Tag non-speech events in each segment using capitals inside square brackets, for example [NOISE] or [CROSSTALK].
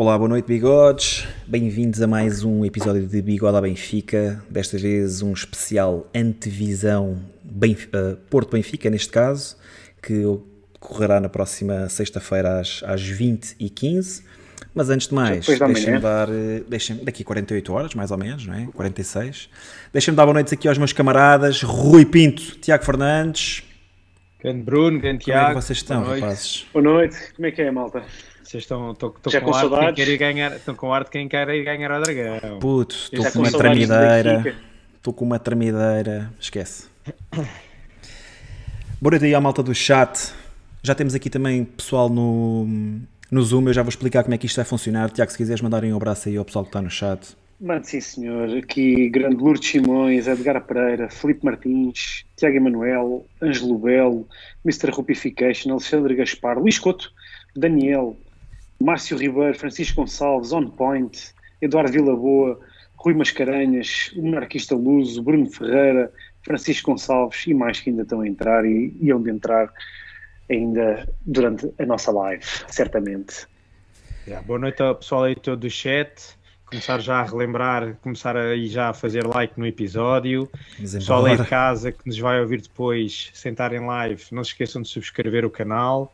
Olá, boa noite, bigodes. Bem-vindos a mais um episódio de Bigode à Benfica. Desta vez um especial antevisão Benf uh, Porto Benfica, neste caso, que ocorrerá na próxima sexta-feira às, às 20h15. Mas antes de mais, deixem-me dar, eh, deixem daqui 48 horas, mais ou menos, não é? 46. Deixem-me dar boa noite aqui aos meus camaradas, Rui Pinto, Tiago Fernandes. Grande Bruno, grande Tiago. Como é que vocês estão, boa rapazes? Boa noite, como é que é, malta? Vocês estão, estão, estão com, com ar de quem ganhar, estão com ar de quem quer ir ganhar ao Dragão. Puto, estou com, com uma tremideira. Estou com uma tremideira. Esquece. Boa noite aí à malta do chat. Já temos aqui também pessoal no, no Zoom. Eu já vou explicar como é que isto vai funcionar. Tiago, se quiseres mandarem um abraço aí ao pessoal que está no chat. Mano, sim senhor. Aqui, grande Lourdes Simões, Edgar Pereira, Felipe Martins, Tiago Emanuel, Ângelo Belo, Mr. Rupification, Alexandre Gaspar, Luís Couto, Daniel, Márcio Ribeiro, Francisco Gonçalves, On Point, Eduardo Vilaboa, Rui Mascarenhas, o monarquista Luso, Bruno Ferreira, Francisco Gonçalves e mais que ainda estão a entrar e iam de entrar ainda durante a nossa live, certamente. Yeah, boa noite ao pessoal aí todo do chat. Começar já a relembrar, começar aí já a fazer like no episódio. Pessoal aí de casa que nos vai ouvir depois, sentar em live, não se esqueçam de subscrever o canal.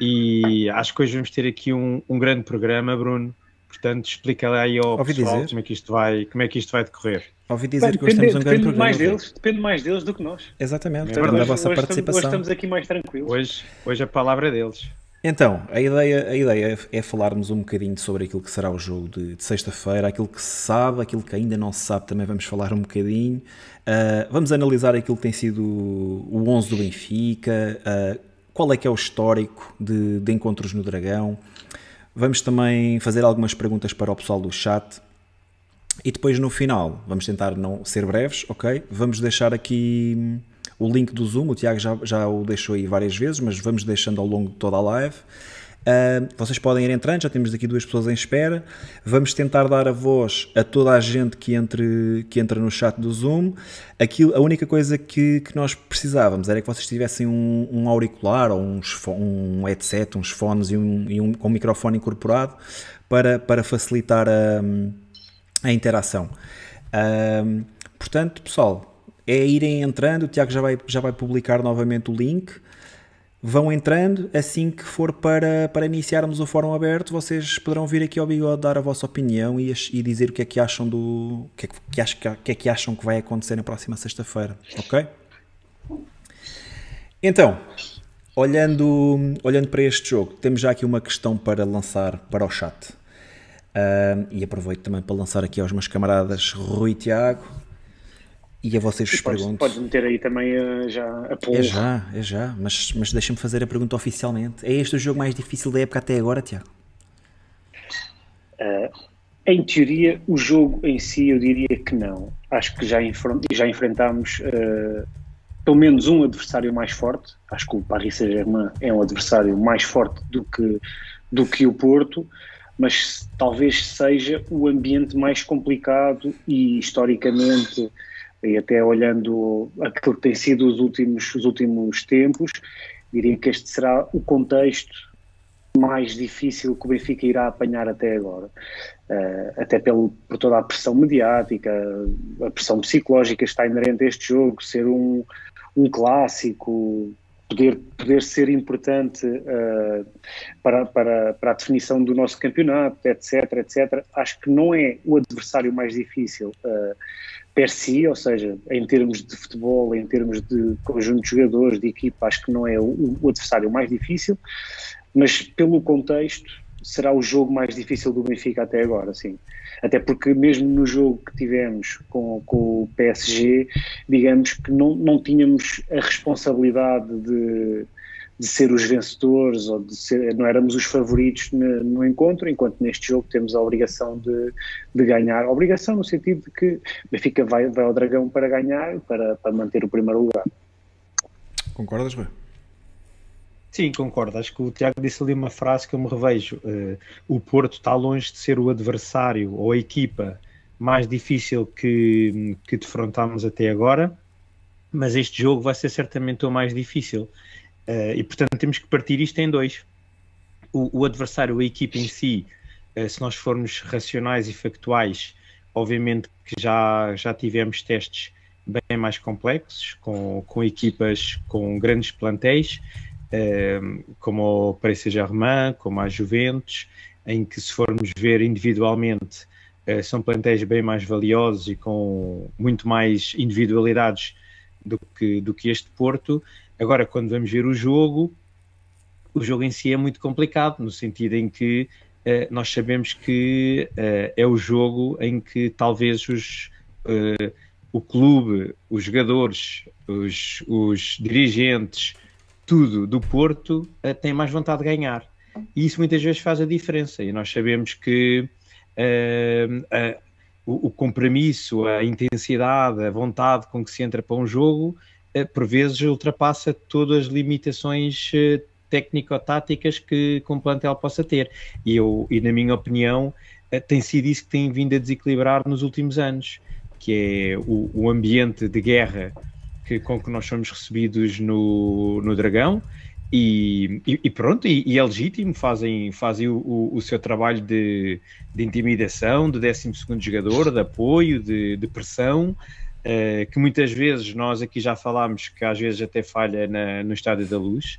E acho que hoje vamos ter aqui um, um grande programa, Bruno. Portanto, explica aí ao Ouvi pessoal dizer. como é, que isto vai, como é que isto vai decorrer. Ouvi dizer Bem, que hoje temos um grande programa. Mais deles, depende mais deles do que nós. Exatamente, é da vossa hoje participação. Estamos, hoje estamos aqui mais tranquilos. Hoje, hoje a palavra é deles. Então, a ideia, a ideia é falarmos um bocadinho sobre aquilo que será o jogo de, de sexta-feira, aquilo que se sabe, aquilo que ainda não se sabe, também vamos falar um bocadinho. Uh, vamos analisar aquilo que tem sido o 11 do Benfica, uh, qual é que é o histórico de, de encontros no Dragão. Vamos também fazer algumas perguntas para o pessoal do chat. E depois no final, vamos tentar não ser breves, ok? Vamos deixar aqui o link do Zoom, o Tiago já, já o deixou aí várias vezes, mas vamos deixando ao longo de toda a live. Uh, vocês podem ir entrando, já temos aqui duas pessoas em espera. Vamos tentar dar a voz a toda a gente que, entre, que entra no chat do Zoom. Aquilo, a única coisa que, que nós precisávamos era que vocês tivessem um, um auricular ou um, um headset, uns fones e um, e um, com um microfone incorporado para, para facilitar a, a interação. Uh, portanto, pessoal, é irem entrando, o Tiago já vai, já vai publicar novamente o link. Vão entrando, assim que for para, para iniciarmos o fórum aberto, vocês poderão vir aqui ao bigode dar a vossa opinião e, e dizer o que é que acham do. Que é que, que, que, é que acham que vai acontecer na próxima sexta-feira, ok? Então, olhando, olhando para este jogo, temos já aqui uma questão para lançar para o chat. Uh, e aproveito também para lançar aqui aos meus camaradas Rui e Tiago e a vocês vos podes, pergunto. Podes meter aí também uh, já a poll. É já, é já, mas, mas deixa-me fazer a pergunta oficialmente. É este o jogo mais difícil da época até agora, Tiago? Uh, em teoria, o jogo em si eu diria que não. Acho que já, já enfrentámos uh, pelo menos um adversário mais forte. Acho que o Paris Saint-Germain é um adversário mais forte do que, do que o Porto, mas talvez seja o ambiente mais complicado e historicamente e até olhando aquilo que tem sido os últimos, os últimos tempos, diria que este será o contexto mais difícil que o Benfica irá apanhar até agora. Uh, até pelo, por toda a pressão mediática, a pressão psicológica está inerente a este jogo, ser um, um clássico, poder, poder ser importante uh, para, para, para a definição do nosso campeonato, etc, etc. Acho que não é o adversário mais difícil. Uh, per si, ou seja, em termos de futebol, em termos de conjunto de jogadores, de equipa, acho que não é o, o adversário mais difícil, mas pelo contexto será o jogo mais difícil do Benfica até agora, sim. Até porque mesmo no jogo que tivemos com, com o PSG, digamos que não, não tínhamos a responsabilidade de de ser os vencedores ou de ser, não éramos os favoritos no, no encontro, enquanto neste jogo temos a obrigação de, de ganhar. A obrigação no sentido de que Benfica vai, vai ao Dragão para ganhar, para, para manter o primeiro lugar. Concordas, Rui? Sim, concordo. Acho que o Tiago disse ali uma frase que eu me revejo. Uh, o Porto está longe de ser o adversário ou a equipa mais difícil que, que defrontámos até agora, mas este jogo vai ser certamente o mais difícil. Uh, e portanto temos que partir isto em dois. O, o, adversário, a equipe em si, se nós formos racionais e factuais, obviamente que já, já tivemos testes bem mais complexos, com, com equipas com grandes plantéis, como o Paris Saint-Germain, como a Juventus, em que se formos ver individualmente, são plantéis bem mais valiosos e com muito mais individualidades do que, do que este Porto. Agora, quando vamos ver o jogo, o jogo em si é muito complicado, no sentido em que uh, nós sabemos que uh, é o jogo em que talvez os, uh, o clube, os jogadores, os, os dirigentes, tudo do Porto uh, tem mais vontade de ganhar. E isso muitas vezes faz a diferença. E nós sabemos que o, o compromisso, a intensidade, a vontade com que se entra para um jogo, por vezes ultrapassa todas as limitações técnico-táticas que, que um plantel possa ter. E, eu, e na minha opinião, eh, tem sido isso que tem vindo a desequilibrar nos últimos anos, que é o, o ambiente de guerra que, com que nós somos recebidos no, no Dragão. E, e, pronto, e, e, é legítimo, fazem, fazem o, o, seu trabalho de, de intimidação, de 12 jogador, de apoio, de, de pressão, uh, que muitas vezes nós aqui já falámos que às vezes até falha na, no Estádio da Luz,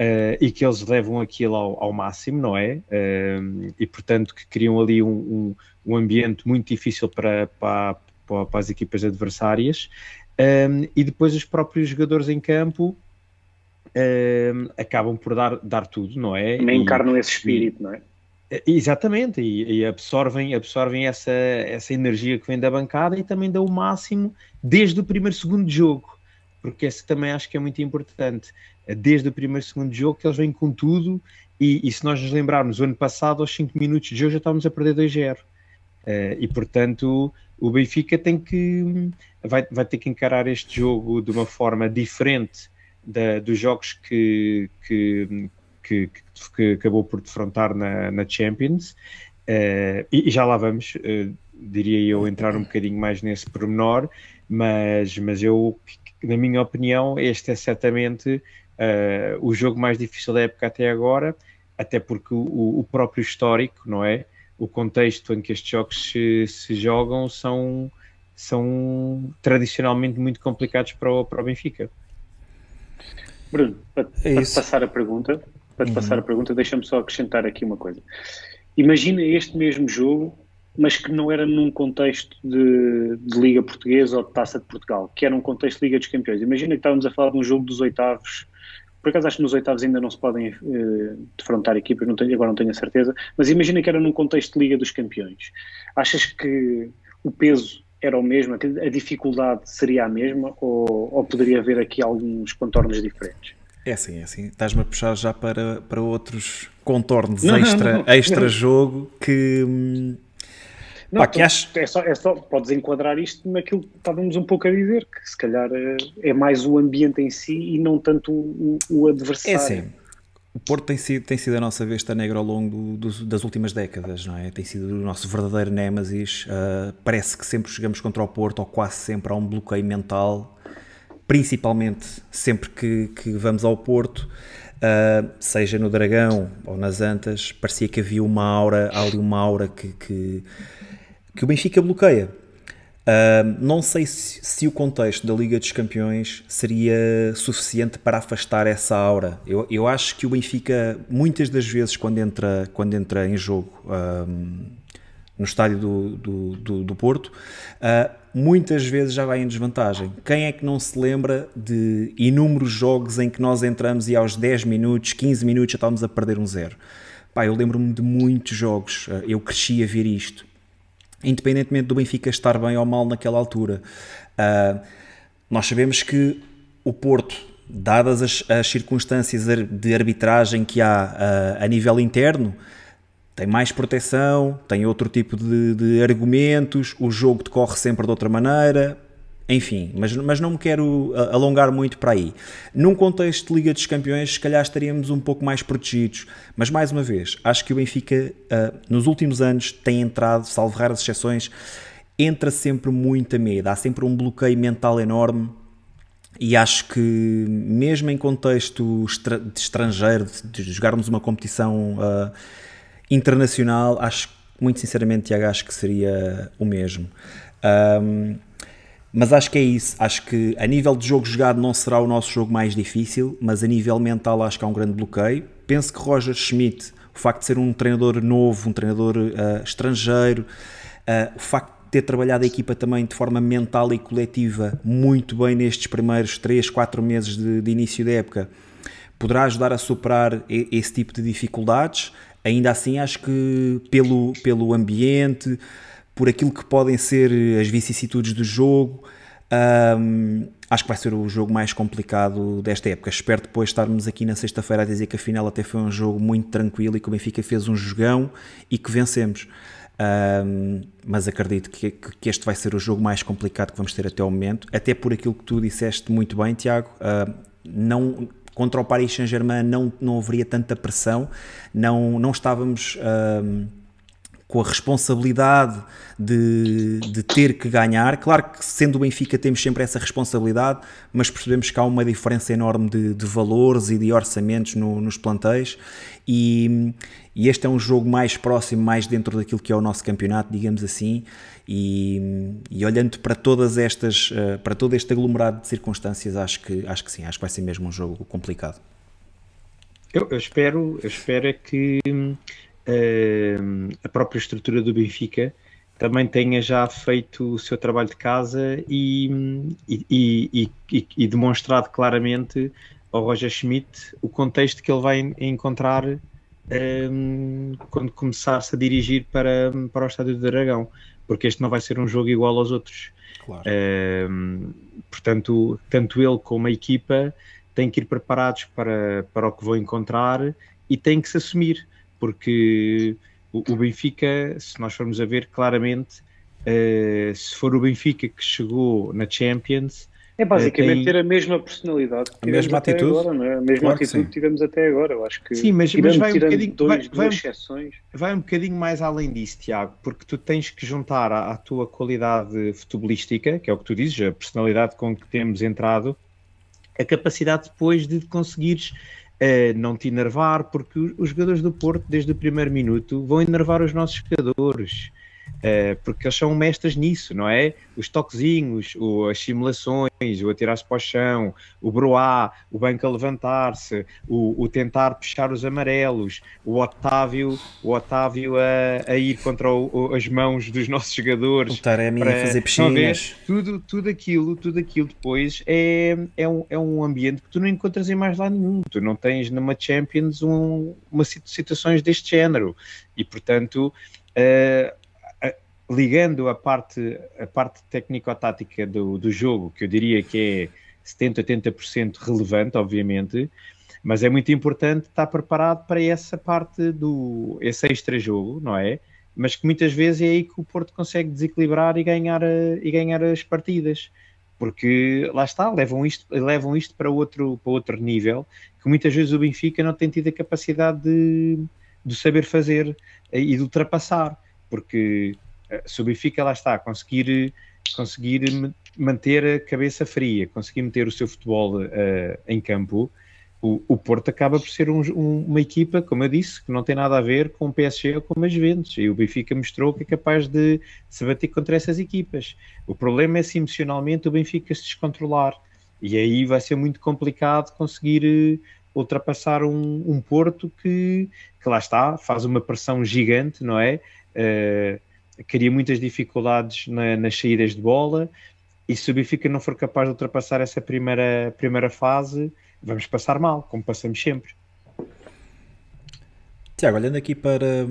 Uh, e que eles levam aquilo ao, ao máximo, não é? Uh, e portanto que criam ali um, um, um ambiente muito difícil para, para, para, as equipas adversárias um, e depois os próprios jogadores em campo acabam por dar, dar tudo, não é? Nem encarnam esse espírito, e, não é? Exatamente, e, e, absorvem, absorvem essa, essa energia que vem da bancada e também dão o máximo desde o primeiro segundo de jogo, porque esse também acho que é muito importante. Desde o primeiro segundo jogo que eles vêm com tudo e, e, se nós nos lembrarmos, o ano passado aos 5 minutos de jogo já estávamos a perder 2-0 uh, eh, e portanto o Benfica tem que vai, vai ter que encarar este jogo de uma forma diferente da, dos jogos que, que, que, que, acabou por defrontar na, na Champions uh, e, e, já lá vamos uh, diria eu entrar um bocadinho mais nesse pormenor mas, mas eu na minha opinião este é certamente uh, o jogo mais difícil da época até agora, até porque o, o, próprio histórico, não é? O contexto em que estes jogos se, se jogam são, são tradicionalmente muito complicados para o, para o Benfica. Bruno, para, é para passar a pergunta, para uhum. passar a pergunta, deixa-me só acrescentar aqui uma coisa. Imagina este mesmo jogo, mas que não era num contexto de, de, Liga Portuguesa ou de Taça de Portugal, que era um contexto de Liga dos Campeões. Imagina que estávamos a falar de um jogo dos oitavos por acaso acho que nos oitavos ainda não se podem uh, defrontar equipas, não tenho, agora não tenho a certeza, mas imagina que era num contexto de Liga dos Campeões. Achas que o peso era o mesmo, a dificuldade seria a mesma ou, ou poderia haver aqui alguns contornos diferentes? É assim, é assim. Estás-me a puxar já para, para outros contornos não, extra, não, não, extra jogo que. Hum, não, Pá, que acho... é, só, é só, podes enquadrar isto naquilo que estávamos um pouco a dizer, que se calhar é, é mais o ambiente em si e não tanto o, o adversário. É assim, o Porto tem sido, tem sido a nossa vista negra ao longo do, das últimas décadas, não é? Tem sido o nosso verdadeiro némesis. Uh, parece que sempre chegamos contra o Porto, ou quase sempre há um bloqueio mental, principalmente sempre que, que vamos ao Porto. Uh, seja no Dragão ou nas Antas, parecia que havia uma aura, ali uma aura que, que que o Benfica bloqueia. Uh, não sei se, se, o contexto da Liga dos Campeões seria suficiente para afastar essa aura. Eu, eu acho que o Benfica, muitas das vezes, quando entra, quando entra em jogo no estádio do, do, do, do Porto, uh, muitas vezes já vai em desvantagem. Quem é que não se lembra de inúmeros jogos em que nós entramos e aos 10 minutos, 15 minutos já estávamos a perder um zero? Pá, eu lembro-me de muitos jogos, eu cresci a ver isto independentemente do Benfica estar bem ou mal naquela altura. Uh, nós sabemos que o Porto, dadas as, as, circunstâncias de arbitragem que há uh, a nível interno, tem mais proteção, tem outro tipo de, de argumentos, o jogo decorre sempre de outra maneira, enfim, mas, mas não me quero alongar muito para aí. Num contexto de Liga dos Campeões, se calhar estaríamos um pouco mais protegidos. Mas mais uma vez, acho que o Benfica, uh, nos últimos anos, tem entrado, salvo raras exceções, entra sempre muito a medo. Há sempre um bloqueio mental enorme. E acho que, mesmo em contexto de estrangeiro, de jogarmos uma competição uh, internacional, acho muito sinceramente, Tiago, acho que seria o mesmo. Um, mas acho que é isso. Acho que a nível de jogo jogado não será o nosso jogo mais difícil, mas a nível mental acho que há um grande bloqueio. Penso que Roger Schmidt, o facto de ser um treinador novo, um treinador uh, estrangeiro, uh, o facto de ter trabalhado a equipa também de forma mental e coletiva muito bem nestes primeiros 3, 4 meses de, de início da época, poderá ajudar a superar esse tipo de dificuldades. Ainda assim, acho que pelo, pelo ambiente, por aquilo que podem ser as vicissitudes do jogo, um, acho que vai ser o jogo mais complicado desta época. Espero depois estarmos aqui na sexta-feira a dizer que a final até foi um jogo muito tranquilo e que o Benfica fez um jogão e que vencemos. Um, mas acredito que, que, este vai ser o jogo mais complicado que vamos ter até o momento, até por aquilo que tu disseste muito bem, Tiago. Não, contra o Paris Saint-Germain não, não haveria tanta pressão, não, não estávamos um, com a responsabilidade de, de ter que ganhar. Claro que sendo o Benfica temos sempre essa responsabilidade, mas percebemos que há uma diferença enorme de, de valores e de orçamentos no, nos plantéis e, e, este é um jogo mais próximo, mais dentro daquilo que é o nosso campeonato, digamos assim, e, e olhando para todas estas, eh, para todo este aglomerado de circunstâncias, acho que, acho que sim, acho que vai ser mesmo um jogo complicado. Eu, eu espero, eu espero é que uh, a própria estrutura do Benfica também tenha já feito o seu trabalho de casa e, e, e, e demonstrado claramente ao Roger Schmidt o contexto que ele vai encontrar um, quando começar-se a dirigir para, para o Estádio do Dragão, porque este não vai ser um jogo igual aos outros. Claro. Um, portanto, tanto ele como a equipa têm que ir preparados para, para o que vão encontrar e têm que se assumir porque o, o Benfica, se nós formos a ver claramente, uh, se for o Benfica que chegou na Champions. É basicamente tem... ter a mesma personalidade que a mesma atitude. agora, não é? A mesma claro atitude que, que, tivemos até agora. Eu acho que sim, mas, tirando, mas vai, um bocadinho, dois, vai, duas exceções. Vai um bocadinho mais além disso, Tiago, porque tu tens que juntar à, à tua qualidade futebolística, que é o que tu dizes, a personalidade com que temos entrado, a capacidade depois de conseguires uh, não te enervar, porque os jogadores do Porto, desde o primeiro minuto, vão enervar os nossos jogadores. Uh, porque eles são mestres nisso, não é? Os toquezinhos, o, as simulações, o atirar-se para o chão, o broá, o banco a levantar-se, o, o, tentar puxar os amarelos, o Otávio, o Otávio a, a ir contra o, as mãos dos nossos jogadores. O Taremi para, a fazer piscinas. Tudo, tudo aquilo, tudo aquilo depois é, é, um, é um ambiente que tu não encontras em mais lado nenhum. Tu não tens numa Champions um, uma situações deste género. E, portanto... Uh, ligando a parte, a parte técnico-tática do, do jogo, que eu diria que é 70, 80% relevante, obviamente, mas é muito importante estar preparado para essa parte do esse extra jogo, não é? Mas que muitas vezes é aí que o Porto consegue desequilibrar e ganhar, e ganhar as partidas, porque lá está, levam isto, levam isto para, outro, para outro nível, que muitas vezes o Benfica não tem tido a capacidade de, de saber fazer e de ultrapassar, porque se o Benfica lá está, conseguir, conseguir manter a cabeça fria, conseguir meter o seu futebol uh, em campo, o, o, Porto acaba por ser um, um, uma equipa, como eu disse, que não tem nada a ver com o PSG ou com as Juventus. E o Benfica mostrou que é capaz de se bater contra essas equipas. O problema é se emocionalmente o Benfica se descontrolar. E aí vai ser muito complicado conseguir uh, ultrapassar um, um Porto que, que lá está, faz uma pressão gigante, não é? Uh, cria muitas dificuldades na, nas saídas de bola e se o Benfica não for capaz de ultrapassar essa primeira, primeira fase, vamos passar mal, como passamos sempre. Tiago, olhando aqui para,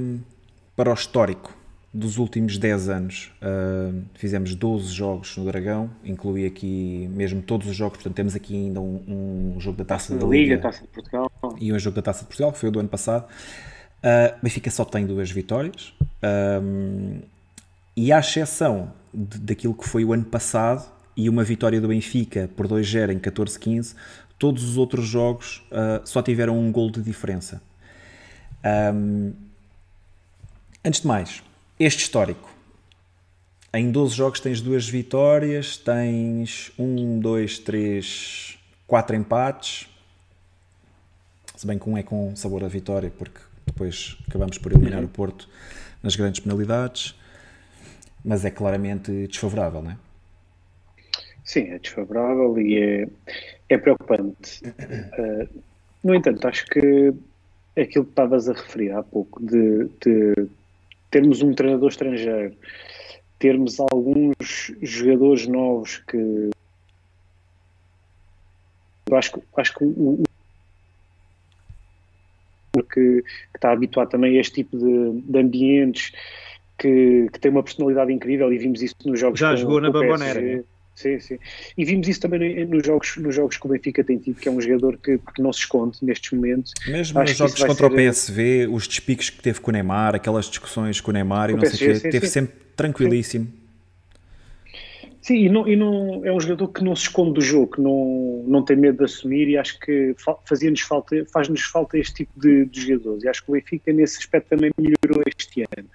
para o histórico dos últimos 10 anos, uh, fizemos 12 jogos no Dragão, inclui aqui mesmo todos os jogos, portanto temos aqui ainda um, um jogo da Taça da Liga, Liga Taça de Portugal. e um jogo da Taça de Portugal, que foi o do ano passado. Uh, Benfica só tem duas vitórias. Uh, e à exceção de, daquilo que foi o ano passado e uma vitória do Benfica por 2-0 em 14-15, todos os outros jogos uh, só tiveram um gol de diferença. Um, antes de mais, este histórico. Em 12 jogos tens duas vitórias, tens 1, 2, 3, 4 empates. Se bem que um é com sabor a vitória, porque depois acabamos por eliminar uhum. o Porto nas grandes penalidades, mas é claramente desfavorável, não é? Sim, é desfavorável e é, é preocupante. Uh, [COUGHS] no entanto, acho que aquilo que estavas a referir há pouco, de, de termos um treinador estrangeiro, termos alguns jogadores novos que. Eu acho, acho que o, que, que, está habituado também a este tipo de, de ambientes que, que, tem uma personalidade incrível e vimos isso nos jogos já jogou na Bamboneira né? Sim, sim. E vimos isso também nos jogos, nos jogos que o Benfica tem tido, que é um jogador que, que não se esconde nestes momentos. Mesmo Acho nos jogos contra ser... o PSV, os despiques que teve com o Neymar, aquelas discussões com o Neymar e não PSG, sei o quê, sim, teve sim. sempre tranquilíssimo. Sim. e, não, e não, é um jogador que não se esconde do jogo, que não, não tem medo de assumir e acho que fazia-nos falta, faz-nos falta este tipo de, de jogadores. E acho que o Benfica nesse aspecto também melhorou este ano.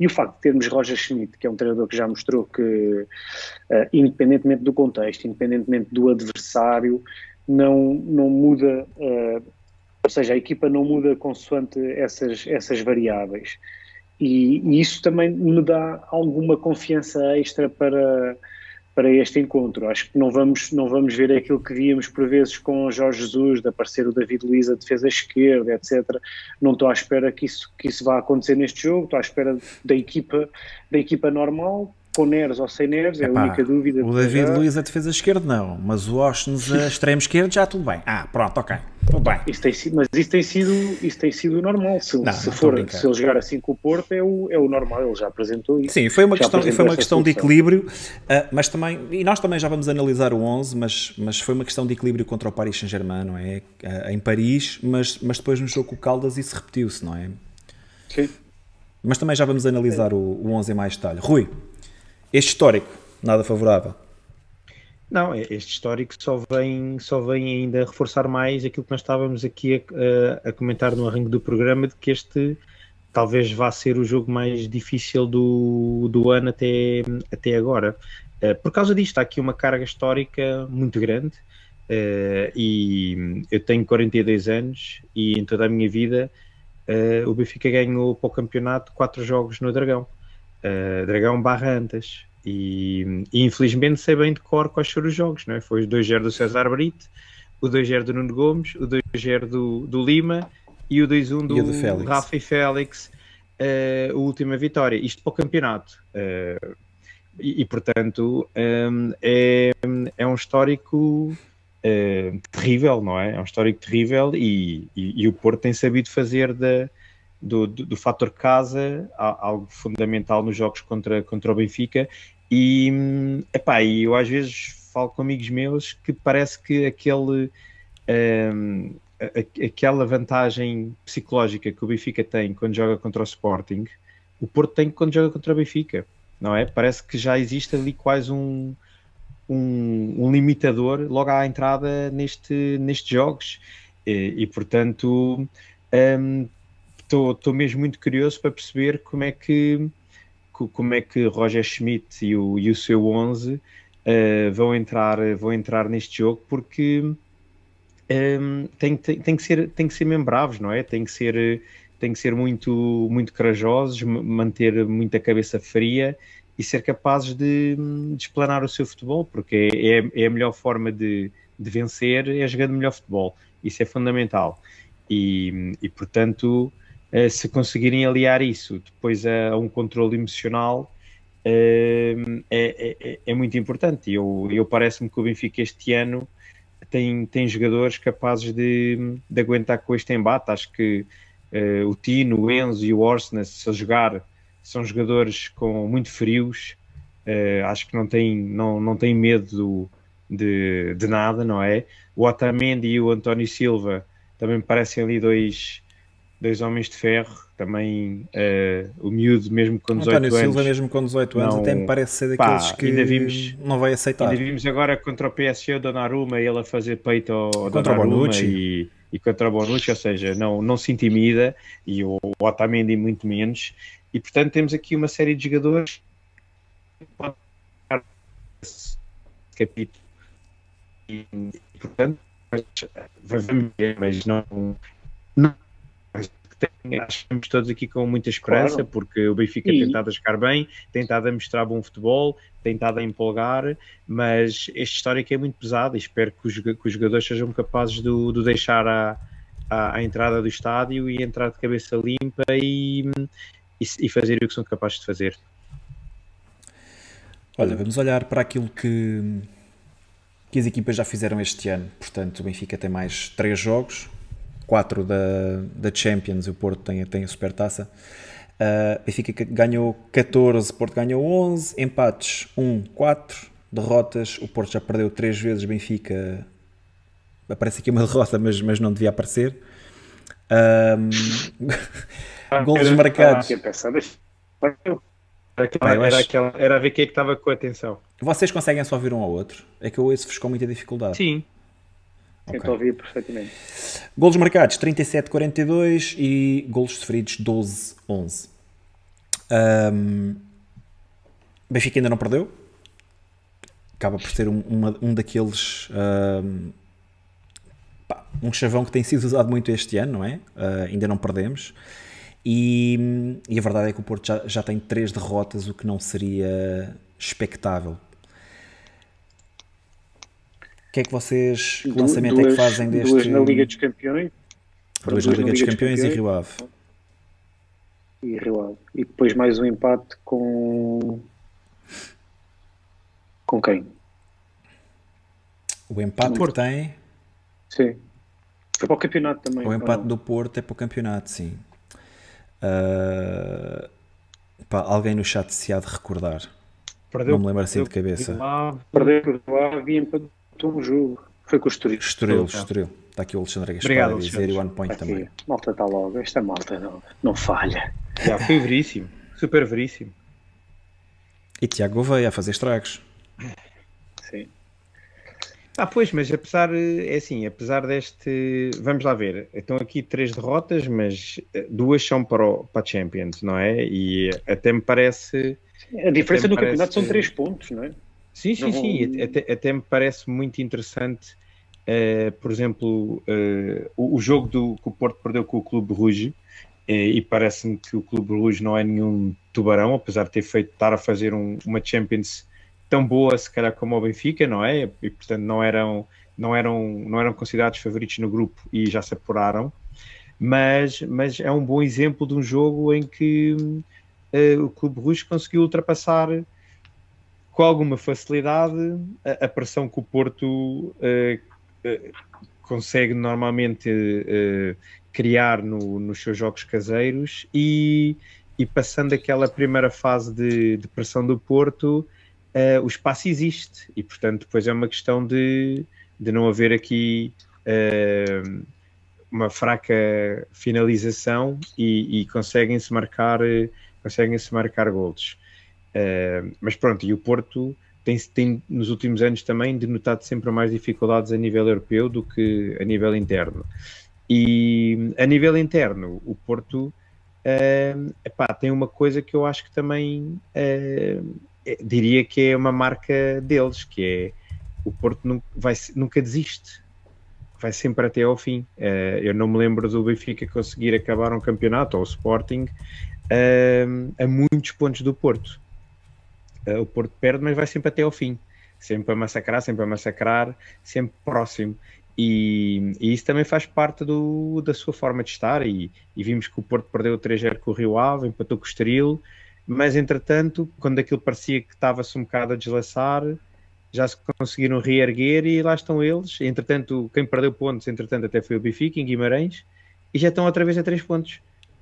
E o facto de termos Roger Schmidt, que é um treinador que já mostrou que, uh, independentemente do contexto, independentemente do adversário, não, não muda, uh, ou seja, a equipa não muda consoante essas, essas variáveis. E, e isso também me dá alguma confiança extra para para este encontro. Acho que não vamos, não vamos ver aquilo que víamos por vezes com o Jorge Jesus, de aparecer o David Luiz a defesa esquerda, etc. Não estou à espera que isso, que isso vá acontecer neste jogo, estou à espera da equipa, da equipa normal, com Neres ou sem Neres, é Epá, a única dúvida. O David já... Luiz a defesa esquerda não, mas o Oshnes [LAUGHS] a extremo esquerdo já tudo bem. Ah, pronto, ok, tudo bem. Isso tem, mas isso tem sido, isso tem sido normal. Se, não, se não for, se ele jogar assim com o Porto, é o, é o normal, ele já apresentou isso. Sim, foi uma questão, foi uma questão de equilíbrio, uh, mas também, e nós também já vamos analisar o 11, mas, mas foi uma questão de equilíbrio contra o Paris Saint-Germain, não é? Uh, em Paris, mas, mas depois no jogo com o Caldas isso repetiu-se, não é? Sim. Mas também já vamos analisar o, o 11 em mais detalhe. Rui, este histórico, nada favorável. Não, este histórico só vem, só vem ainda reforçar mais aquilo que nós estávamos aqui a, a, comentar no arranque do programa, de que este talvez vá ser o jogo mais difícil do, do ano até, até agora. Uh, por causa disto, há aqui uma carga histórica muito grande uh, e eu tenho 42 anos e em toda a minha vida uh, o Benfica ganhou para o campeonato quatro jogos no Dragão uh, Dragão barra Antas. E, e, infelizmente sei bem de cor quais foram os jogos, não é? Foi o 2-0 do César Brito, o 2-0 do Nuno Gomes, o 2-0 do, do Lima e o 2-1 do, do Rafa e Félix, uh, a última vitória. Isto para o campeonato. Uh, e, e, portanto um, é, é um histórico uh, terrível, não é? É um histórico terrível e, e, e o Porto tem sabido fazer da do, do, do fator casa, algo fundamental nos jogos contra, contra o Benfica. E, epá, e eu às vezes falo com amigos meus que parece que aquele, um, aquela vantagem psicológica que o Benfica tem quando joga contra o Sporting, o Porto tem quando joga contra o Benfica, não é? Parece que já existe ali quase um, um, um limitador logo à entrada neste, nestes jogos. E, e portanto, um, estou mesmo muito curioso para perceber como é que como é que Roger Schmidt e o, e o seu 11 uh, eh, vão entrar vão entrar neste jogo porque um, ehm, tem, tem, tem, que ser tem que ser membráveis não é? Tem que ser tem que ser muito muito corajosos manter muita cabeça fria e ser capazes de, de explanar o seu futebol porque é, é, é a melhor forma de, de vencer é jogando melhor futebol. Isso é fundamental. E, e portanto se conseguirem aliar isso depois a, um controle emocional, uh, é, é, é, muito importante. Eu, eu parece-me que o Benfica este ano tem, tem jogadores capazes de, de aguentar com este embate. Acho que uh, o Tino, o Enzo e o Orsnes, a jogar, são jogadores com muito frios. acho que não têm não, não tem medo de, de nada, não é? O Otamendi e o António Silva também parecem ali dois dois homens de ferro, também uh, o miúdo mesmo com 18 António anos. Silva mesmo com 18 anos não, até me parece ser daqueles pá, que ainda vimos, não vai aceitar. Ainda vimos agora contra o PSG o Donnarumma ele a fazer peito ao, contra Donnarumma o Bonucci. E, e contra o Bonucci, ou seja, não, não se intimida e o, o Otamendi muito menos. E portanto temos aqui uma série de jogadores que podem capítulo e, portanto vamos ver, mas não, não acho que estamos todos aqui com muita esperança, claro. porque o Benfica e... tem estado a jogar bem, tem estado a mostrar bom futebol, tem estado a empolgar, mas este histórico é muito pesado e espero que os, que os jogadores sejam capazes de, de deixar a, a, a, entrada do estádio e entrar de cabeça limpa e, e, e fazer o que são capazes de fazer. Olha, vamos olhar para aquilo que, que as equipas já fizeram este ano. Portanto, o Benfica tem mais três jogos, quatro da, da Champions e o Porto tem, tem a Supertaça. Uh, Benfica ganhou 14, Porto ganhou 11, empates 1, 4, derrotas, o Porto já perdeu 3 vezes, Benfica aparece aqui uma [LAUGHS] derrota, mas, mas não devia aparecer. Um, [LAUGHS] golos marcados. Era, aquela, era, aquela, era a ver quem é que estava com atenção. Vocês conseguem só ouvir um ao outro? É que eu ouço-vos com muita dificuldade. Sim. Okay. Estou a ouvir perfeitamente. Golos marcados 37-42 e golos sofridos 12-11. Um, Benfica ainda não perdeu. Acaba por ser um, uma, um daqueles. Um, pá, um chavão que tem sido usado muito este ano, não é? Uh, ainda não perdemos. E, e, a verdade é que o Porto já, já tem três derrotas, o que não seria expectável. O que é que vocês, que lançamento duas, é que fazem deste... Duas na Liga dos Campeões. Duas, na Liga, dos, Campeões, Campeões, e Rio Ave. E Rio Ave. E depois mais um empate com... Com quem? O empate que tem... Sim. Foi para o campeonato também. O empate do Porto é para o campeonato, sim. Uh, pá, alguém no chat se há de recordar. Perdeu, não me lembro assim de cabeça. Perdeu, havia empatou jogo. Foi com o Estoril. Estoril, Estoril. Está aqui o Alexandre Gaspar Obrigado, a dizer e o One Point aqui. também. Malta está logo. Esta malta não, não falha. Já foi veríssimo. Super veríssimo. E Tiago Gouveia a fazer estragos. Sim. Ah, pois, mas apesar, é assim, apesar deste, vamos lá ver, estão aqui três derrotas, mas eh, duas são para, o, para a Champions, não é? E até me parece... A diferença no parece... campeonato são três pontos, não é? Sim, sim, não... sim, até, até me parece muito interessante, uh, por exemplo, uh, o, o, jogo do, que o Porto perdeu com o Clube Rouge, uh, e parece-me que o Clube Rouge não é nenhum tubarão, apesar de ter feito, estar a fazer um, uma Champions tão boa, se calhar, como o Benfica, não é? E, portanto, não eram, não eram, não eram considerados favoritos no grupo e já se apuraram. Mas, mas é um bom exemplo de um jogo em que o Clube Russo conseguiu ultrapassar com alguma facilidade a, a pressão que o Porto uh, uh, consegue normalmente criar no, nos seus jogos caseiros e, e passando aquela primeira fase de, de pressão do Porto, uh, o espaço existe e, portanto, depois é uma questão de, de não haver aqui uh, uma fraca finalização e, e conseguem-se marcar, conseguem-se marcar golos. Uh, mas pronto, e o Porto tem, tem nos últimos anos também denotado sempre mais dificuldades a nível europeu do que a nível interno. E a nível interno, o Porto uh, epá, tem uma coisa que eu acho que também uh, diria que é uma marca deles, que é o Porto nunca, vai, nunca desiste, vai sempre até ao fim. Uh, eu não me lembro do Benfica conseguir acabar um campeonato ou o Sporting uh, a muitos pontos do Porto. Uh, o Porto perde, mas vai sempre até ao fim, sempre a massacrar, sempre a massacrar, sempre próximo. E, e, isso também faz parte do, da sua forma de estar. E, e vimos que o Porto perdeu o 3-0 com o Rio Ave, empatou com o Estoril, mas entretanto, quando aquilo parecia que estava-se um bocado a deslaçar, já se conseguiram reerguer e lá estão eles. Entretanto, quem perdeu pontos, entretanto, até foi o Benfica, em Guimarães, e já estão outra vez a três pontos.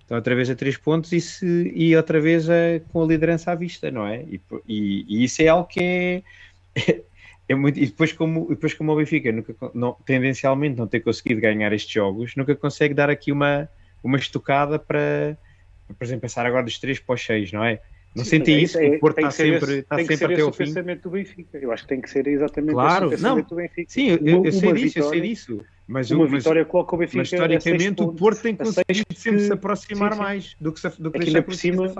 Estão outra vez a três pontos e, se, e outra vez a, com a liderança à vista, não é? E, e, e isso é algo que é, [LAUGHS] é muito. E depois, como, depois como o Benfica nunca, não, tendencialmente não ter conseguido ganhar estes jogos, nunca consegue dar aqui uma, uma estocada para por exemplo, pensar agora dos 3 para os 6, não é? Não Sim, sentem é isso? É, o Porto está sempre, está sempre até o fim. pensamento do Benfica. Eu acho que tem que ser exatamente claro, esse não, do Benfica. Sim, eu, eu sei disso, eu sei disso. Mas uma mas, vitória coloca o Benfica Mas historicamente o Porto tem conseguido sempre se aproximar sim, sim. mais do que, se, do que aqui por cima,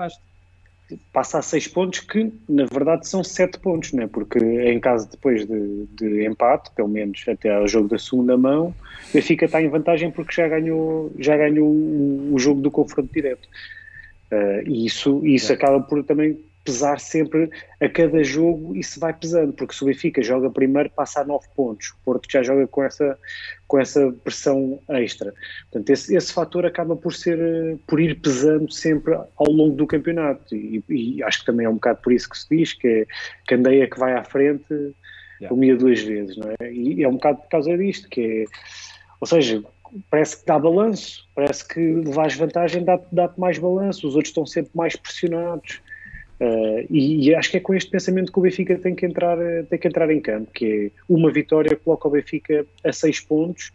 passa a 6 pontos, que na verdade são 7 pontos, né? porque em caso depois de, de, empate, pelo menos até ao jogo da segunda mão, o Benfica está em vantagem porque já ganhou, já ganhou o, o jogo do confronto direto. Uh, e isso, isso é. acaba por também pesar sempre a cada jogo e se vai pesando, porque se o Benfica joga primeiro passa a 9 pontos, o Porto já joga com essa, com essa pressão extra. Portanto, esse, esse fator acaba por ser por ir pesando sempre ao longo do campeonato e, e acho que também é um bocado por isso que se diz que, é, que a Andeia que vai à frente yeah. humilha duas vezes, não é? E é um bocado por causa disto, que é, ou seja, parece que dá balanço, parece que levares vantagem dá-te dá mais balanço, os outros estão sempre mais pressionados. Uh, e, e, acho que é com este pensamento que o Benfica tem que entrar, tem que entrar em campo, que é uma vitória coloca o Benfica a seis pontos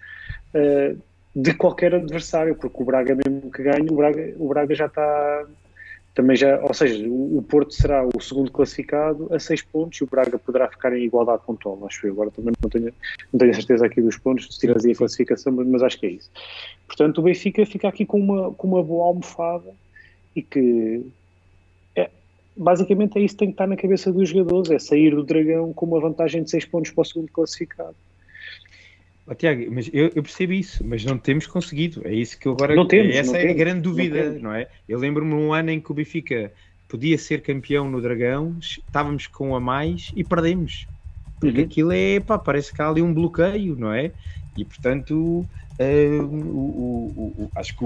uh, de qualquer adversário, porque o Braga mesmo que ganhe, o Braga, o Braga já está também já, ou seja, o, Porto será o segundo classificado a seis pontos e o Braga poderá ficar em igualdade pontual, acho eu. Agora também não tenho, não tenho certeza aqui dos pontos, se tiras aí a classificação, mas, mas acho que é isso. Portanto, o Benfica fica aqui com uma, com uma boa almofada e que basicamente é isso que tem que estar na cabeça dos jogadores, é sair do Dragão com uma vantagem de 6 pontos para o segundo classificado. Oh, Tiago, mas eu, eu, percebo isso, mas não temos conseguido. É isso que eu agora. Não temos, essa não é temos, a grande dúvida, não, não é? Eu lembro-me num ano em que o Benfica podia ser campeão no Dragão, estávamos com a mais e perdemos. Porque uhum. aquilo é, pá, parece que há ali um bloqueio, não é? E portanto, uh, o, o, o, acho que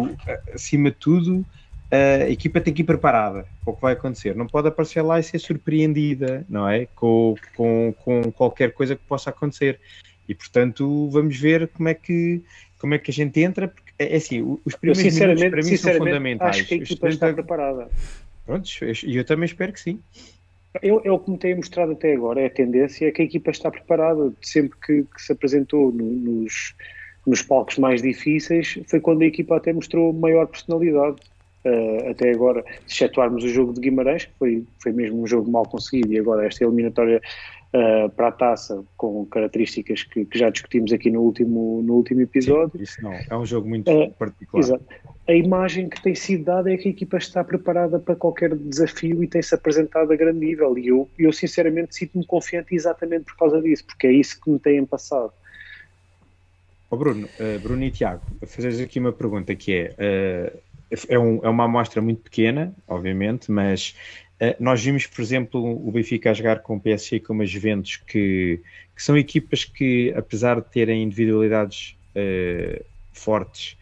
acima de tudo a equipa tem que ir preparada para o que vai acontecer. Não pode aparecer lá e ser surpreendida, não é? Com, com, com qualquer coisa que possa acontecer. E portanto, vamos ver como é que, como é que a gente entra, porque é, é assim, os primeiros eu, sinceramente, para mim são fundamentais. Acho que a equipa está preparada. Prontos, e eu também espero que sim. Eu, é o que me tem mostrado até agora, é a tendência é que a equipa está preparada. Sempre que, que se apresentou no, nos, nos palcos mais difíceis, foi quando a equipa até mostrou maior personalidade uh, até agora, se excetuarmos o jogo de Guimarães, que foi, foi mesmo um jogo mal conseguido, e agora esta eliminatória uh, para a taça, com características que, que, já discutimos aqui no último, no último episódio. Sim, isso não, é um jogo muito uh, particular. Exato. A imagem que tem sido dada é que a equipa está preparada para qualquer desafio e tem-se apresentado a grande nível. E eu, eu sinceramente, sinto-me confiante exatamente por causa disso, porque é isso que me têm passado. Oh Bruno, uh, Bruno e Tiago, fazer aqui uma pergunta que é: uh, é, um, é uma amostra muito pequena, obviamente, mas nós vimos, por exemplo, o Benfica a jogar com o PSG e com as Juventus, que, que são equipas que, apesar de terem individualidades uh, fortes,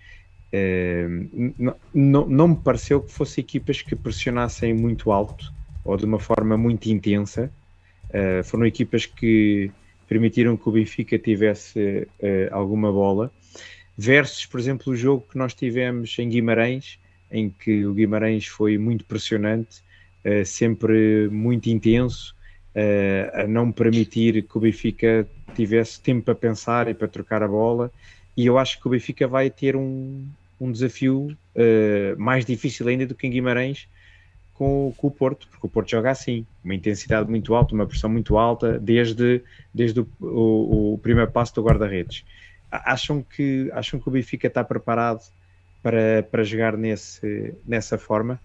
uh, não, não me pareceu que fossem equipas que pressionassem muito alto ou de uma forma muito intensa. foram equipas que permitiram que o Benfica tivesse alguma bola versus, por exemplo, o jogo que nós tivemos em Guimarães, em que o Guimarães foi muito pressionante, uh, sempre muito intenso, uh, a não permitir que o Benfica tivesse tempo para pensar e para trocar a bola. E eu acho que o Benfica vai ter um, um desafio uh, mais difícil ainda do que em Guimarães com, com, o Porto, porque o Porto joga assim, uma intensidade muito alta, uma pressão muito alta, desde, desde o, o, o primeiro passo do guarda-redes acham que, acham que o Benfica está preparado para, para jogar nesse, nessa forma?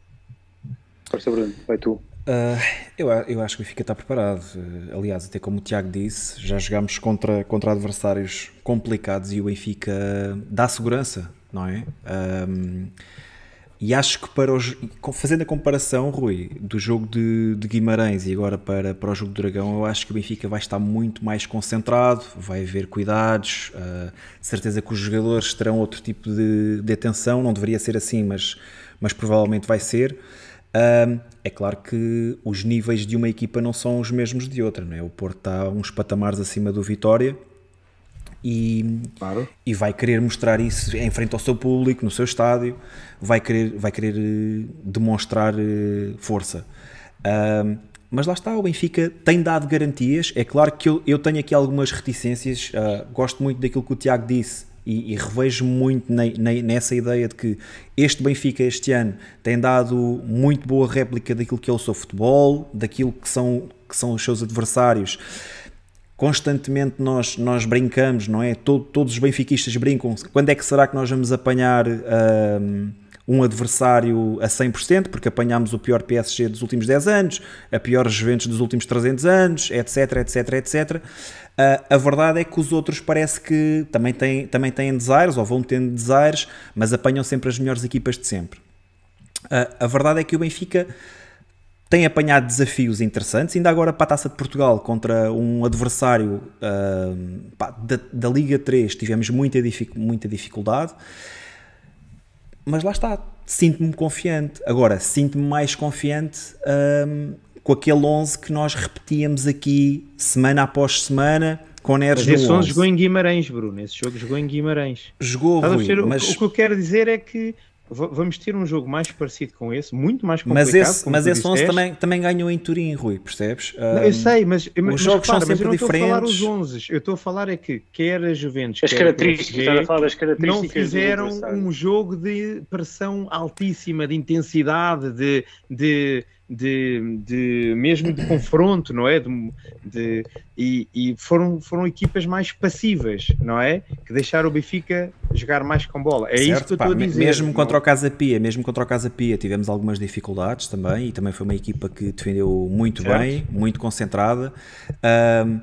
Força, Bruno, vai tu. Uh, eu, eu acho que o Benfica está preparado. Uh, aliás, até como o Tiago disse, já jogámos contra, contra adversários complicados e o Benfica dá segurança, não é? Um, e acho que para os, fazendo a comparação, Rui, do jogo de, de, Guimarães e agora para, para o jogo do Dragão, eu acho que o Benfica vai estar muito mais concentrado, vai haver cuidados, uh, certeza que os jogadores terão outro tipo de, de atenção, não deveria ser assim, mas, mas provavelmente vai ser. É claro que os níveis de uma equipa não são os mesmos de outra, não é? o Porto está uns patamares acima do Vitória, e, claro. e vai querer mostrar isso em frente ao seu público, no seu estádio, vai querer, vai querer eh, demonstrar eh, força. Mas lá está, o Benfica tem dado garantias. É claro que eu, eu tenho aqui algumas reticências, uh, gosto muito daquilo que o Tiago disse e, e revejo muito ne, ne, nessa ideia de que este Benfica este ano tem dado muito boa réplica daquilo que é o seu futebol, daquilo que são, que são os seus adversários constantemente nós, nós brincamos, não é? Todo, todos os benfiquistas brincam. Quando é que será que nós vamos apanhar uh, um adversário a 100%, porque apanhámos o pior PSG dos últimos 10 anos, a pior Juventus dos últimos 300 anos, etc, etc, etc. Uh, a verdade é que os outros parece que também têm, também têm desaires, ou vão tendo desaires, mas apanham sempre as melhores equipas de sempre. Uh, a verdade é que o Benfica tem apanhado desafios interessantes, ainda agora para a Taça de Portugal contra um adversário uh, pá, da, da, Liga 3 tivemos muita, muita dificuldade, mas lá está, sinto-me confiante. Agora, sinto-me mais confiante um, com aquele 11 que nós repetíamos aqui semana após semana, com Neres mas esse 11 jogou em Guimarães, Bruno. Esse jogo jogou em Guimarães. Jogou, Rui, mas... o que eu quero dizer é que vamos ter um jogo mais parecido com esse, muito mais complicado. Mas esse, mas esse 11 também, também ganhou em Turim, Rui, percebes? Não, eu sei, mas, os mas, jogos são sempre mas eu diferentes. Estou a falar os 11, eu estou a falar é que quer a Juventus, as características, PSG, a falar das características não fizeram um jogo de pressão altíssima, de intensidade, de, de de, de mesmo de confronto, não é? De, de, e, e foram, foram equipas mais passivas, não é? Que deixaram o Benfica jogar mais com bola. É certo, isso que eu estou a dizer. Mesmo não? contra o Casa Pia, mesmo contra o Casa Pia tivemos algumas dificuldades também e também foi uma equipa que defendeu muito certo. bem, muito concentrada. Um,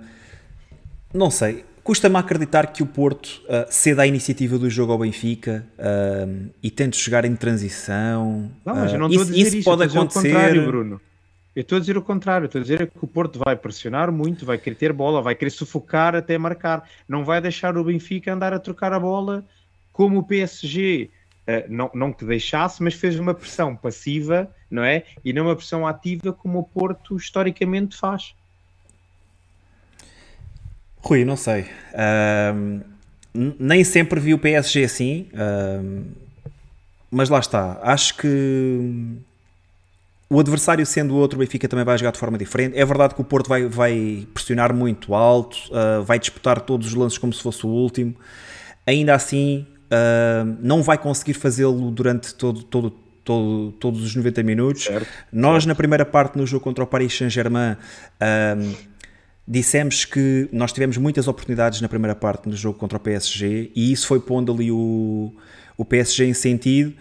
não sei, Custa-me acreditar que o Porto uh, ceda a iniciativa do jogo ao Benfica uh, e tente jogar em transição. Não, mas eu não estou uh, a dizer isso, isso pode acontecer. contrário, Bruno. Eu estou a dizer o contrário, estou a dizer que o Porto vai pressionar muito, vai querer ter bola, vai querer sufocar até marcar. Não vai deixar o Benfica andar a trocar a bola como o PSG. Uh, não, não que deixasse, mas fez uma pressão passiva, não é? E não uma pressão ativa como o Porto historicamente faz. Rui, não sei. Um, nem sempre vi o PSG assim, um, mas lá está. Acho que o adversário sendo outro, o Benfica também vai jogar de forma diferente. É verdade que o Porto vai, vai pressionar muito alto, uh, vai disputar todos os lances como se fosse o último. Ainda assim, uh, não vai conseguir fazê-lo durante todo, todo, todo, todos os 90 minutos. Certo, Nós, certo. na primeira parte, no jogo contra o Paris Saint-Germain, dissemos que nós tivemos muitas oportunidades na primeira parte no jogo contra o PSG e isso foi pondo ali o, o PSG em sentido.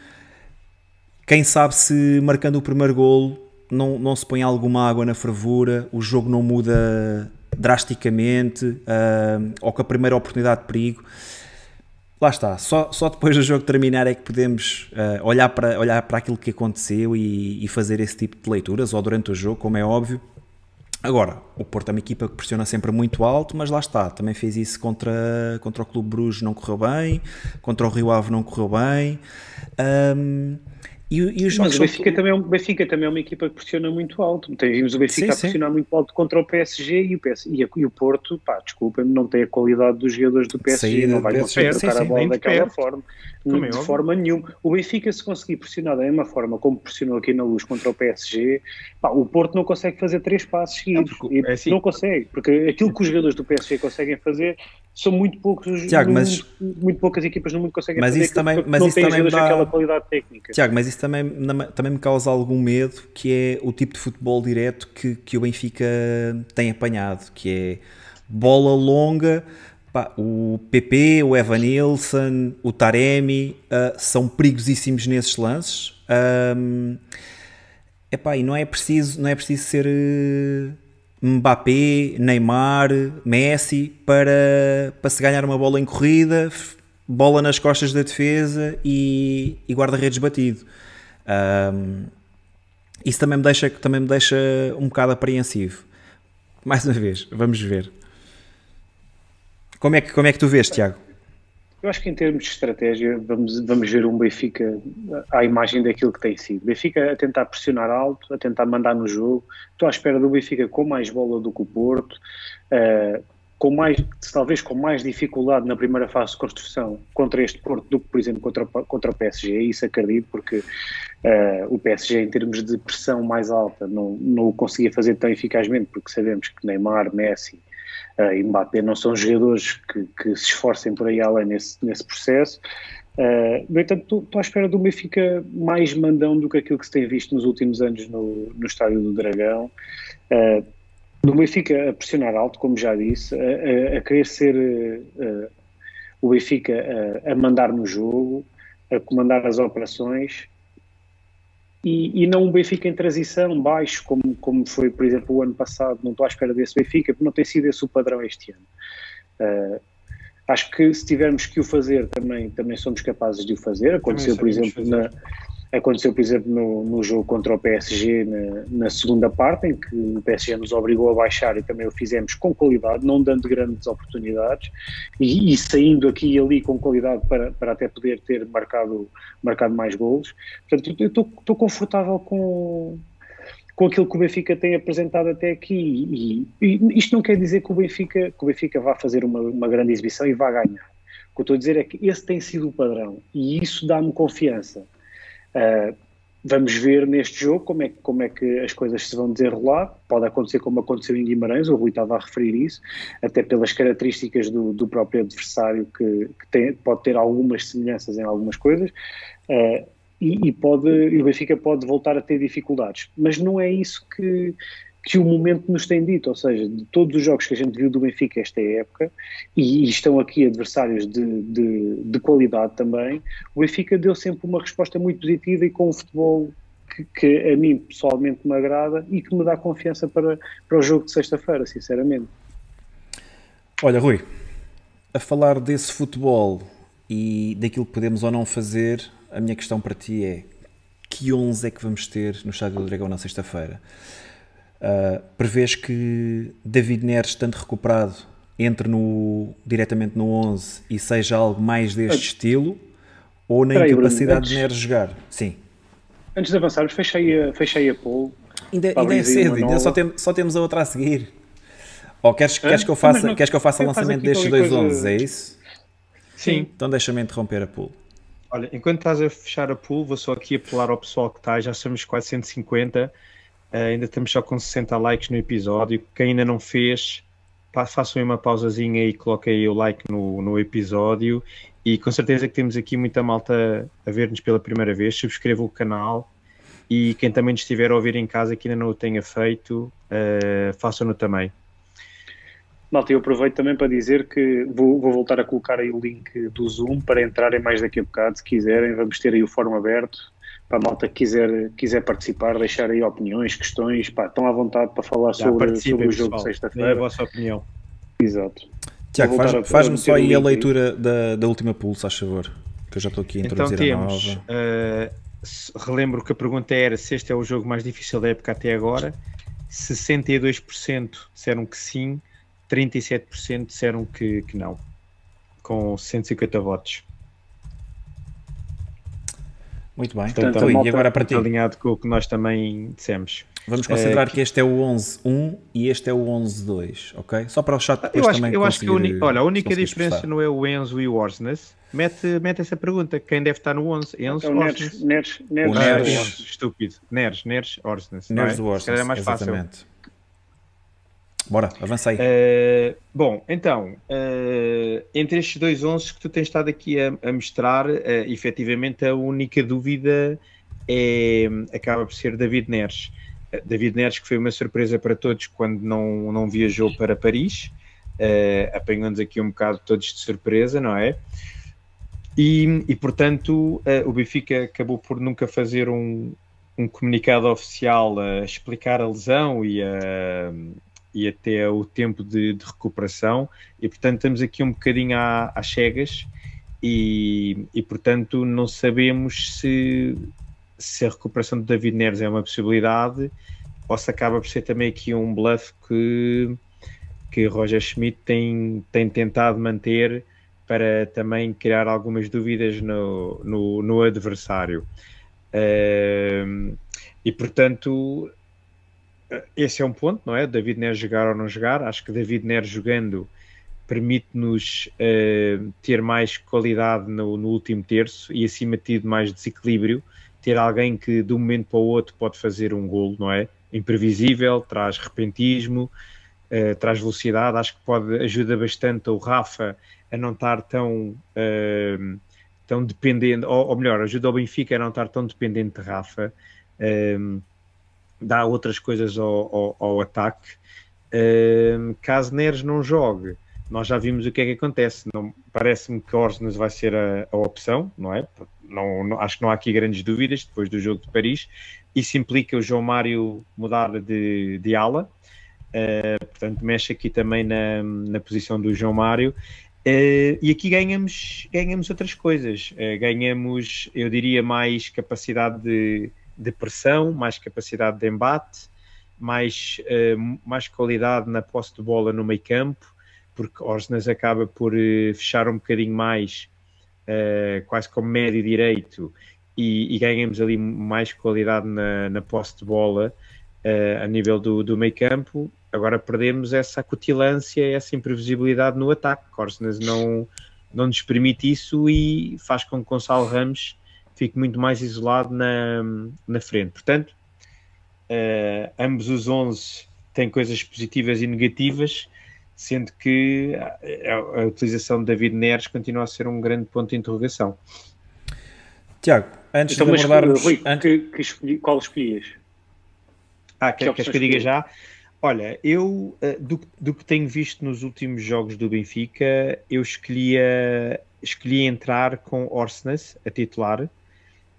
Quem sabe se marcando o primeiro golo não, não se põe alguma água na fervura, o jogo não muda drasticamente, uh, ou com a primeira oportunidade de perigo. Lá está, só, só depois do jogo terminar é que podemos uh, olhar, para, olhar para aquilo que aconteceu e, e fazer esse tipo de leituras, ou durante o jogo, como é óbvio. Agora, o Porto é uma equipa que pressiona sempre muito alto, mas lá está, também fez isso contra, contra o Clube Bruges, não correu bem, contra o Rio Ave não correu bem. Um, e, e os Mas o Benfica, também é um, Benfica também é uma equipa que pressiona muito alto. Vimos o Benfica sim, a pressionar sim. muito alto contra o PSG e o, PS, e, a, e o Porto, pá, desculpem-me, não tem a qualidade dos jogadores do PSG, sim, não vai conseguir tocar a bola daquela forma, é de forma nenhuma. O Benfica, se conseguir pressionar da mesma forma como pressionou aqui na luz contra o PSG, pá, o Porto não consegue fazer três passos seguidos. Não, porque, é assim. não consegue, porque aquilo que os jogadores do PSG conseguem fazer são muito poucos Tiago, mas, muito poucas equipas no mundo conseguem mas fazer isso também, mas não isso também dá... aquela qualidade técnica. Tiago, mas isso também, também me causa algum medo que é o tipo de futebol direto que, que o Benfica tem apanhado, que é bola longa, pá, o PP, o Evan Nilsson, o Taremi uh, são perigosíssimos nesses lances. Um, epá, e não é preciso, não é preciso ser uh, Mbappé, Neymar, Messi para, para se ganhar uma bola em corrida, bola nas costas da defesa e, e guarda-redes batido. Um, isso também me, deixa, também me deixa um bocado apreensivo. Mais uma vez, vamos ver. Como é que, como é que tu vês, Tiago? Eu acho que em termos de estratégia vamos, vamos ver um Benfica à imagem daquilo que tem sido. Benfica a tentar pressionar alto, a tentar mandar no jogo. Estou à espera do Benfica com mais bola do que o Porto, uh, com mais, talvez com mais dificuldade na primeira fase de construção contra este Porto do que, por exemplo, contra, contra o PSG. Isso acredito, porque uh, o PSG, em termos de pressão mais alta, não, não o conseguia fazer tão eficazmente, porque sabemos que Neymar, Messi e Mbappé não são jogadores que, que, se esforcem por aí além nesse, nesse processo. Uh, no entanto, estou à espera do Benfica mais mandão do que aquilo que se tem visto nos últimos anos no, no Estádio do Dragão. Uh, do Benfica a pressionar alto, como já disse, a, a, a querer ser uh, o Benfica a, a, mandar no jogo, a comandar as operações e, e, não um Benfica em transição, baixo, como, como foi, por exemplo, o ano passado. Não estou à espera desse Benfica, porque não tem sido esse o padrão este ano. Acho que se tivermos que o fazer, também, também somos capazes de o fazer. Aconteceu, por exemplo, na, Aconteceu, por exemplo, no, no jogo contra o PSG na, na, segunda parte, em que o PSG nos obrigou a baixar e também o fizemos com qualidade, não dando grandes oportunidades e, e saindo aqui e ali com qualidade para, para até poder ter marcado, marcado mais golos. Portanto, eu estou confortável com, com aquilo que o Benfica tem apresentado até aqui. E, e, isto não quer dizer que o Benfica, que o Benfica vá fazer uma, uma grande exibição e vá ganhar. O que eu estou a dizer é que esse tem sido o padrão e isso dá-me confiança. Uh, vamos ver neste jogo como é, como é que as coisas se vão desenrolar. Pode acontecer como aconteceu em Guimarães, o Rui estava a referir isso, até pelas características do, do próprio adversário, que, que tem, pode ter algumas semelhanças em algumas coisas. Uh, e, e, pode, e o Benfica pode voltar a ter dificuldades. Mas não é isso que, que o momento nos tem dito, ou seja, de todos os jogos que a gente viu do Benfica esta época, e, e estão aqui adversários de, de, de, qualidade também, o Benfica deu sempre uma resposta muito positiva e com um futebol que, que, a mim pessoalmente me agrada e que me dá confiança para, para o jogo de sexta-feira, sinceramente. Olha, Rui, a falar desse futebol e daquilo que podemos ou não fazer, a minha questão para ti é que 11 é que vamos ter no Estádio do Dragão na sexta-feira? Uh, prevês que David Neres, estando recuperado, entre no, diretamente no 11 e seja algo mais deste estilo? Ou na Peraí, incapacidade Bruno, antes, de Neres jogar? Sim. Antes de avançarmos, fechei a, fechei a poll. Ainda, ainda é cedo, ainda só, tem, só temos a outra a seguir. Ou queres, queres, que, eu faça, não, queres que eu faça o lançamento destes dois coisa... 11? É isso? Sim. Então deixa-me interromper a pool. Olha, enquanto estás a fechar a pool, vou só aqui apelar ao pessoal que está, já somos quase 150 Uh, ainda estamos só com 60 likes no episódio. Quem ainda não fez, façam aí uma pausazinha e coloquem o like no, no episódio. E com certeza que temos aqui muita malta a ver-nos pela primeira vez. Subscrevam o canal. E quem também estiver a ouvir em casa que ainda não o tenha feito, uh, façam-no também. Malta, eu aproveito também para dizer que vou, vou, voltar a colocar aí o link do Zoom para entrarem mais daqui a bocado, se quiserem. Vamos ter aí o fórum aberto para a malta que quiser, quiser participar, deixar aí opiniões, questões, pá, estão à vontade para falar sobre, sobre o jogo de sexta-feira. a vossa opinião. Exato. Tiago, faz-me faz só aí a leitura da, da última pulso, a favor, que eu já estou aqui a então introduzir então, temos, a nova. Uh, relembro que a pergunta era se este é o jogo mais difícil da época até agora. 62% disseram que sim, 37% disseram que, que não, com 150 votos. Muito bem. Portanto, então, e agora para ti. Alinhado com o que nós também dissemos. Vamos considerar é, que este é o 11.1 e este é o 11.2, ok? Só para o chat depois eu acho, também Eu acho que a, uni, olha, a única diferença não é o Enzo e o Orsnes. Mete, mete essa pergunta, quem deve estar no 11? Enzo, então, Orsnes? Neres, Neres, Neres. Neres. Estúpido. Neres, Neres, Orsnes. Neres é? Orsnes, é mais exatamente. fácil. Bora, avança aí. Uh, bom, então, uh, entre estes dois 11 que tu tens estado aqui a, a mostrar, uh, efetivamente a única dúvida é, acaba por ser David Neres. David Neres, que foi uma surpresa para todos quando não, não viajou para Paris, uh, apanhando-nos aqui um bocado todos de surpresa, não é? E, e portanto, o Benfica acabou por nunca fazer um, um comunicado oficial a explicar a lesão e a e até o tempo de, de recuperação, e portanto estamos aqui um bocadinho à, às cegas e, e portanto não sabemos se, se a recuperação de David Neres é uma possibilidade ou se acaba por ser também aqui um bluff que, que Roger Schmidt tem, tem tentado manter para também criar algumas dúvidas no, no, no adversário. Uh, e portanto, esse é um ponto, não é? David Neres jogar ou não jogar. Acho que David Neres jogando permite-nos uh, ter mais qualidade no, no, último terço e acima de tudo mais desequilíbrio. Ter alguém que de um momento para o outro pode fazer um golo, não é? Imprevisível, traz repentismo, uh, traz velocidade. Acho que pode ajuda bastante o Rafa a não estar tão uh, tão dependente, ou, ou, melhor, ajuda o Benfica a não estar tão dependente de Rafa dá outras coisas ao, ao, ao ataque. Uh, caso Neres não jogue, nós já vimos o que é que acontece. Parece-me que Orsnes vai ser a, a opção, não é? Não, não, acho que não há aqui grandes dúvidas depois do jogo de Paris. Isso implica o João Mário mudar de, de ala, uh, portanto, mexe aqui também na, na posição do João Mário. Uh, e aqui ganhamos, ganhamos outras coisas. Uh, ganhamos, eu diria, mais capacidade de, de pressão, mais capacidade de embate, mais, uh, mais qualidade na posse de bola no meio campo, porque Orsnes acaba por fechar um bocadinho mais, quase como médio direito, e, e, ganhamos ali mais qualidade na, na posse de bola a nível do, do meio campo Agora perdemos essa acutilância, essa imprevisibilidade no ataque. Corsnes não, não nos permite isso e faz com que Gonçalo Ramos fique muito mais isolado na, na frente. Portanto, uh, ambos os 11 têm coisas positivas e negativas, sendo que a, a, utilização de David Neres continua a ser um grande ponto de interrogação. Tiago, antes então, de abordarmos... Rui, que, que escolhi, qual escolhias? Ah, que, queres que eu diga já? Olha, eu eh, do, do, que tenho visto nos últimos jogos do Benfica, eu escolhia, escolhi entrar com Orsnes a titular.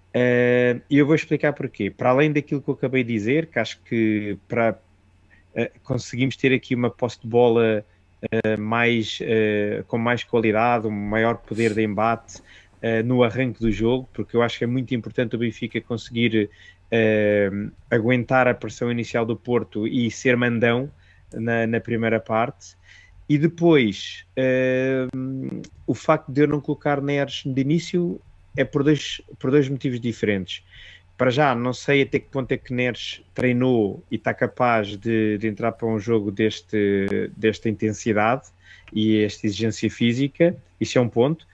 Uh, e eu vou explicar porquê. Para além daquilo que eu acabei de dizer, que acho que para uh, conseguimos ter aqui uma posse de bola uh, mais, com mais qualidade, um maior poder de embate no arranque do jogo, porque eu acho que é muito importante o Benfica conseguir uh, aguentar a pressão inicial do Porto e ser mandão na, na primeira parte. E depois, uh, o facto de eu não colocar Neres de início é por dois, por dois motivos diferentes. Para já, não sei até que ponto é que Neres treinou e está capaz de, de entrar para um jogo deste, desta intensidade e esta exigência física. Isso é um ponto.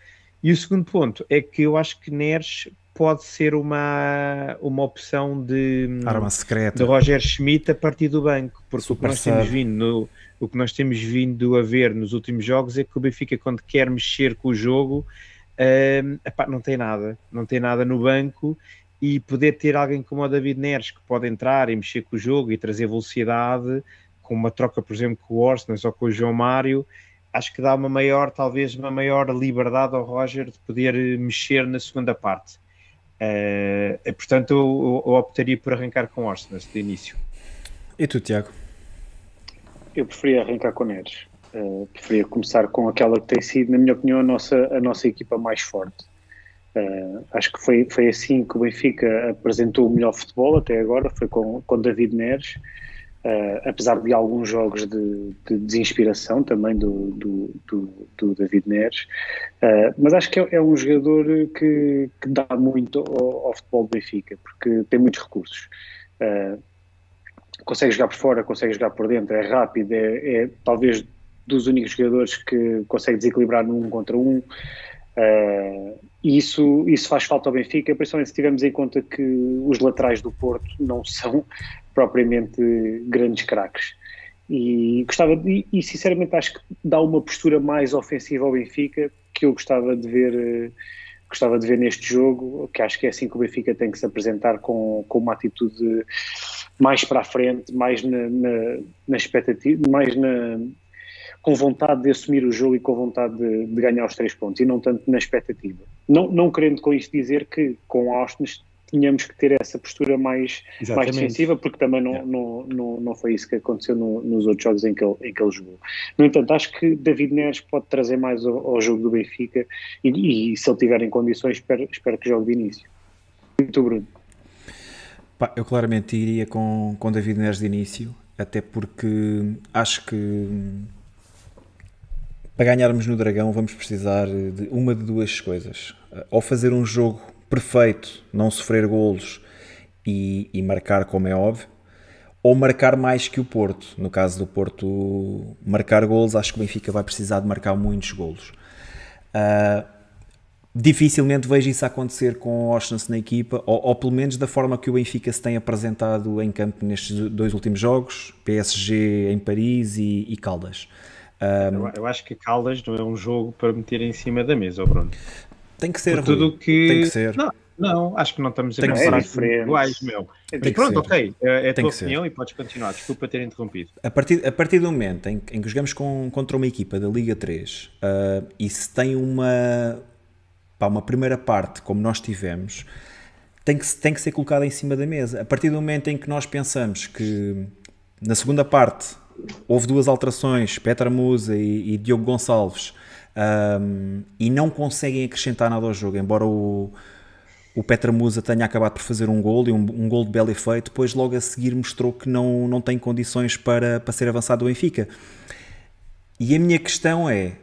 E o segundo ponto é que eu acho que Neres pode ser uma, uma opção de, Arma secreta. de Roger Schmidt a partir do banco, porque o que, nós temos vindo no, o que nós temos vindo a ver nos últimos jogos é que o Benfica, quando quer mexer com o jogo, uh, epá, não tem nada, não tem nada no banco e poder ter alguém como o David Neres que pode entrar e mexer com o jogo e trazer velocidade, com uma troca, por exemplo, com o Orsnes ou com o João Mário, acho que dá uma maior, talvez uma maior liberdade ao Roger de poder mexer na segunda parte. Uh, portanto, eu, eu, optaria por arrancar com Orsnes de início. E tu, Tiago? Eu preferia arrancar com Neres. Preferia começar com aquela que tem sido, na minha opinião, a nossa, a nossa equipa mais forte. Uh, acho que foi, foi assim que o Benfica apresentou o melhor futebol até agora, foi com, com David Neres uh, apesar de alguns jogos de, de desinspiração também do, do, do, do David Neres, uh, mas acho que é, é um jogador que, que dá muito ao, ao, futebol do Benfica, porque tem muitos recursos. Consegue jogar por fora, consegue jogar por dentro, é rápido, é, é talvez dos únicos jogadores que consegue desequilibrar num contra um. Uh, e isso, isso faz falta ao Benfica, principalmente se tivermos em conta que os laterais do Porto não são [LAUGHS] propriamente grandes craques. E gostava de, e sinceramente acho que dá uma postura mais ofensiva ao Benfica que eu gostava de ver gostava de ver neste jogo, que acho que é assim que o Benfica tem que se apresentar com, com uma atitude mais para a frente, mais na, na, na expectativa, mais na, com vontade de assumir o jogo e com vontade de, de, ganhar os três pontos e não tanto na expectativa. Não, não querendo com isto dizer que com Austin tínhamos que ter essa postura mais, mais defensiva, porque também não, yeah. não, não, não foi isso que aconteceu no, nos outros jogos em que, ele, em que ele jogou. No entanto, acho que David Neres pode trazer mais ao, ao jogo do Benfica e, e, se ele tiver em condições, espero, espero que jogue de início. Muito Bruno. Pá, eu claramente iria com, com David Neres de início, até porque acho que para ganharmos no Dragão vamos precisar de uma de duas coisas. Ou fazer um jogo perfeito, não sofrer golos e, e, marcar como é óbvio, ou marcar mais que o Porto. No caso do Porto, marcar golos, acho que o Benfica vai precisar de marcar muitos golos. Uh, dificilmente vejo isso acontecer com o Oshens na equipa, ou, ou, pelo menos da forma que o Benfica se tem apresentado em campo nestes dois últimos jogos, PSG em Paris e, e Caldas. Um, eu, eu, acho que Caldas não é um jogo para meter em cima da mesa, Bruno. Tem que ser, tudo que... Tem que ser. Não, Não, acho que não estamos a comparar é iguais, meu. É Mas pronto, ok, é, é a tua opinião ser. e podes continuar. Desculpa ter interrompido. A partir, a partir do momento em, em que jogamos com, contra uma equipa da Liga 3 uh, ah, e se tem uma, pá, uma primeira parte como nós tivemos, tem que, tem que ser colocada em cima da mesa. A partir do momento em que nós pensamos que na segunda parte houve duas alterações, Petra Musa e, e Diogo Gonçalves, um, e não conseguem acrescentar nada ao jogo, embora o, o Petra Musa tenha acabado por fazer um gol e um, um gol de belo efeito, depois logo a seguir mostrou que não, não tem condições para, para ser avançado do Benfica. E a minha questão é,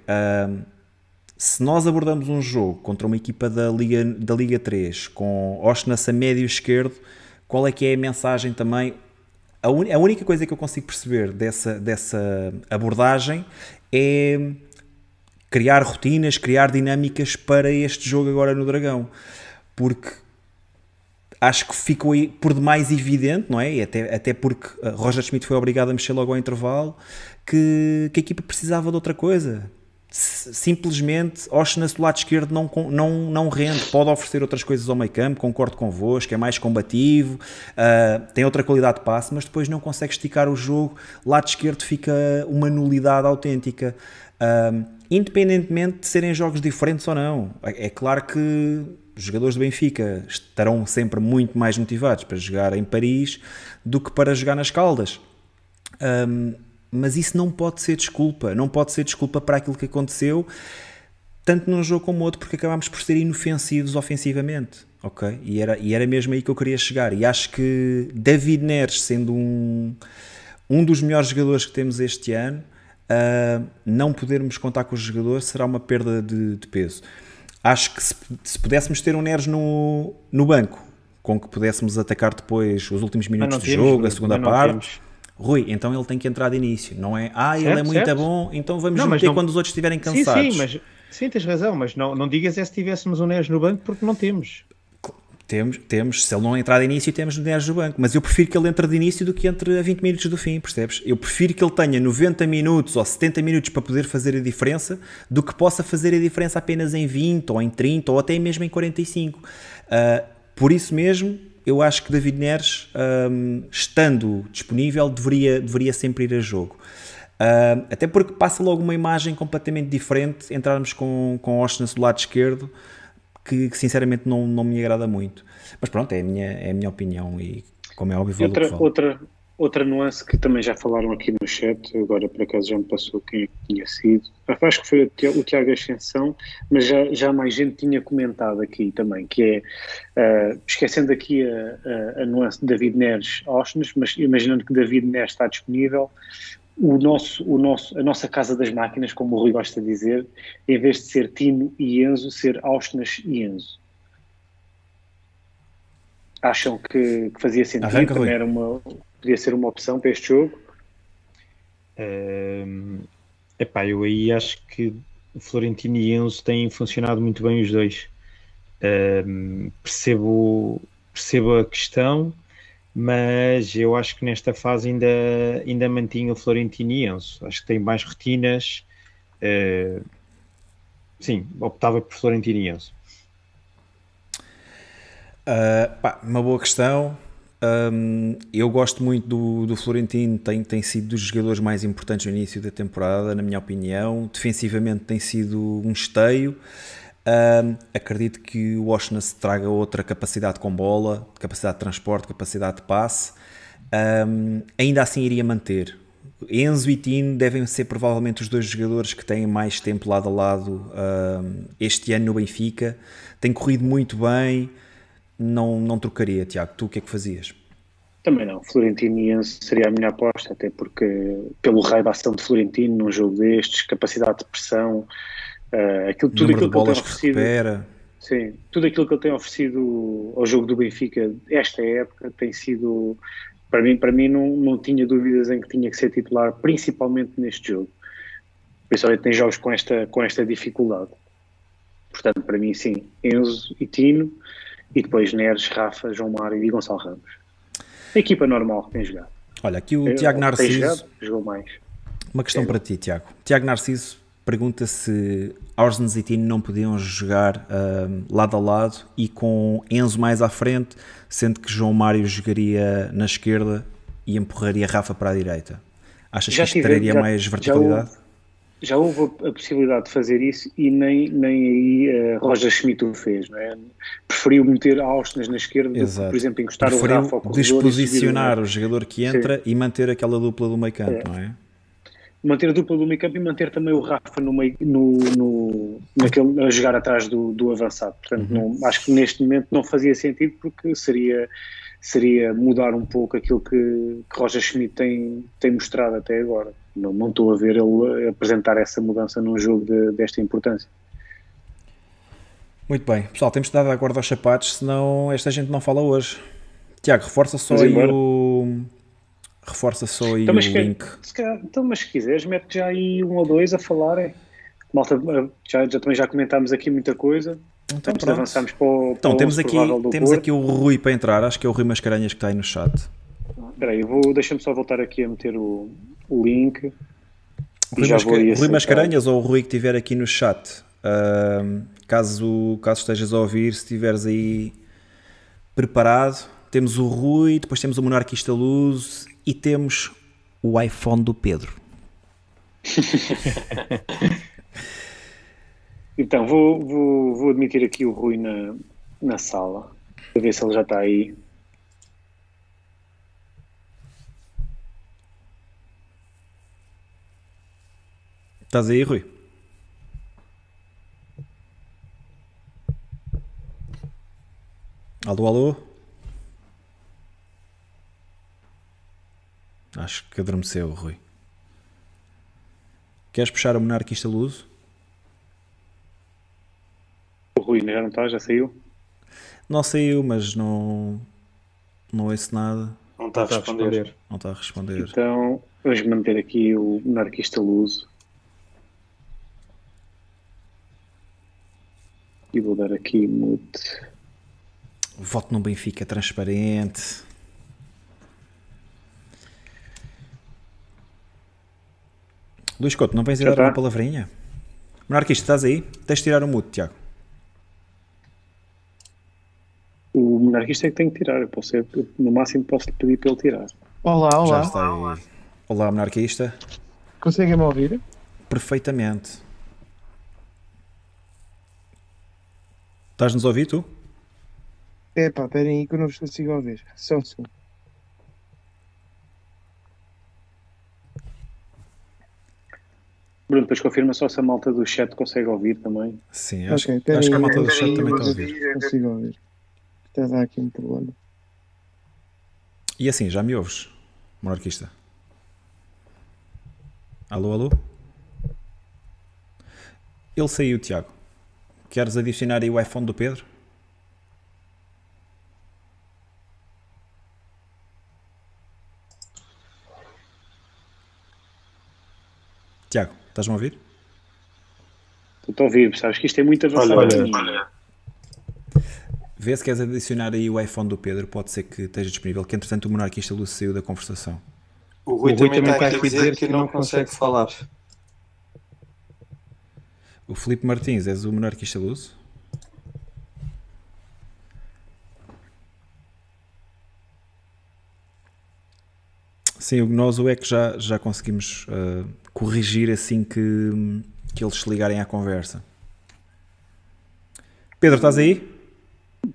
um, se nós abordamos um jogo contra uma equipa da Liga, da Liga 3 com Osnas a médio esquerdo, qual é que é a mensagem também? A, un, a única coisa que eu consigo perceber dessa, dessa abordagem é criar rotinas, criar dinâmicas para este jogo agora no Dragão. Porque acho que ficou por demais evidente, não é? E até, até porque uh, Roger Schmidt foi obrigado a mexer logo ao intervalo, que, que a equipa precisava de outra coisa. Simplesmente, Oshnas do lado esquerdo não, não, não rende, pode oferecer outras coisas ao meio campo, concordo convosco, é mais combativo, uh, tem outra qualidade de passe, mas depois não consegue esticar o jogo, lado esquerdo fica uma nulidade autêntica. Uh, independentemente de serem jogos diferentes ou não. É, é claro que os jogadores do Benfica estarão sempre muito mais motivados para jogar em Paris do que para jogar nas Caldas. Um, mas isso não pode ser desculpa, não pode ser desculpa para aquilo que aconteceu, tanto num jogo como outro, porque acabámos por ser inofensivos ofensivamente, ok? E era, e era mesmo aí que eu queria chegar. E acho que David Neres, sendo um, um dos melhores jogadores que temos este ano, uh, não podermos contar com o jogador será uma perda de, de peso. Acho que se, se, pudéssemos ter um Neres no, no banco, com que pudéssemos atacar depois os últimos minutos temos, jogo, a segunda parte. Temos. Rui, então ele tem que entrar de início, não é? Ah, ele é muito certo. bom, então vamos não, meter não... quando os outros estiverem cansados. Sim, sim, mas sim, tens razão, mas não, não digas é se tivéssemos um Neres no banco porque não temos. Temos, temos, se ele não entrar de início, temos 10 do banco. Mas eu prefiro que ele entre de início do que entre a 20 minutos do fim, percebes? Eu prefiro que ele tenha 90 minutos ou 70 minutos para poder fazer a diferença do que possa fazer a diferença apenas em 20 ou em 30 ou até mesmo em 45. Uh, ah, por isso mesmo, eu acho que David Neres, um, estando disponível, deveria, deveria sempre ir a jogo. Uh, até porque passa logo uma imagem completamente diferente entrarmos com, com Oshnas do lado esquerdo que, que, sinceramente não, não me agrada muito. Mas pronto, é a minha, é a minha opinião e como é óbvio outra, outra, outra nuance que também já falaram aqui no chat, agora por acaso já me passou quem é que tinha sido, acho que foi o Tiago Ascensão, mas já, já mais gente tinha comentado aqui também, que é, uh, esquecendo aqui a, a, a, nuance de David Neres Osnes, mas imaginando que David Neres está disponível, o nosso, o nosso, a nossa casa das máquinas, como o Rui gosta de dizer, em vez de ser Tino e Enzo, ser Ausnas e Enzo. Acham que, que fazia sentido, Arranca, também era uma, podia ser uma opção para este jogo? Um, epá, eu aí acho que o Florentino e Enzo têm funcionado muito bem os dois. Um, percebo, percebo a questão, mas eu acho que nesta fase ainda, ainda mantinha o Florentino e Enzo. Acho que tem mais rotinas. Uh, sim, optava por Florentino e Enzo. Uh, pá, uma boa questão. Um, eu gosto muito do, do Florentino, tem, tem sido dos jogadores mais importantes no início da temporada, na minha opinião. Defensivamente tem sido um esteio. Um, acredito que o Oshness traga outra capacidade com bola, capacidade de transporte, capacidade de passe. Um, ainda assim iria manter. Enzo e Tino devem ser provavelmente os dois jogadores que têm mais tempo lado a lado um, este ano no Benfica. Tem corrido muito bem. Não, não trocaria, Tiago. Tu o que é que fazias? Também não. Florentino e Enzo seria a minha aposta, até porque pelo raio da ação de Florentino num jogo destes, capacidade de pressão, Uh, aquilo, tudo aquilo que ele tem oferecido. Sim, tudo aquilo que ele tem oferecido ao jogo do Benfica esta época tem sido para mim, para mim não, não tinha dúvidas em que tinha que ser titular, principalmente neste jogo. Principalmente em jogos com esta, com esta dificuldade. Portanto, para mim, sim, Enzo e Tino, e depois Neres, Rafa, João Mário e Gonçalo Ramos. A equipa normal que tem jogado. Olha, aqui o Eu, Tiago Narciso. Jogado, jogou mais. Uma questão é. para ti, Tiago. Tiago Narciso pergunta se Orsens e Tino não podiam jogar uh, lado a lado e com Enzo mais à frente, sendo que João Mário jogaria na esquerda e empurraria Rafa para a direita. Achas já que isto traria mais verticalidade? Já houve, a possibilidade de fazer isso e nem, nem aí uh, Roger Schmidt o fez, não é? Preferiu meter Austin na esquerda, Exato. por exemplo, encostar Preferiu o Rafa ao corredor disposicionar o jogador que entra Sim. e manter aquela dupla do meio campo, é. não é? manter a dupla do meio campo e manter também o Rafa no meio, no, no, naquele, a jogar atrás do, do avançado. Portanto, uhum. não, acho que neste momento não fazia sentido porque seria, seria mudar um pouco aquilo que, que Roger Schmidt tem, tem mostrado até agora. Não, não estou a ver ele apresentar essa mudança num jogo de, desta importância. Muito bem, pessoal, temos de dar a guarda aos sapatos, senão esta gente não fala hoje. Tiago, reforça só aí o, Reforça só aí então, o link. Se calhar, então, mas se quiseres, mete já aí um ou dois a falarem. Malta, já, já, também já comentámos aqui muita coisa. Então, Antes avançamos para o, então, temos, aqui, temos aqui o Rui para entrar, acho que é o Rui Mascarenhas que está aí no chat. Espera aí, deixa-me só voltar aqui a meter o, o link. Rui, Masca Rui Mascarenhas ou o Rui que estiver aqui no chat, uh, caso, caso estejas a ouvir, se estiveres aí preparado, temos o Rui, depois temos o Monarquista Luz e temos o iPhone do Pedro. [LAUGHS] então, vou, vou, vou admitir aqui o Rui na, na sala, para ver se ele já está aí. Estás aí, Rui? Alô, alô? Acho que adormeceu, Rui. Queres puxar a monarquista Luso? O Rui já não está? Já saiu? Não saiu, mas não, não ouço nada. Não está, a, responder. responder. Não está a responder. Então, vamos manter aqui o monarquista Luso. E vou dar aqui mute. O voto no Benfica transparente. Luís Couto, não vens a dar tá. uma palavrinha? Monarquista, estás aí? Tens de tirar o mute, Tiago. O monarquista é que tem que tirar. Eu posso, no máximo posso lhe pedir para ele tirar. Olá, olá. Já está aí. Olá, monarquista. Conseguem-me ouvir? Perfeitamente. Estás-nos a ouvir, tu? É pá, esperem aí que eu não vos consigo ouvir. Só um segundo. Bruno, depois confirma só se a malta do chat consegue ouvir também. Sim, acho, okay, acho que a malta do chat também está a ouvir. Consigo ouvir. Está a dar aqui um problema. E assim, já me ouves, monarquista? Alô, alô? Ele saiu, Tiago. Queres adicionar aí o iPhone do Pedro? Tiago. Estás-me a ouvir? Estou a ouvir, sabes que isto é muito avançado. Olha, olha. Vê se queres adicionar aí o iPhone do Pedro, pode ser que esteja disponível, que entretanto o monarquista Lúcio saiu da conversação. O Rui, o Rui também, está a dizer que, que não consegue falar. O Felipe Martins, és o monarquista Lúcio? Sim, nós o é que já, já conseguimos uh, corrigir assim que, que eles se ligarem à conversa. Pedro, estás aí?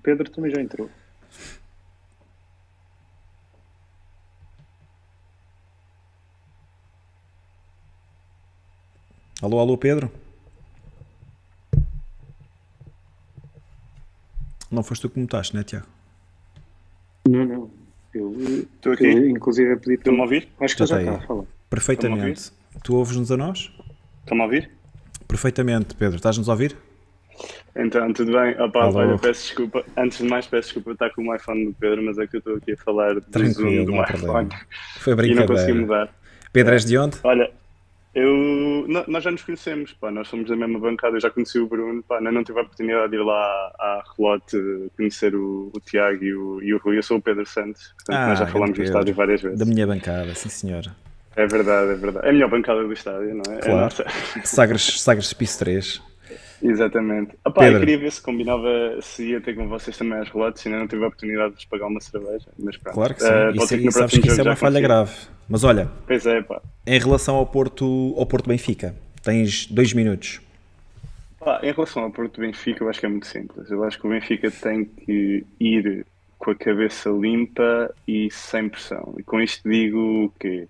Pedro também já entrou. Alô, alô, Pedro? Não foste tu que mutaste, não é, Tiago? Não, não. Eu, Estou aqui. Eu, inclusive, pedi para. Estão-me a ouvir? Acho que já, já está a falar. Perfeitamente. Tu ouves-nos a nós? Estão-me a ouvir? Perfeitamente, Pedro. Estás-nos a ouvir? Então, tudo bem? Opa, olha, peço desculpa. Antes de mais, peço desculpa estar com o iPhone do Pedro, mas é que eu estou aqui a falar do Tranquilo, Zoom do iPhone. Foi brincadeira. E não consegui mudar. Pedro, és de onde? Olha, eu, nós já nos conhecemos, pá, nós somos da mesma bancada, eu já conheci o Bruno, pá, não, não tive a oportunidade de ir lá à Relote conhecer o, o Tiago e o, e o Rui, eu sou o Pedro Santos, portanto ah, nós já falamos no estádio várias vezes. Da minha bancada, sim senhora. É verdade, é verdade. É a melhor bancada do estádio, não é? Claro. É Sagres, Sagres Piso 3. Exatamente. Opa, eu queria ver se combinava, se ia ter com vocês também as relatos, ainda não tive a oportunidade de pagar uma cerveja. Mas pronto. Claro que sim. Uh, isso, que sabes que isso é uma falha grave. Mas olha, pois é, pá. em relação ao Porto, ao Porto Benfica, tens dois minutos. Pá, em relação ao Porto Benfica, eu acho que é muito simples. Eu acho que o Benfica tem que ir com a cabeça limpa e sem pressão. E com isto digo que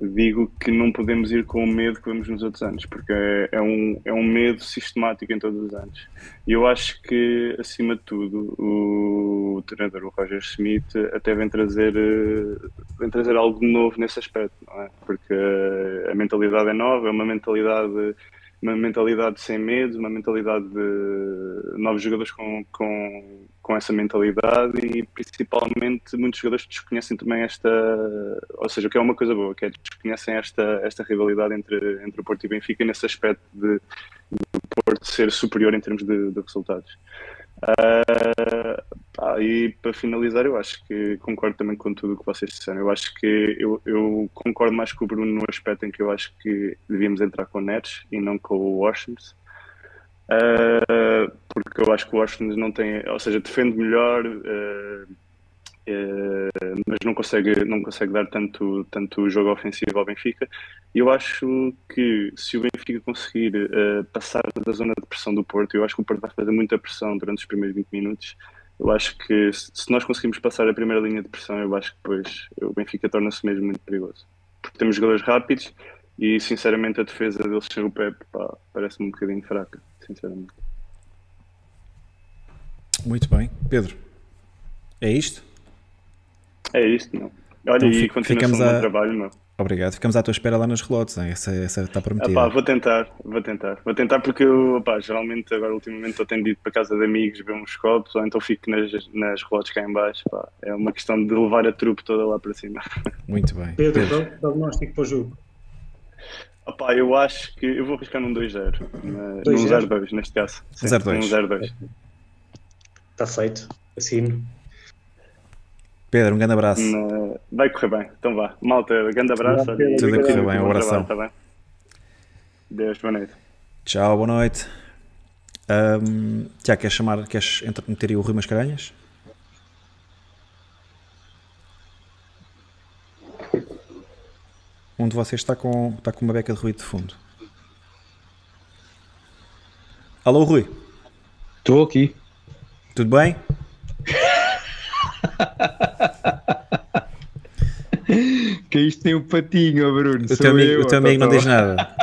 digo que não podemos ir com o medo que vemos nos outros anos, porque é, é, um, é um medo sistemático em todos os anos. E eu acho que, acima de tudo, o, treinador, o Roger Schmidt, até vem trazer, vem trazer algo novo nesse aspecto, não é? Porque a mentalidade é nova, é uma mentalidade uma mentalidade sem medo, uma mentalidade de novos jogadores com, com, com essa mentalidade e principalmente muitos jogadores desconhecem também esta, ou seja, o que é uma coisa boa, que é desconhecem esta, esta rivalidade entre, entre o Porto e o Benfica nesse aspecto de, de Porto ser superior em termos de, de resultados. Uh, pá, e para finalizar, eu acho que concordo também com tudo o que vocês disseram. Eu acho que eu, eu, concordo mais com o Bruno no aspecto em que eu acho que devíamos entrar com o Nets e não com o Washington. Uh, porque eu acho que o Washington não tem, ou seja, defende melhor. Uh, eh, mas não consegue, não consegue dar tanto, tanto jogo ofensivo ao Benfica. E eu acho que se o Benfica conseguir uh, passar da zona de pressão do Porto, eu acho que o Porto vai fazer muita pressão durante os primeiros 20 minutos. Eu acho que se nós conseguimos passar a primeira linha de pressão, eu acho que depois o Benfica torna-se mesmo muito perigoso. Porque temos jogadores rápidos e, sinceramente, a defesa deles sem o Pep parece-me um bocadinho fraca, sinceramente. Muito bem. Pedro, é isto? É isto, não. Olha, então, e continuação a... do trabalho, meu. Obrigado. Ficamos à tua espera lá nas relotes, hein? essa, essa está prometida. Epá, vou tentar, vou tentar. Vou tentar porque eu, epá, geralmente, agora ultimamente, estou tendido para casa de amigos, ver uns copos, ou então fico nas, nas relotes cá em baixo. Epá. É uma questão de levar a trupe toda lá para cima. [LAUGHS] Muito bem. Pedro, Pedro. diagnóstico para o jogo. Epá, eu acho que eu vou arriscar num 2-0, num 0-2 neste caso. 0-2. Está feito, assino. Pedro, um grande abraço. Vai correr bem, então vá. Malta, grande abraço. Tudo a correr bem, um abração. Tá bem? Deus, boa noite. Tchau, boa noite. Um, Tiago, queres chamar, queres meter aí o Rui Mascarenhas? Um de vocês está com, está com uma beca de ruído de fundo. Alô, Rui? Estou aqui. Tudo bem? Que isto tem um patinho, Bruno. O teu amigo, eu, o teu amigo não diz nada.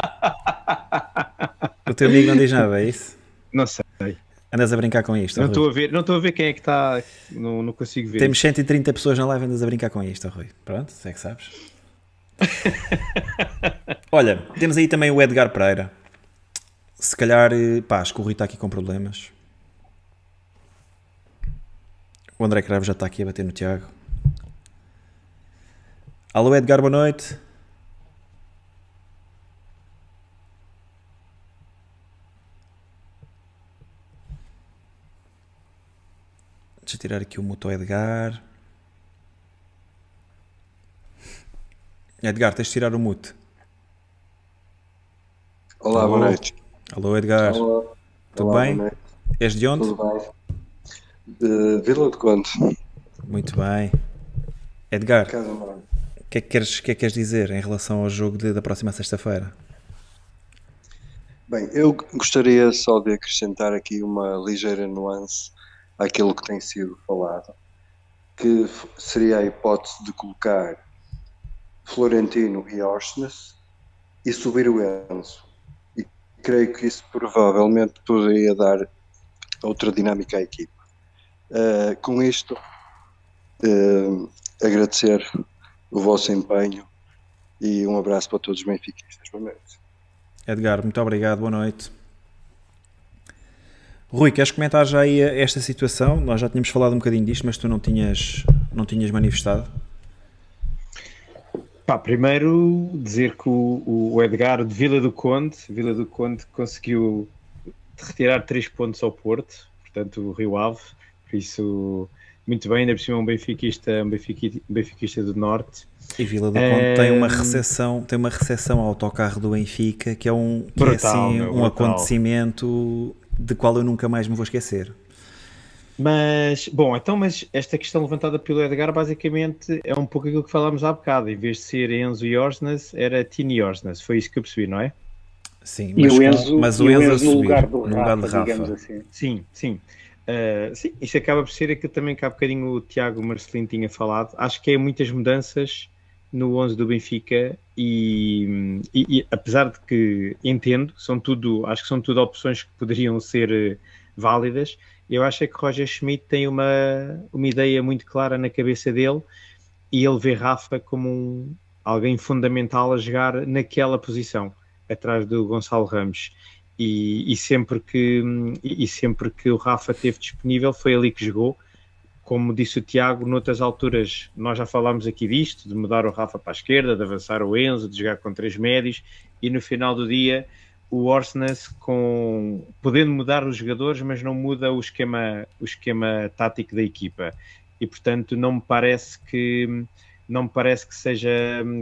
O teu amigo não diz nada, é isso? Não sei. Andas a brincar com isto. Não estou a ver, não estou a ver quem é que está. Não, não consigo ver. Temos 130 pessoas na live andas a brincar com isto, Rui. Pronto, sei que sabes. [LAUGHS] Olha, temos aí também o Edgar Pereira. Se calhar, eh, pá, acho que o Rui está aqui com problemas. O André Cravo já está aqui a bater no Tiago. Alô Edgar, boa noite. Deixa eu tirar aqui o moto Edgar. Edgar, tens de tirar o mute. Olá, Alô. boa noite. Alô Edgar. Olá. Tudo Olá, bem? És de onde? Tudo bem de Vila de Conde. Muito bem. Edgar, o que, é que, queres, que é que queres dizer em relação ao jogo de, da próxima sexta-feira? Bem, eu gostaria só de acrescentar aqui uma ligeira nuance àquilo que tem sido falado, que seria a hipótese de colocar Florentino e Orsnes e subir o Enzo. E creio que isso provavelmente poderia dar outra dinâmica à equipe. Uh, com isto, uh, agradecer o vosso empenho e um abraço para todos os benfiquistas. Boa noite. Edgar, muito obrigado, boa noite. Rui, queres comentar já aí esta situação? Nós já tínhamos falado um bocadinho disto, mas tu não tinhas, não tinhas manifestado. Pá, primeiro dizer que o, o Edgar de Vila do Conde, Vila do Conde conseguiu retirar 3 pontos ao Porto, portanto o Rio Ave, por isso muito bem, ainda por cima um benfiquista, um benfiquista, um benfiquista do Norte. E Vila do Conde tem uma recepção, tem uma recepção ao autocarro do Benfica que é um, que brutal, é assim, meu, um acontecimento de qual eu nunca mais me vou esquecer. Mas, bom, então, mas esta questão levantada pelo Edgar basicamente é um pouco aquilo que falámos há bocado. Em vez de ser Enzo e Orsnes, era Tini Orsnes. Foi isso que eu percebi, não é? Sim, mas, o Enzo, mas o Enzo, Enzo no lugar do Rafa, lugar de Rafa. Assim. Sim, sim. Uh, sim, isso acaba por ser aquilo também que há bocadinho o Tiago Marcelino tinha falado. Acho que é muitas mudanças no 11 do Benfica e, e, e, apesar de que entendo, são tudo, acho que são tudo opções que poderiam ser eh, válidas, eu acho é que Roger Schmidt tem uma, uma ideia muito clara na cabeça dele e ele vê Rafa como um, alguém fundamental a jogar naquela posição, atrás do Gonçalo Ramos. E, e, sempre que, e sempre que o Rafa esteve disponível foi ali que jogou. Como disse o Tiago, noutras alturas nós já falámos aqui disto, de mudar o Rafa para a esquerda, de avançar o Enzo, de jogar com três médios, e no final do dia o Orsnes com podendo mudar os jogadores, mas não muda o esquema, o esquema tático da equipa. E portanto não me parece que não me parece que seja,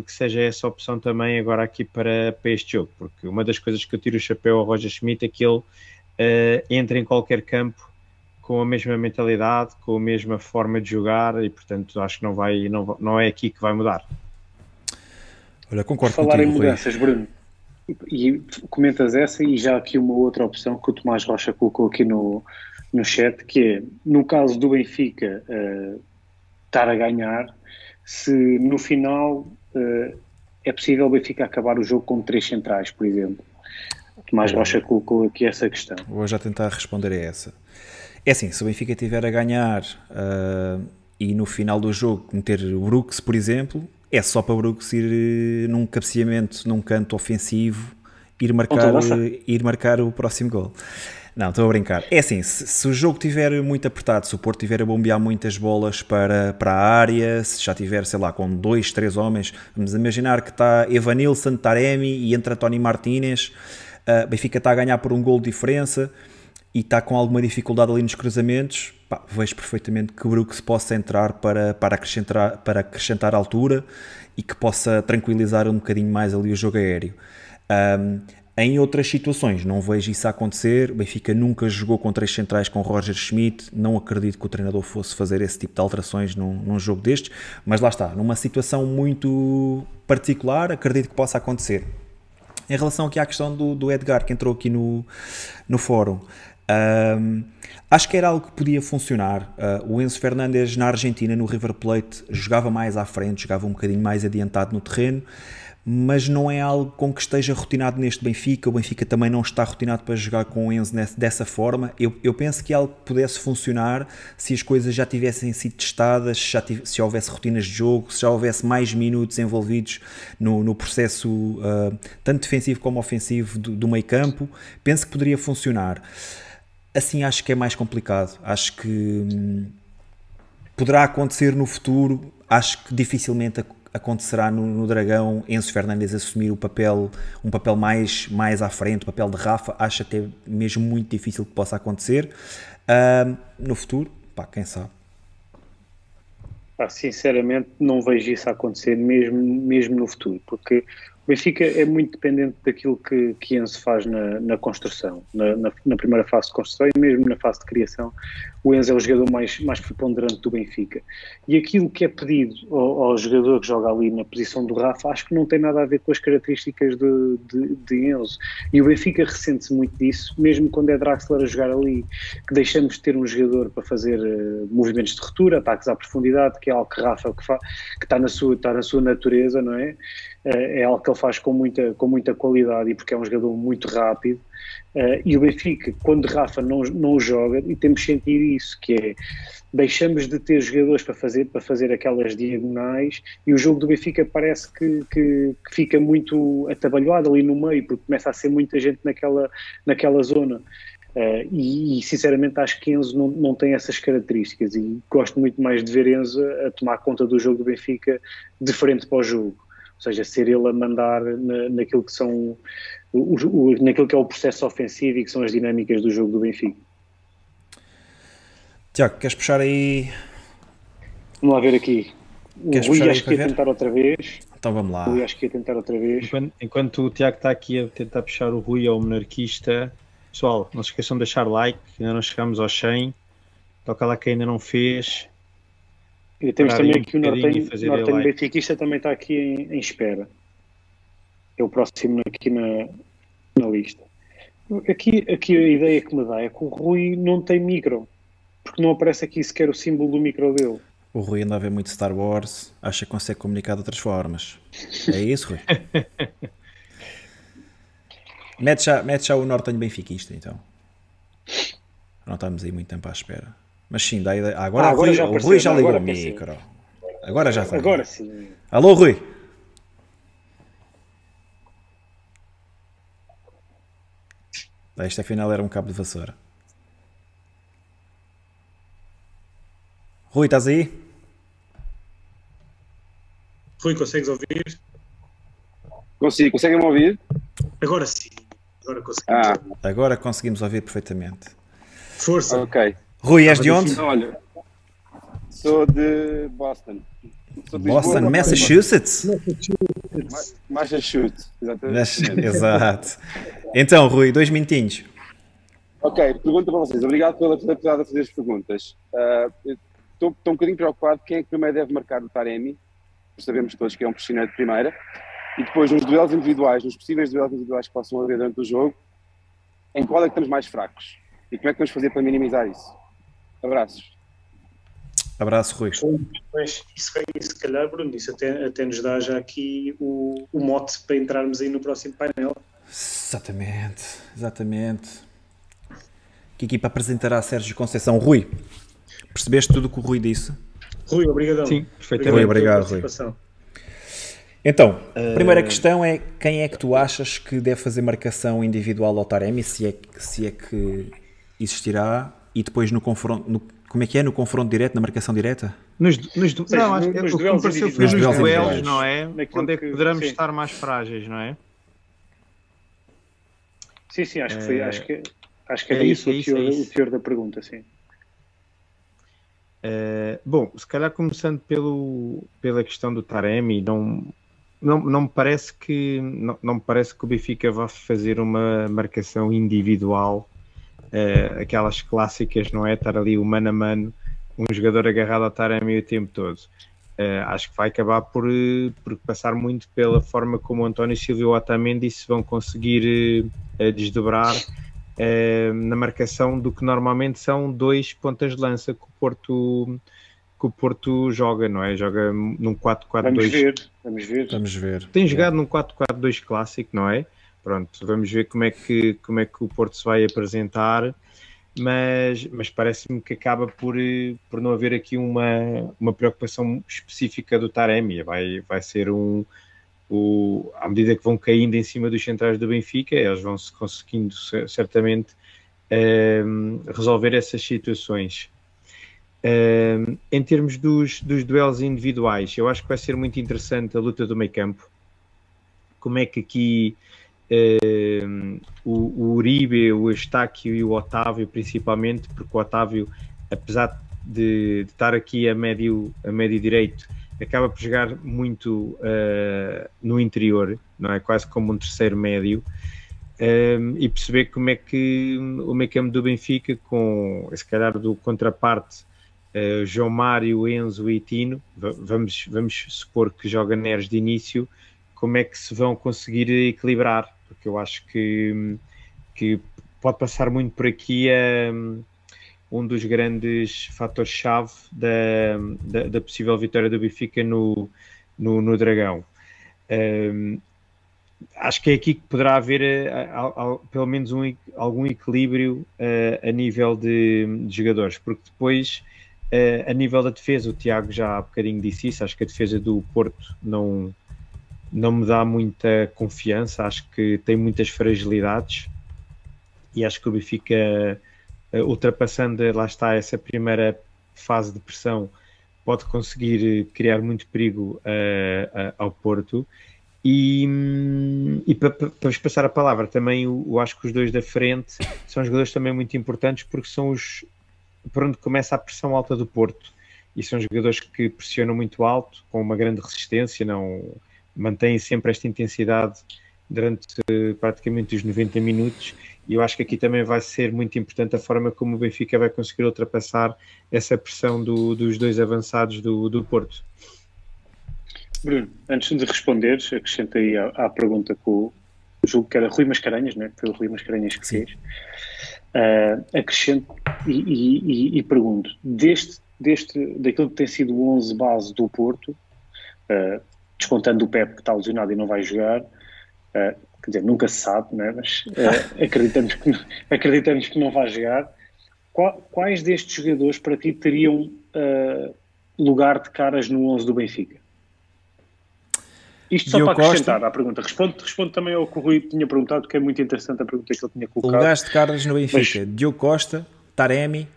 que seja essa opção também agora aqui para, para este jogo, porque uma das coisas que eu tiro o chapéu ao Roger Schmidt é que ele uh, entra em qualquer campo com a mesma mentalidade, com a mesma forma de jogar e portanto acho que não vai não, não é aqui que vai mudar. Olha, concordo Falar contigo, em mudanças, Bruno. E comentas essa e já aqui uma outra opção que o Tomás Rocha colocou aqui no, no chat, que é, no caso do Benfica uh, estar a ganhar, se no final uh, é possível o Benfica acabar o jogo com três centrais, por exemplo. O Tomás Rocha colocou aqui essa questão. Vou já tentar responder a essa. É assim, se o Benfica estiver a ganhar uh, e no final do jogo meter o Brooks, por exemplo, é só para Brooks ir eh, num cabeceamento, num canto ofensivo, ir marcar, ir marcar o próximo gol. Não, estou a brincar. É assim, se, se, o jogo estiver muito apertado, se o Porto estiver a bombear muitas bolas para, para a área, se já tiver, sei lá, com dois, três homens, vamos imaginar que está Evanilson, Taremi e entra Tony Martínez, uh, Benfica está a ganhar por um gol de diferença e está com alguma dificuldade ali nos cruzamentos, pá, vejo perfeitamente que o Brooks possa entrar para, para, acrescentar, para acrescentar altura e que possa tranquilizar um bocadinho mais ali o jogo aéreo. Um, em outras situações, não vejo isso acontecer. O Benfica nunca jogou com três centrais com Roger Schmidt. Não acredito que o treinador fosse fazer esse tipo de alterações num, num jogo destes. Mas lá está, numa situação muito particular, acredito que possa acontecer. Em relação aqui à questão do, do Edgar, que entrou aqui no, no fórum, um, acho que era algo que podia funcionar. Uh, o Enzo Fernandes na Argentina, no River Plate, jogava mais à frente, jogava um bocadinho mais adiantado no terreno, mas não é algo com que esteja rotinado neste Benfica. O Benfica também não está rotinado para jogar com o Enzo dessa forma. Eu, eu penso que é algo que pudesse funcionar se as coisas já tivessem sido testadas, se, já tivesse, se houvesse rotinas de jogo, se já houvesse mais minutos envolvidos no, no processo uh, tanto defensivo como ofensivo do, do meio campo. Penso que poderia funcionar assim acho que é mais complicado. Acho que hum, poderá acontecer no futuro, acho que dificilmente acontecerá no, no, Dragão Enzo Fernandes assumir o papel, um papel mais, mais à frente, o papel de Rafa, acho até mesmo muito difícil que possa acontecer. Uh, no futuro, pá, quem sabe. Ah, sinceramente, não vejo isso acontecer mesmo, mesmo no futuro, porque o Benfica é muito dependente daquilo que, que Enzo faz na, na construção, na, na, na, primeira fase de construção e mesmo na fase de criação. O Enzo é o jogador mais, mais preponderante do Benfica. E aquilo que é pedido ao, ao, jogador que joga ali na posição do Rafa, acho que não tem nada a ver com as características de, de, de Enzo. E o Benfica ressente-se muito disso, mesmo quando é Draxler a jogar ali, que deixamos de ter um jogador para fazer uh, movimentos de ruptura, ataques à profundidade, que é algo que Rafa que, que está, na sua, está na sua natureza, não é? é algo que ele faz com muita, com muita qualidade e porque é um jogador muito rápido. Uh, e o Benfica, quando Rafa não, não joga, e temos sentido isso, que é deixamos de ter jogadores para fazer, para fazer aquelas diagonais e o jogo do Benfica parece que, que, que fica muito atabalhoado ali no meio, porque começa a ser muita gente naquela, naquela zona. Uh, e, e, sinceramente acho que Enzo não, não tem essas características e gosto muito mais de ver Enzo a tomar conta do jogo do Benfica de frente para o jogo ou seja, ser ele a mandar na, naquilo que são o, o, naquilo que é o processo ofensivo e que são as dinâmicas do jogo do Benfica. Tiago, queres puxar aí Vamos lá ver aqui. O Queres Rui puxar aí acho que ia ver? tentar outra vez. Então vamos lá. O Rui acho que ia tentar outra vez. Enquanto, enquanto o Tiago está aqui a tentar puxar o Rui ao monarquista, pessoal, não se esqueçam de deixar like, ainda não chegamos aos 100. Toca lá que ainda não fez. E temos Parar também um aqui o bocadinho Nortenho. Benfiquista também está aqui em, em espera. É o próximo aqui na, na lista. Aqui, aqui a ideia que me dá é que o Rui não tem micro. Porque não aparece aqui sequer o símbolo do micro dele. O Rui anda a ver muito Star Wars, acha que consegue comunicar de outras formas. É isso, Rui? [LAUGHS] mete, já, mete já o Nortenho Benfiquista, então. Não estamos aí muito tempo à espera. Mas sim, dá ideia. Ah, agora, Ah, o agora Rui, já o apareceu, Rui já ligou agora o micro. Agora já está. Agora sim. Alô, Rui? Ah, Este afinal era um cabo de vassoura. Rui, estás aí? Rui, consegues ouvir? Consigo, conseguem-me ouvir? Agora sim. Agora consegui. Ah, Agora conseguimos ouvir perfeitamente. Força. ok. Rui, és de onde? Olha, sou de Boston. Sou de Lisboa, Boston, mas- Massachusetts? Ma- Massachusetts, exatamente. Exato. Então, Rui, dois minutinhos. Ok, pergunta para vocês. Obrigado pela oportunidade de fazer as perguntas. Ah, Estou estou um bocadinho preocupado quem é que primeiro deve marcar o Taremi. Sabemos todos que é um profissional de primeira. E depois, nos duelos individuais, nos possíveis duelos individuais que possam haver durante o jogo, em qual é que estamos mais fracos? E como é que vamos fazer para minimizar isso? Abraços. Abraço, Rui. Pois, isso, aí, se calhar, Bruno, isso até, até nos dá já aqui o, o mote para entrarmos aí no próximo painel. Exatamente, exatamente. Que equipa apresentará Sérgio Conceição? Rui, percebeste tudo o que o Rui disse? Rui, obrigadão. Sim, perfeitamente. Rui, obrigado, Rui. Então, a primeira questão é quem é que tu achas que deve fazer marcação individual ao Taremi, se é, se é que existirá, e depois no confronto, no- como é que é, no confronto direto, na marcação direta? Nos, nos, du- seja, não, acho que nos o que me duelos pareceu foi nos Nos duelos não é? Naquilo Onde é que que- poderemos sim. estar mais frágeis, não é? Sim, sim, acho que foi. É, Acho que, acho que é era isso, isso, é o, isso, é teor, isso. o teor da pergunta, sim. Eh, bom, se calhar começando pelo, pela questão do Taremi, não, não, não me parece que não, não me parece que o Benfica vá fazer uma marcação individual, eh, aquelas clássicas, não é? Estar ali o mano a mano, um jogador agarrado ao Taremi o tempo todo. Eh, acho que vai acabar por, eh, por passar muito pela forma como o António Silva e o Otamendi se vão conseguir eh, desdobrar na marcação do que normalmente são dois pontas de lança que o Porto, que o Porto joga, não é? Joga num Vamos 4-4-2. ver, vamos ver. Vamos ver. Tem jogado num 4-4-2 clássico, não é? Pronto, vamos ver como é que, como é que o Porto se vai apresentar, mas, mas parece-me que acaba por, eh, por não haver aqui uma, uma preocupação específica do Taremi. Vai, vai ser um. O, à medida que vão caindo em cima dos centrais do Benfica, eles vão se conseguindo cer- certamente ehm, resolver essas situações. Ehm, em termos dos, dos duelos individuais, eu acho que vai ser muito interessante a luta do meio campo. Como é que aqui ehm, o, o Uribe, o Estáquio e o Otávio, principalmente, porque o Otávio, apesar de, de estar aqui a médio, a médio direito, acaba por jogar muito eh, no interior, não é? Quase como um terceiro médio. Um, e perceber como é que o meio campo do Benfica, com se calhar do contraparte uh, João Mário, Enzo e Tino, va- vamos, vamos supor que joga Neres de início, como é que se vão conseguir equilibrar? Porque eu acho que, que pode passar muito por aqui um, um dos grandes fatores-chave da, da, da possível vitória do Benfica no, no, no Dragão. Um, acho que é aqui que poderá haver eh, al- al- pelo menos um algum equilíbrio eh, a nível de, de jogadores, porque depois eh, a nível da defesa, o Tiago já há bocadinho disse isso, acho que a defesa do Porto não, não me dá muita confiança, acho que tem muitas fragilidades e acho que o Benfica eh, ultrapassando, lá está, essa primeira fase de pressão pode conseguir criar muito perigo eh, a- ao Porto e, e para, para vos passar a palavra, também eu, eu acho que os dois da frente são jogadores também muito importantes porque são os por onde começa a pressão alta do Porto. e são jogadores que pressionam muito alto, com uma grande resistência, não mantêm sempre esta intensidade durante praticamente os 90 minutos e eu acho que aqui também vai ser muito importante a forma como o Benfica vai conseguir ultrapassar essa pressão do, dos dois avançados do, do Porto. Bruno, antes de responderes, acrescenta aí à, à pergunta que o julgo que era Rui Mascarenhas, né? foi o Rui Mascarenhas que Sim. fez. Uh, acrescento e, e, e, pergunto: deste, deste, daquilo que tem sido o 11 base do Porto, uh, descontando o Pep que está lesionado e não vai jogar, uh, quer dizer, nunca se sabe, né? mas [LAUGHS] acreditamos, que, acreditamos que não vai jogar. quais destes jogadores para ti teriam lugar de caras no 11 do Benfica? Isto só Diogo para acrescentar Costa. à pergunta. Responde, responde também ao que o Rui tinha perguntado, que é muito interessante a pergunta que ele tinha colocado. Lugares de caras no Benfica. Mas... Diogo Costa, Taremi.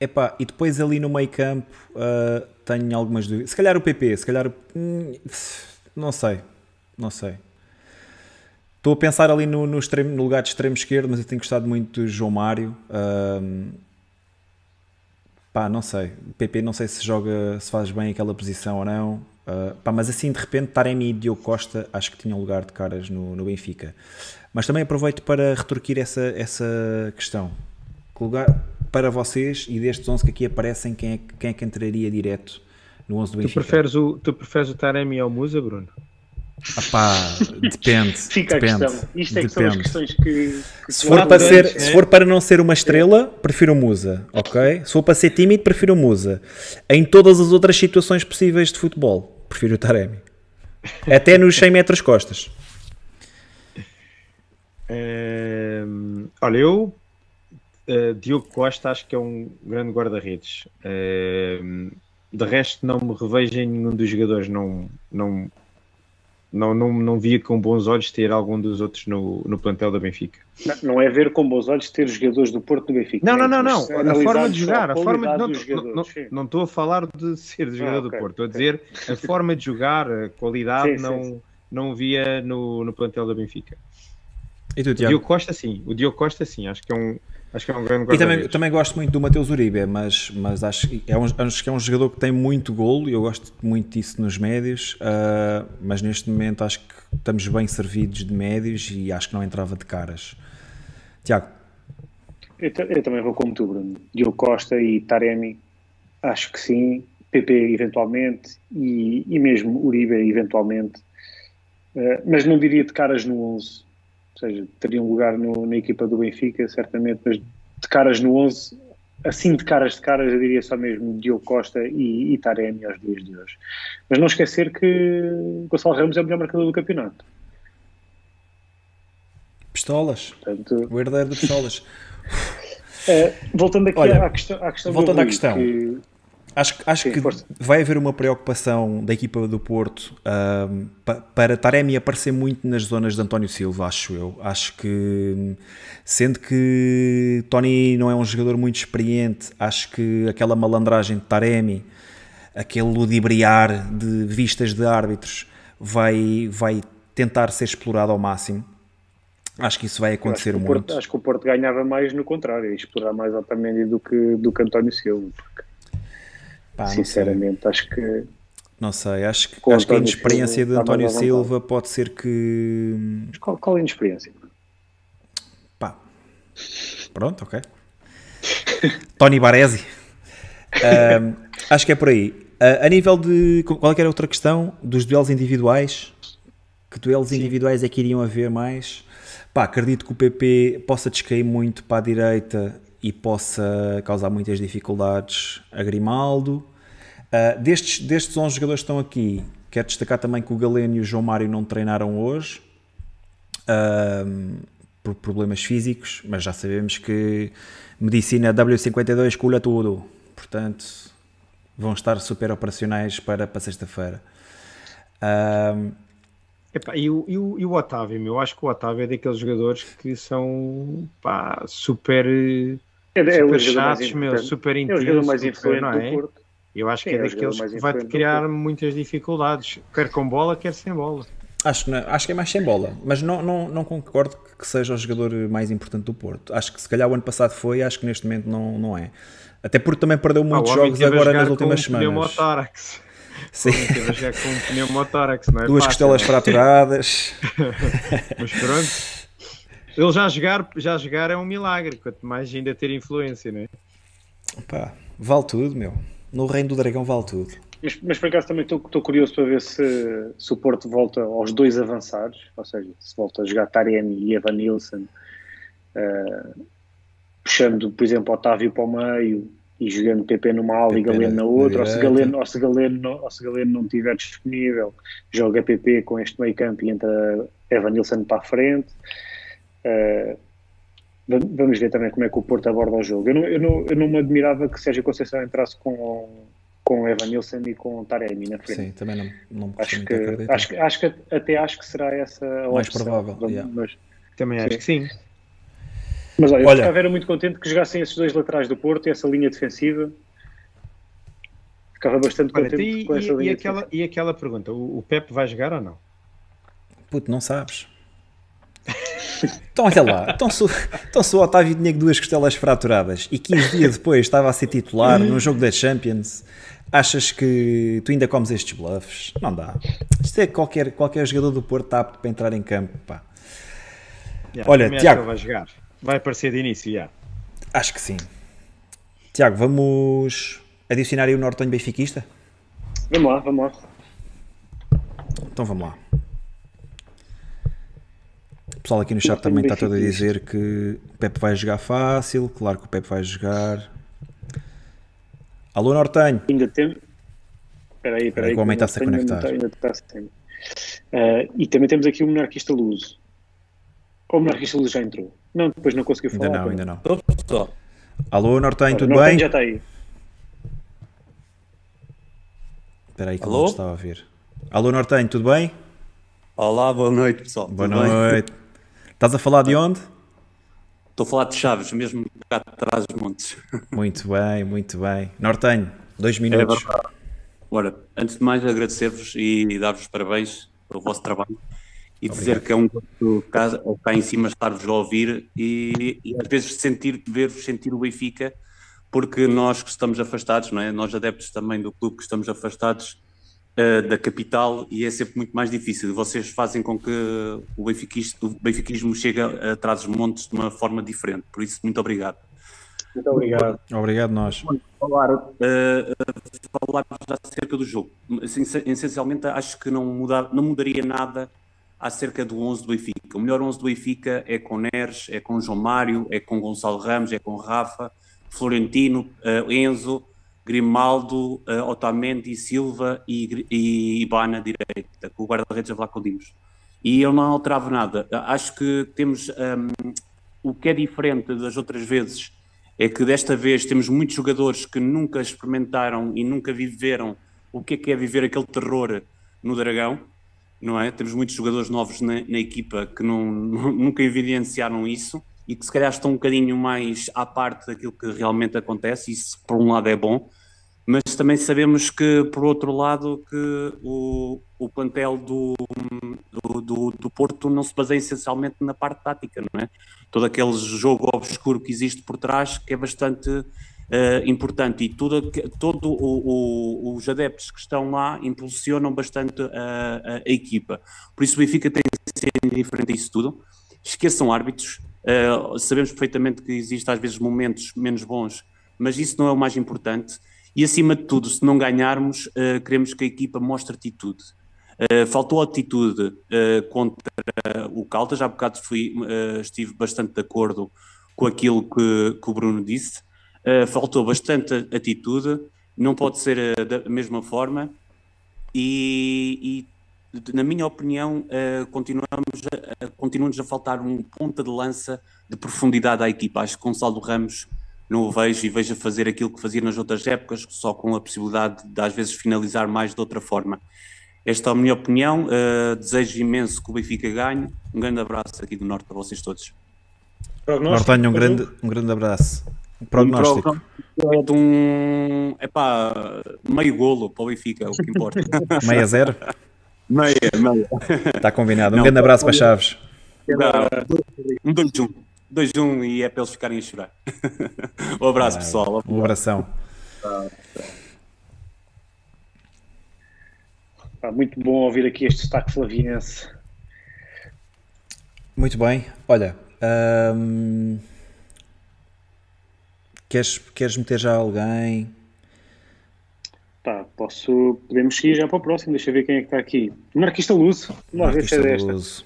Epá, e depois ali no meio campo uh, tenho algumas dúvidas. Se calhar o PP, se calhar. Hum, não sei. Não sei. Estou a pensar ali no, no, extremo, no lugar de extremo esquerdo, mas eu tenho gostado muito do João Mário. Uh, pá, não sei. PP não sei se joga, se faz bem aquela posição ou não. Uh, pá, mas assim, de repente, Taremi e Diogo Costa acho que tinham lugar de caras no, no Benfica. Mas também aproveito para retorquir essa, essa questão. Que lugar para vocês e destes 11 que aqui aparecem, quem é, quem é que entraria direto no 11 do Benfica? Tu preferes o, tu preferes o Taremi ao Musa, Bruno? Apá, depende. [LAUGHS] Fica depende, a questão. Isto é que são as questões que. que se, for para ser, se for para não ser uma estrela, prefiro o Musa, ok? Se for para ser tímido, prefiro o Musa. Em todas as outras situações possíveis de futebol, prefiro o Taremi. [LAUGHS] Até nos 100 metros costas. olha, eu uh, Diogo Costa acho que é um grande guarda-redes. Uh, de resto, não me revejo em nenhum dos jogadores. Não, não, não, não, não via com bons olhos ter algum dos outros no, no plantel da Benfica. Não, não é ver com bons olhos ter jogadores do Porto do Benfica. Não, não, não, não. A forma de jogar, a forma de, não, não, não, estou a falar de ser jogador ah, okay, do Porto, estou a dizer a [LAUGHS] forma de jogar, a qualidade sim, não, sim. não via no, no plantel da Benfica. E tu, Tiago? O Diogo Costa sim, o Diogo Costa sim, acho que é um Acho que é um grande guarda E também, também gosto muito do Mateus Uribe, mas, mas acho, é um, acho que é um jogador que tem muito golo e eu gosto muito disso nos médios, uh, mas neste momento acho que estamos bem servidos de médios e acho que não entrava de caras. Tiago. Eu, eu também vou como tu, Bruno. Diogo Costa e Taremi, acho que sim. PP eventualmente e, e mesmo Uribe eventualmente, uh, mas não diria de caras no 11 ou seja, teria um lugar no, na equipa do Benfica, certamente, mas de caras no 11, assim de caras de caras, eu diria só mesmo Diogo Costa e, e Taremi aos dias de hoje. Mas não esquecer que Gonçalo Ramos é o melhor marcador do campeonato. Pistolas. Portanto, o herdeiro de pistolas. uh, [LAUGHS] voltando aqui Olha, à questão, à questão voltando à questão. Que Acho, acho Sim, que força. vai haver uma preocupação da equipa do Porto um, para Taremi aparecer muito nas zonas de António Silva, acho eu. Acho que, sendo que Tony não é um jogador muito experiente, acho que aquela malandragem de Taremi, aquele ludibriar de vistas de árbitros, vai, vai tentar ser explorado ao máximo. Acho que isso vai acontecer acho muito. Porto, acho que o Porto ganhava mais no contrário, explorar mais Otamendi do que, do que António Silva. Porque Pá, Sinceramente, acho que. Não sei, acho que, acho que a inexperiência de António Silva pode ser que. Mas qual, qual é a inexperiência? Pá. Pronto, ok. Tony Baresi. Um, acho que é por aí. Uh, a nível de. Qual é era outra questão? Dos duelos individuais? Que duelos Sim. individuais é que iriam haver mais? Pá, acredito que o PP possa descair muito para a direita e possa causar muitas dificuldades a Grimaldo. Uh, destes, destes 11 jogadores que estão aqui, quero destacar também que o Galeno e o João Mário não treinaram hoje uh, por problemas físicos, mas já sabemos que medicina W52 cura tudo, portanto vão estar super operacionais para, para sexta-feira. Uh, e, o, e, o, e o Otávio, meu, eu acho que o Otávio é daqueles jogadores que são pá, super é, é super chatos, meu, super intensos. É o mais influente não é? do Porto. Eu acho que é, é daqueles que vai criar muitas dificuldades, quer com bola, quer sem bola. Acho, acho que é mais sem bola, mas não, não, não concordo que seja o jogador mais importante do Porto. Acho que se calhar o ano passado foi, acho que neste momento não, não é. Até porque também perdeu muitos ah, jogos agora nas últimas com semanas. [LAUGHS] Sim. com um pneumotórax, não é? Duas fácil, costelas fraturadas. [LAUGHS] mas pronto. Ele já jogar, já jogar é um milagre, quanto mais ainda ter influência, não é? Pá, vale tudo, meu. No Reino do Dragão vale tudo. Mas, mas por acaso também estou curioso para ver se, se o Porto volta aos dois avançados, ou seja, se volta a jogar Taremi e Evan Nilsson, uh, puxando, por exemplo, Otávio para o meio e jogando PP numa ala e Galeno na outra, ou se Galeno, ou, se Galeno não, ou se Galeno não estiver disponível, joga PP com este meio campo e entra Evan Nilsson para a frente. Uh, vamos ver também como é que o Porto aborda o jogo. Eu não, eu não, eu não me admirava que Sérgio Conceição entrasse com com Evan Nilsson e com Taremi na frente. Sim, também não, não me acho que, acho, acho que até acho que será essa a mais provável. Yeah. Mas, também acho sim. que sim. Mas olha, eu Olha, ficava muito contente que jogassem esses dois laterais do Porto e essa linha defensiva. Ficava bastante olha, contente e, com essa e, linha e aquela, e aquela pergunta, o, o Pepe vai jogar ou não? Puto, não sabes. Então olha lá, então se, então se o Otávio tinha duas costelas fraturadas e 15 dias depois estava a ser titular no jogo da Champions, achas que tu ainda comes estes bluffs? Não dá. Isto é qualquer, qualquer jogador do Porto está apto para entrar em campo. Pá. Yeah, Olha, Tiago. Vai jogar. Vai aparecer de início, já. Acho que sim. Tiago, vamos adicionar aí o Nortonho benfiquista? Vamos lá, vamos lá. Então vamos lá. O pessoal aqui no chat também está todo a dizer que o Pepe vai jogar fácil. Claro que o Pepe vai jogar. Alô, Nortenho. Ainda tem. Espera aí, espera aí. O homem está-se a conectar. Ainda está, ainda uh, e também temos aqui o monarquista Luz. Ou o monarquista Luz já entrou? Não, depois não conseguiu falar. Ainda não, ainda não. Estou. Alô, Nortenho, tudo Nortenho bem? já está aí. Espera aí que Alô? não estava a ver. Alô, Nortenho, tudo bem? Olá, boa noite, pessoal. Boa tudo noite. Bem? Estás a falar de onde? Estou a falar de Chaves, mesmo cá atrás dos montes. [LAUGHS] Muito bem, muito bem. Nortenho, dois minutos. É Ora, antes de mais agradecer-vos e dar-vos parabéns pelo vosso trabalho e Obrigado. dizer que é um gosto cá, cá em cima estar-vos a ouvir e, e, às vezes sentir, ver-vos sentir o Benfica, porque nós que estamos afastados, não é? nós adeptos também do clube que estamos afastados, uh, da capital e é sempre muito mais difícil. Vocês fazem com que o benfiquismo, o benfiquismo chegue atrás dos montes de uma forma diferente. Por isso, muito obrigado. Muito obrigado. Obrigado nós. Falar, uh, falar acerca do jogo. Essencialmente, acho que não, mudar, não mudaria nada acerca do 11 do Benfica. O melhor 11 do Benfica é com Neres, é com João Mário, é com Gonçalo Ramos, é com Rafa, Florentino, uh, Enzo, Grimaldo, uh, Otamendi, Silva e, e Ibana direita, com o guarda-redes a falar com Dimos. E eu não alterava nada. Acho que temos um, o que é diferente das outras vezes é que desta vez temos muitos jogadores que nunca experimentaram e nunca viveram o que é que é viver aquele terror no Dragão, não é? Temos muitos jogadores novos na, na equipa que não, [LAUGHS] nunca evidenciaram isso e que se calhar estão um bocadinho mais à parte daquilo que realmente acontece, isso por um lado é bom, mas também sabemos que, por outro lado, que o, o plantel do, do, do, Porto não se baseia essencialmente na parte tática, não é? Todo aquele jogo obscuro que existe por trás, que é bastante uh, importante, e tudo, todo o, o, os adeptos que estão lá impulsionam bastante a, a, a equipa. Por isso o Benfica tem que ser indiferente a isso tudo. Esqueçam árbitros, uh, sabemos perfeitamente que existem às vezes momentos menos bons, mas isso não é o mais importante e acima de tudo, se não ganharmos, uh, queremos que a equipa mostre atitude. Uh, faltou atitude uh, contra o Caldas, já há bocado fui, estive bastante de acordo com aquilo que, que o Bruno disse. faltou bastante atitude, não pode ser da mesma forma, e, e na minha opinião, continuamos a, continuamos a faltar um ponta de lança de profundidade à equipa. Acho que Gonçalo Ramos não o vejo e vejo a fazer aquilo que fazia nas outras épocas, só com a possibilidade de às vezes finalizar mais de outra forma. Esta é a minha opinião. Uh, desejo imenso que o Benfica ganhe. Um grande abraço aqui do Norte para vocês todos. Nortenho, um grande, um grande abraço. Prognóstico. É de um epá, meio golo para o Benfica, é o que importa. [LAUGHS] Meio a zero? Meia, meia. Está combinado. Um não, grande abraço para Chaves. Um 2-1. 2-1 e é para eles ficarem a chorar. [LAUGHS] um abraço, pessoal. Um abração. muito bom ouvir aqui este destaque flaviense. Muito bem. Olha, hum, queres, queres meter já alguém? Pá, posso. Podemos seguir já para o próximo. Deixa eu ver quem é que está aqui. Marquista Luz. Vamos ver se é desta. Luz.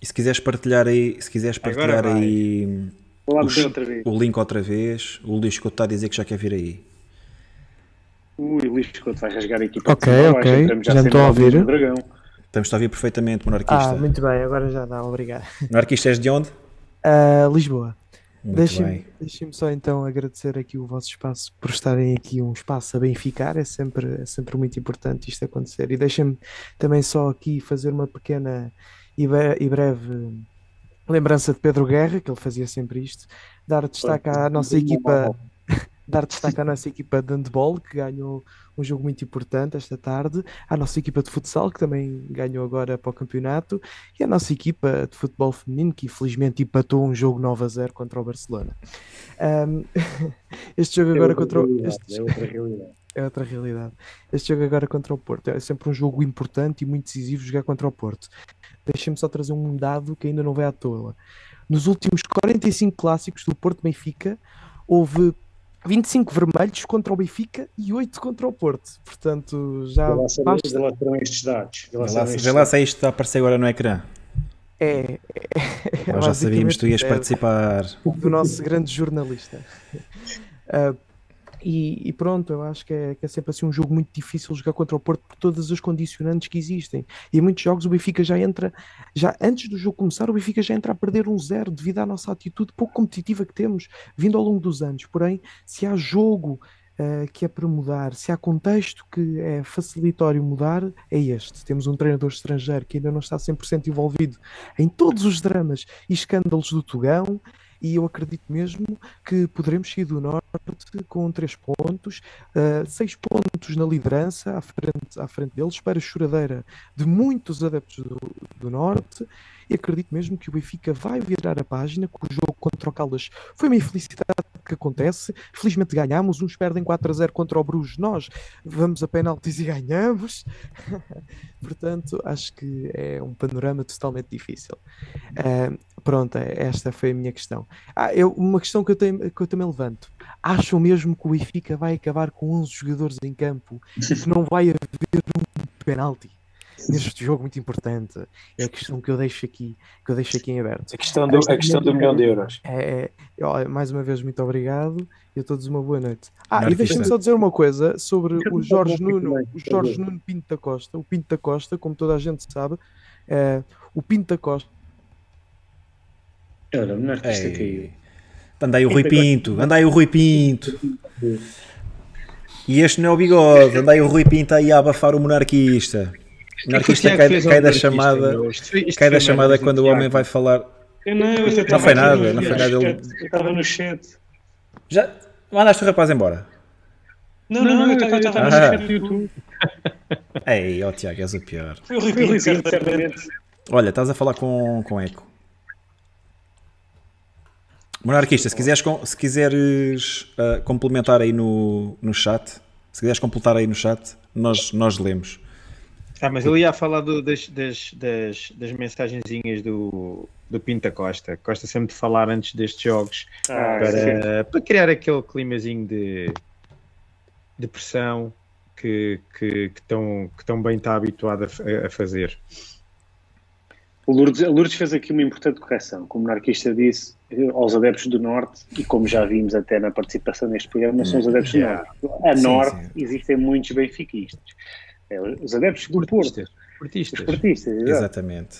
E se quiseres partilhar aí, se quiseres partilhar aí o, outra vez. o link outra vez, o Luís Couto está a dizer que já quer vir aí. Ui, o Luís Couto vai rasgar aqui para Ok, ok, já, já estou a ouvir. Estamos a ouvir perfeitamente, monarquista. Ah, muito bem, agora já dá, obrigado. Monarquista és de onde? Uh, Lisboa. Deixem-me deixem só então agradecer aqui o vosso espaço por estarem aqui um espaço a bem ficar, é sempre, é sempre muito importante isto acontecer. E deixem-me também só aqui fazer uma pequena e, breve lembrança de Pedro Guerra, que ele fazia sempre isto, dar destaque à nossa equipa, [LAUGHS] dar destaque à nossa equipa de handball, que ganhou um jogo muito importante esta tarde, à nossa equipa de futsal, que também ganhou agora para o campeonato, e à nossa equipa de futebol feminino, que infelizmente empatou um jogo 9 a 0 contra o Barcelona. Um, [LAUGHS] este jogo agora contra o. Este... É outra realidade é outra realidade. Este jogo agora contra o Porto é sempre um jogo importante e muito decisivo jogar contra o Porto. Deixem-me só trazer um dado que ainda não vai à toa. Nos últimos 45 clássicos do Porto Benfica, houve 25 vermelhos contra o Benfica e 8 contra o Porto. Portanto, já basta... Vê lá estes dados. Vê lá, vê lá se isto está a aparecer agora no ecrã. É, é Nós já sabíamos que tu ias é, participar. Do nosso grande jornalista. Uh, [LAUGHS] E, e, pronto, eu acho que é, que é, sempre assim um jogo muito difícil jogar contra o Porto por todas as condicionantes que existem. E em muitos jogos o Benfica já entra, já antes do jogo começar, o Benfica já entra a perder um zero devido à nossa atitude pouco competitiva que temos vindo ao longo dos anos. Porém, se há jogo uh, que é para mudar, se há contexto que é facilitório mudar, é este. Temos um treinador estrangeiro que ainda não está 100% envolvido em todos os dramas e escândalos do Tugão e eu acredito mesmo que poderemos sair do Norte com três pontos, uh, seis pontos na liderança à frente, à frente deles, para a choradeira de muitos adeptos do, do Norte e acredito mesmo que o Benfica vai virar a página, que o jogo contra o Caldas foi uma infelicidade que acontece. Felizmente ganhamos, uns perdem 4 a 0 contra o Bruges, nós vamos a penaltis e ganhamos. [LAUGHS] Portanto, acho que é um panorama totalmente difícil. Uh, pronto, esta foi a minha questão. Ah, eu, uma questão que eu, tenho, que eu também levanto. Acham mesmo que o Benfica vai acabar com 11 jogadores em campo e que não vai haver um penalti? neste jogo muito importante. É a questão que eu deixo aqui, que eu deixo aqui em aberto. A questão do, a questão do milhão de euros. É, é, mais uma vez, muito obrigado e a todos uma boa noite. Ah, e deixem-me só dizer uma coisa sobre o Jorge Nuno, o Jorge Nuno Pinto da Costa. O Pinto da Costa, como toda a gente sabe, é, o Pinto da Costa. Olha, o artista caiu. Anda aí o Rui Pinto, anda aí o Rui Pinto. E este não é o bigode, anda aí o Rui Pinto aí a abafar o monarquista. Anarquista cai, cai da chamada, cai da chamada quando o homem vai falar. Não, foi nada, não foi nada. Eu estava no chat. Já mandaste o rapaz embora? Não, não, não, eu estava no chat do YouTube. Ei, ó Tiago, és o pior. Foi o Rui certamente. Olha, estás a falar com, com eco. Monarquista, se quiseres, se quiseres uh, complementar aí no, no chat, se quiseres completar aí no chat, nós, nós lemos. Ah, mas eu ia falar do, das, das, das, das mensagenzinhas do, do Pinta Costa. Gosta sempre de falar antes destes jogos ah, para, para criar aquele climazinho de, de pressão que, que, que, tão, que tão bem está habituado a, a fazer. O Lourdes, a Lourdes fez aqui uma importante correção. Como o monarquista disse, aos adeptos do Norte, e como já vimos até na participação neste programa, não são os adeptos do Norte. A sim, Norte sim. existem muitos benfiquistas. É, os adeptos do Porto. Esportistas. Esportistas, exatamente.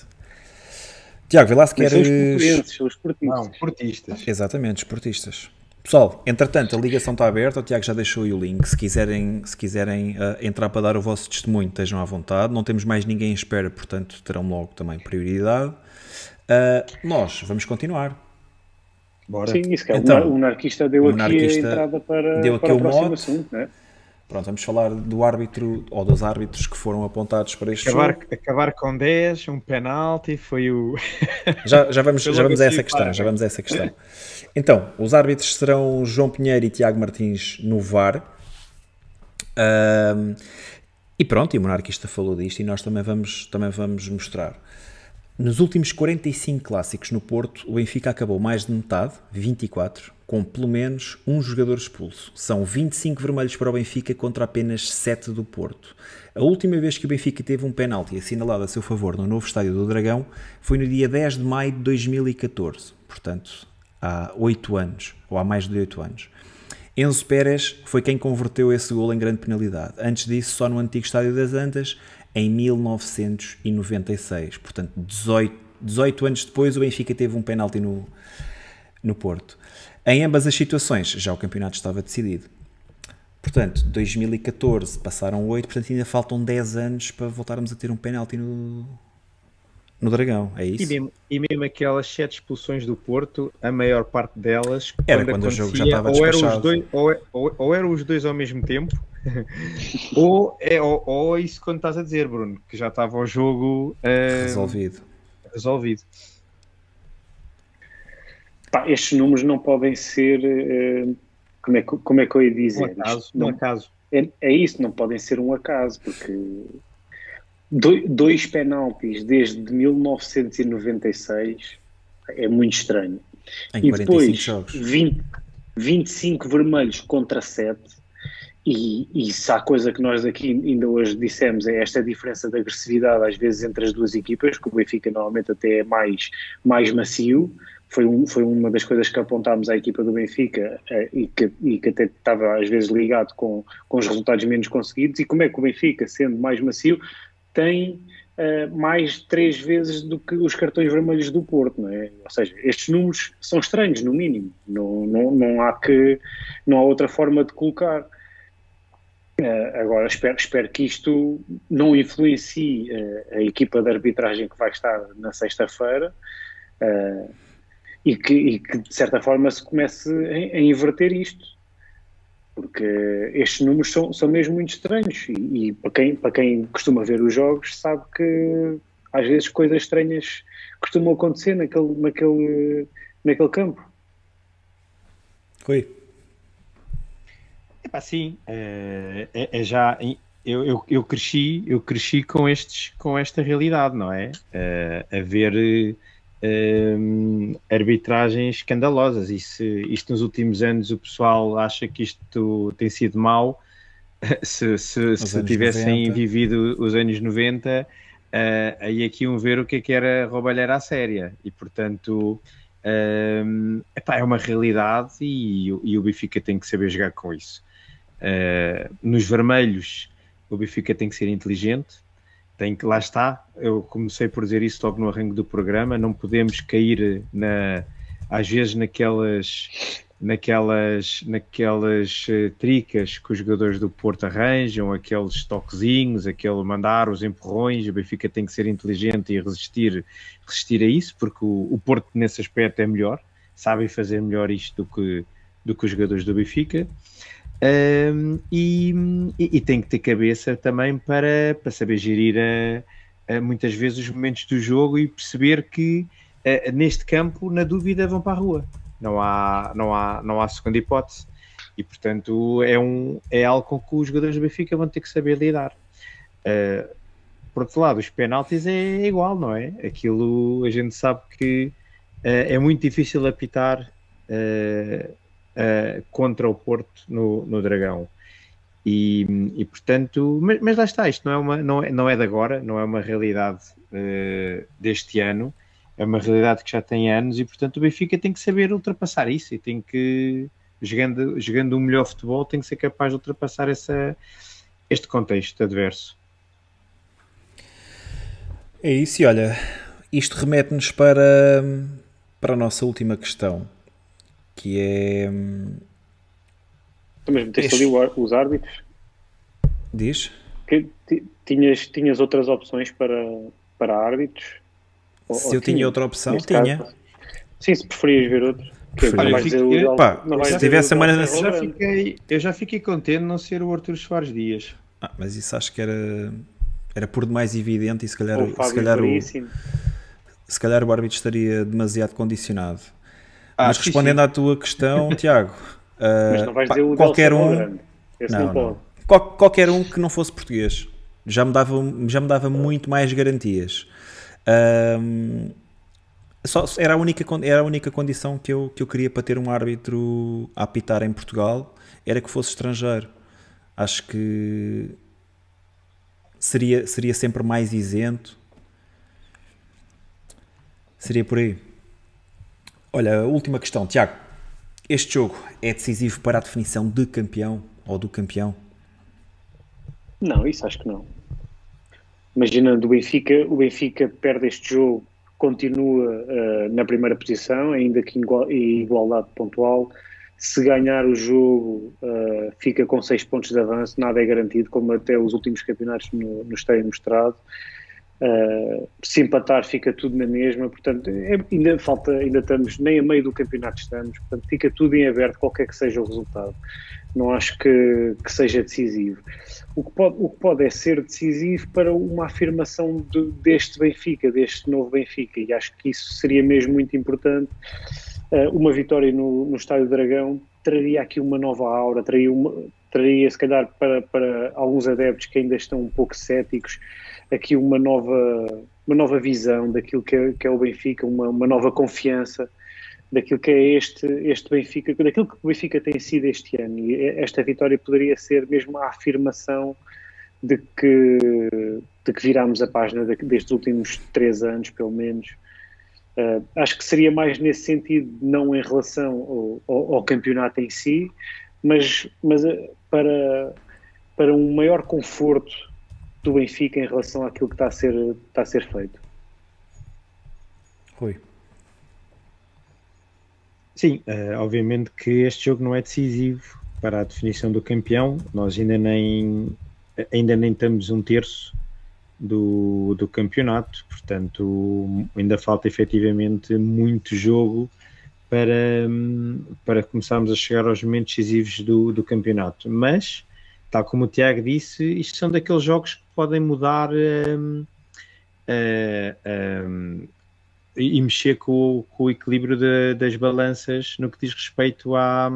Tiago, vê lá se queres. São os são os esportistas. Não, esportistas. Exatamente, esportistas. Pessoal, entretanto, a ligação está aberta, o Tiago já deixou aí o link. Se quiserem, se quiserem uh, entrar para dar o vosso testemunho, estejam à vontade. Não temos mais ninguém em espera, portanto, terão logo também prioridade. Uh, nós vamos continuar. Bora. Sim, isso que é. Então, o monarquista deu o aqui a entrada para, deu aqui para o, o próximo assunto, né? Pronto, vamos falar do árbitro ou dos árbitros que foram apontados para este acabar, jogo. Acabar com 10, um penalti, foi o. [LAUGHS] já, já vamos, já vamos a essa questão. Já vamos a essa questão. Então, os árbitros serão João Pinheiro e Tiago Martins no VAR. Um, e pronto, e o monarquista falou disto e nós também vamos, também vamos mostrar. Nos últimos 45 clássicos no Porto, o Benfica acabou mais de metade, 24, com pelo menos um jogador expulso. São 25 vermelhos para o Benfica contra apenas 7 do Porto. A última vez que o Benfica teve um penalti assinalado a seu favor no novo estádio do Dragão foi no dia 10 de maio de 2014, portanto há 8 anos, ou há mais de 8 anos. Enzo Pérez foi quem converteu esse gol em grande penalidade. Antes disso, só no antigo estádio das Antas, em 1996. Portanto, 18, 18 anos depois, o Benfica teve um penalti no, no Porto. Em ambas as situações, já o campeonato estava decidido. Portanto, 2014 passaram 8, portanto ainda faltam 10 anos para voltarmos a ter um penalti no, no Dragão, é isso? E mesmo, e mesmo aquelas 7 expulsões do Porto, a maior parte delas era quando, quando o jogo já estava ou eram, os dois, ou, ou, ou eram os dois ao mesmo tempo, [LAUGHS] ou, é, ou, ou isso quando estás a dizer, Bruno, que já estava o jogo uh, resolvido. resolvido. Pá, estes números não podem ser. Uh, como, é, como é que eu ia dizer? Um acaso. Não, um acaso. É, é isso, não podem ser um acaso, porque dois penaltis desde 1996 é muito estranho. Em e depois jogos. 20, 25 vermelhos contra 7. E, e se há coisa que nós aqui ainda hoje dissemos é esta diferença de agressividade às vezes entre as duas equipas, que o Benfica normalmente até é mais, mais macio, foi, um, foi uma das coisas que apontámos à equipa do Benfica eh, e, que, e que até estava às vezes ligado com, com os resultados menos conseguidos, e como é que o Benfica, sendo mais macio, tem uh, mais três vezes do que os cartões vermelhos do Porto, não é? Ou seja, estes números são estranhos, no mínimo. Não, não, não há que não há outra forma de colocar. Uh, agora espero, espero que isto não influencie uh, a equipa de arbitragem que vai estar na sexta-feira uh, e, que, e, que, de certa forma se comece a, a inverter isto porque estes números são, são mesmo muito estranhos e, e, para, quem, para quem costuma ver os jogos sabe que às vezes coisas estranhas costumam acontecer naquele, naquele, naquele campo. Rui. É sim, é, é, é, já eu, eu, eu, cresci eu cresci com estes com esta realidade, não é? é a ver um, arbitragens escandalosas. E se isto nos últimos anos o pessoal acha que isto tem sido mau, [LAUGHS] se, se, se tivessem 90. vivido os anos 90, uh, aí aqui iam ver o que é que era roubalheira à séria. E portanto. Um, epá, é uma realidade e, e, o Benfica tem que saber jogar com isso. Uh, nos vermelhos, o Benfica tem que ser inteligente, tem que, lá está, eu comecei por dizer isso logo no arranque do programa, não podemos cair na, às vezes naquelas naquelas, naquelas uh, tricas que os jogadores do Porto arranjam, aqueles toquezinhos, aquele mandar, os empurrões, o Benfica tem que ser inteligente e resistir, resistir a isso, porque o, o Porto nesse aspecto é melhor, sabem fazer melhor isto do que, do que os jogadores do Benfica. Um, e, e, tem que ter cabeça também para, para saber gerir a, a muitas vezes os momentos do jogo e perceber que a, neste campo, na dúvida, vão para a rua. Não há, não há, não há segunda hipótese. E portanto é, um, é algo com que os jogadores do Benfica vão ter que saber lidar. Uh, por outro lado, os penaltis é igual, não é? Aquilo a gente sabe que uh, é muito difícil apitar. Uh, uh, contra o Porto no, no Dragão. E, e portanto, mas, mas, lá está, isto não é, uma, não, é, não é de agora, não é uma realidade uh, deste ano, é uma realidade que já tem anos e portanto o Benfica tem que saber ultrapassar isso e tem que, jogando, jogando um melhor futebol, tem que ser capaz de ultrapassar essa, este contexto adverso. É isso, e olha, isto remete-nos para, para a nossa última questão que é. Tu mesmo tens ali os árbitros? Diz? Que, tinhas, tinhas outras opções para, para árbitros? Se ou, eu tinha outra opção, tinha. Caso, sim, se preferias ver outro. se tivesse a maneira eu já, fiquei, eu já fiquei contente de não ser o Arthur Soares Dias. Ah, mas isso acho que era, era por demais evidente e se calhar, se calhar, o, se calhar o árbitro estaria demasiado condicionado. Ah, mas respondendo sim. à tua questão, [LAUGHS] Tiago, uh, pá, qualquer um. Não, não. Qual, qualquer um que não fosse português já me dava, já me dava muito mais garantias. Um, só, era, a única, era a única condição que eu, que eu queria para ter um árbitro a apitar em Portugal era que fosse estrangeiro. Acho que seria, seria sempre mais isento. Seria por aí. Olha, a última questão, Tiago. Este jogo é decisivo para a definição de campeão ou do campeão? Não, isso acho que não. Imaginando o Benfica, o Benfica perde este jogo continua uh, na primeira posição, ainda que em igualdade pontual. Se ganhar o jogo, uh, fica com seis pontos de avanço, nada é garantido, como até os últimos campeonatos no, nos têm mostrado. Uh, se empatar, fica tudo na mesma, portanto, é, ainda falta, ainda estamos, nem a meio do campeonato estamos, portanto, fica tudo em aberto, qualquer que seja o resultado. Não acho que, que seja decisivo. O que, pode, o que pode é ser decisivo para uma afirmação de, deste Benfica, deste novo Benfica, e acho que isso seria mesmo muito importante. Uh, uma vitória no, no Estádio Dragão traria aqui uma nova aura, traria, uma, traria se calhar para, para alguns adeptos que ainda estão um pouco céticos, aqui uma nova, uma nova visão daquilo que é, que é o Benfica, uma, uma nova confiança daquilo que é este, este Benfica, daquilo que o Benfica tem sido este ano. E esta vitória poderia ser mesmo a afirmação de que, de que virámos a página destes últimos três anos, pelo menos. Uh, acho que seria mais nesse sentido, não em relação ao, ao, ao campeonato em si, mas, mas uh, para, para um maior conforto do Benfica em relação àquilo que está a ser, está a ser feito. Rui. Sim, uh, obviamente que este jogo não é decisivo para a definição do campeão. Nós ainda nem, ainda nem estamos um terço do, do campeonato, portanto, ainda falta efetivamente muito jogo para, para começarmos a chegar aos momentos decisivos do, do campeonato. Mas, tal como o Tiago disse, isto são daqueles jogos que podem mudar. Um, uh, um, e mexer com, com o equilíbrio de, das balanças no que diz respeito à,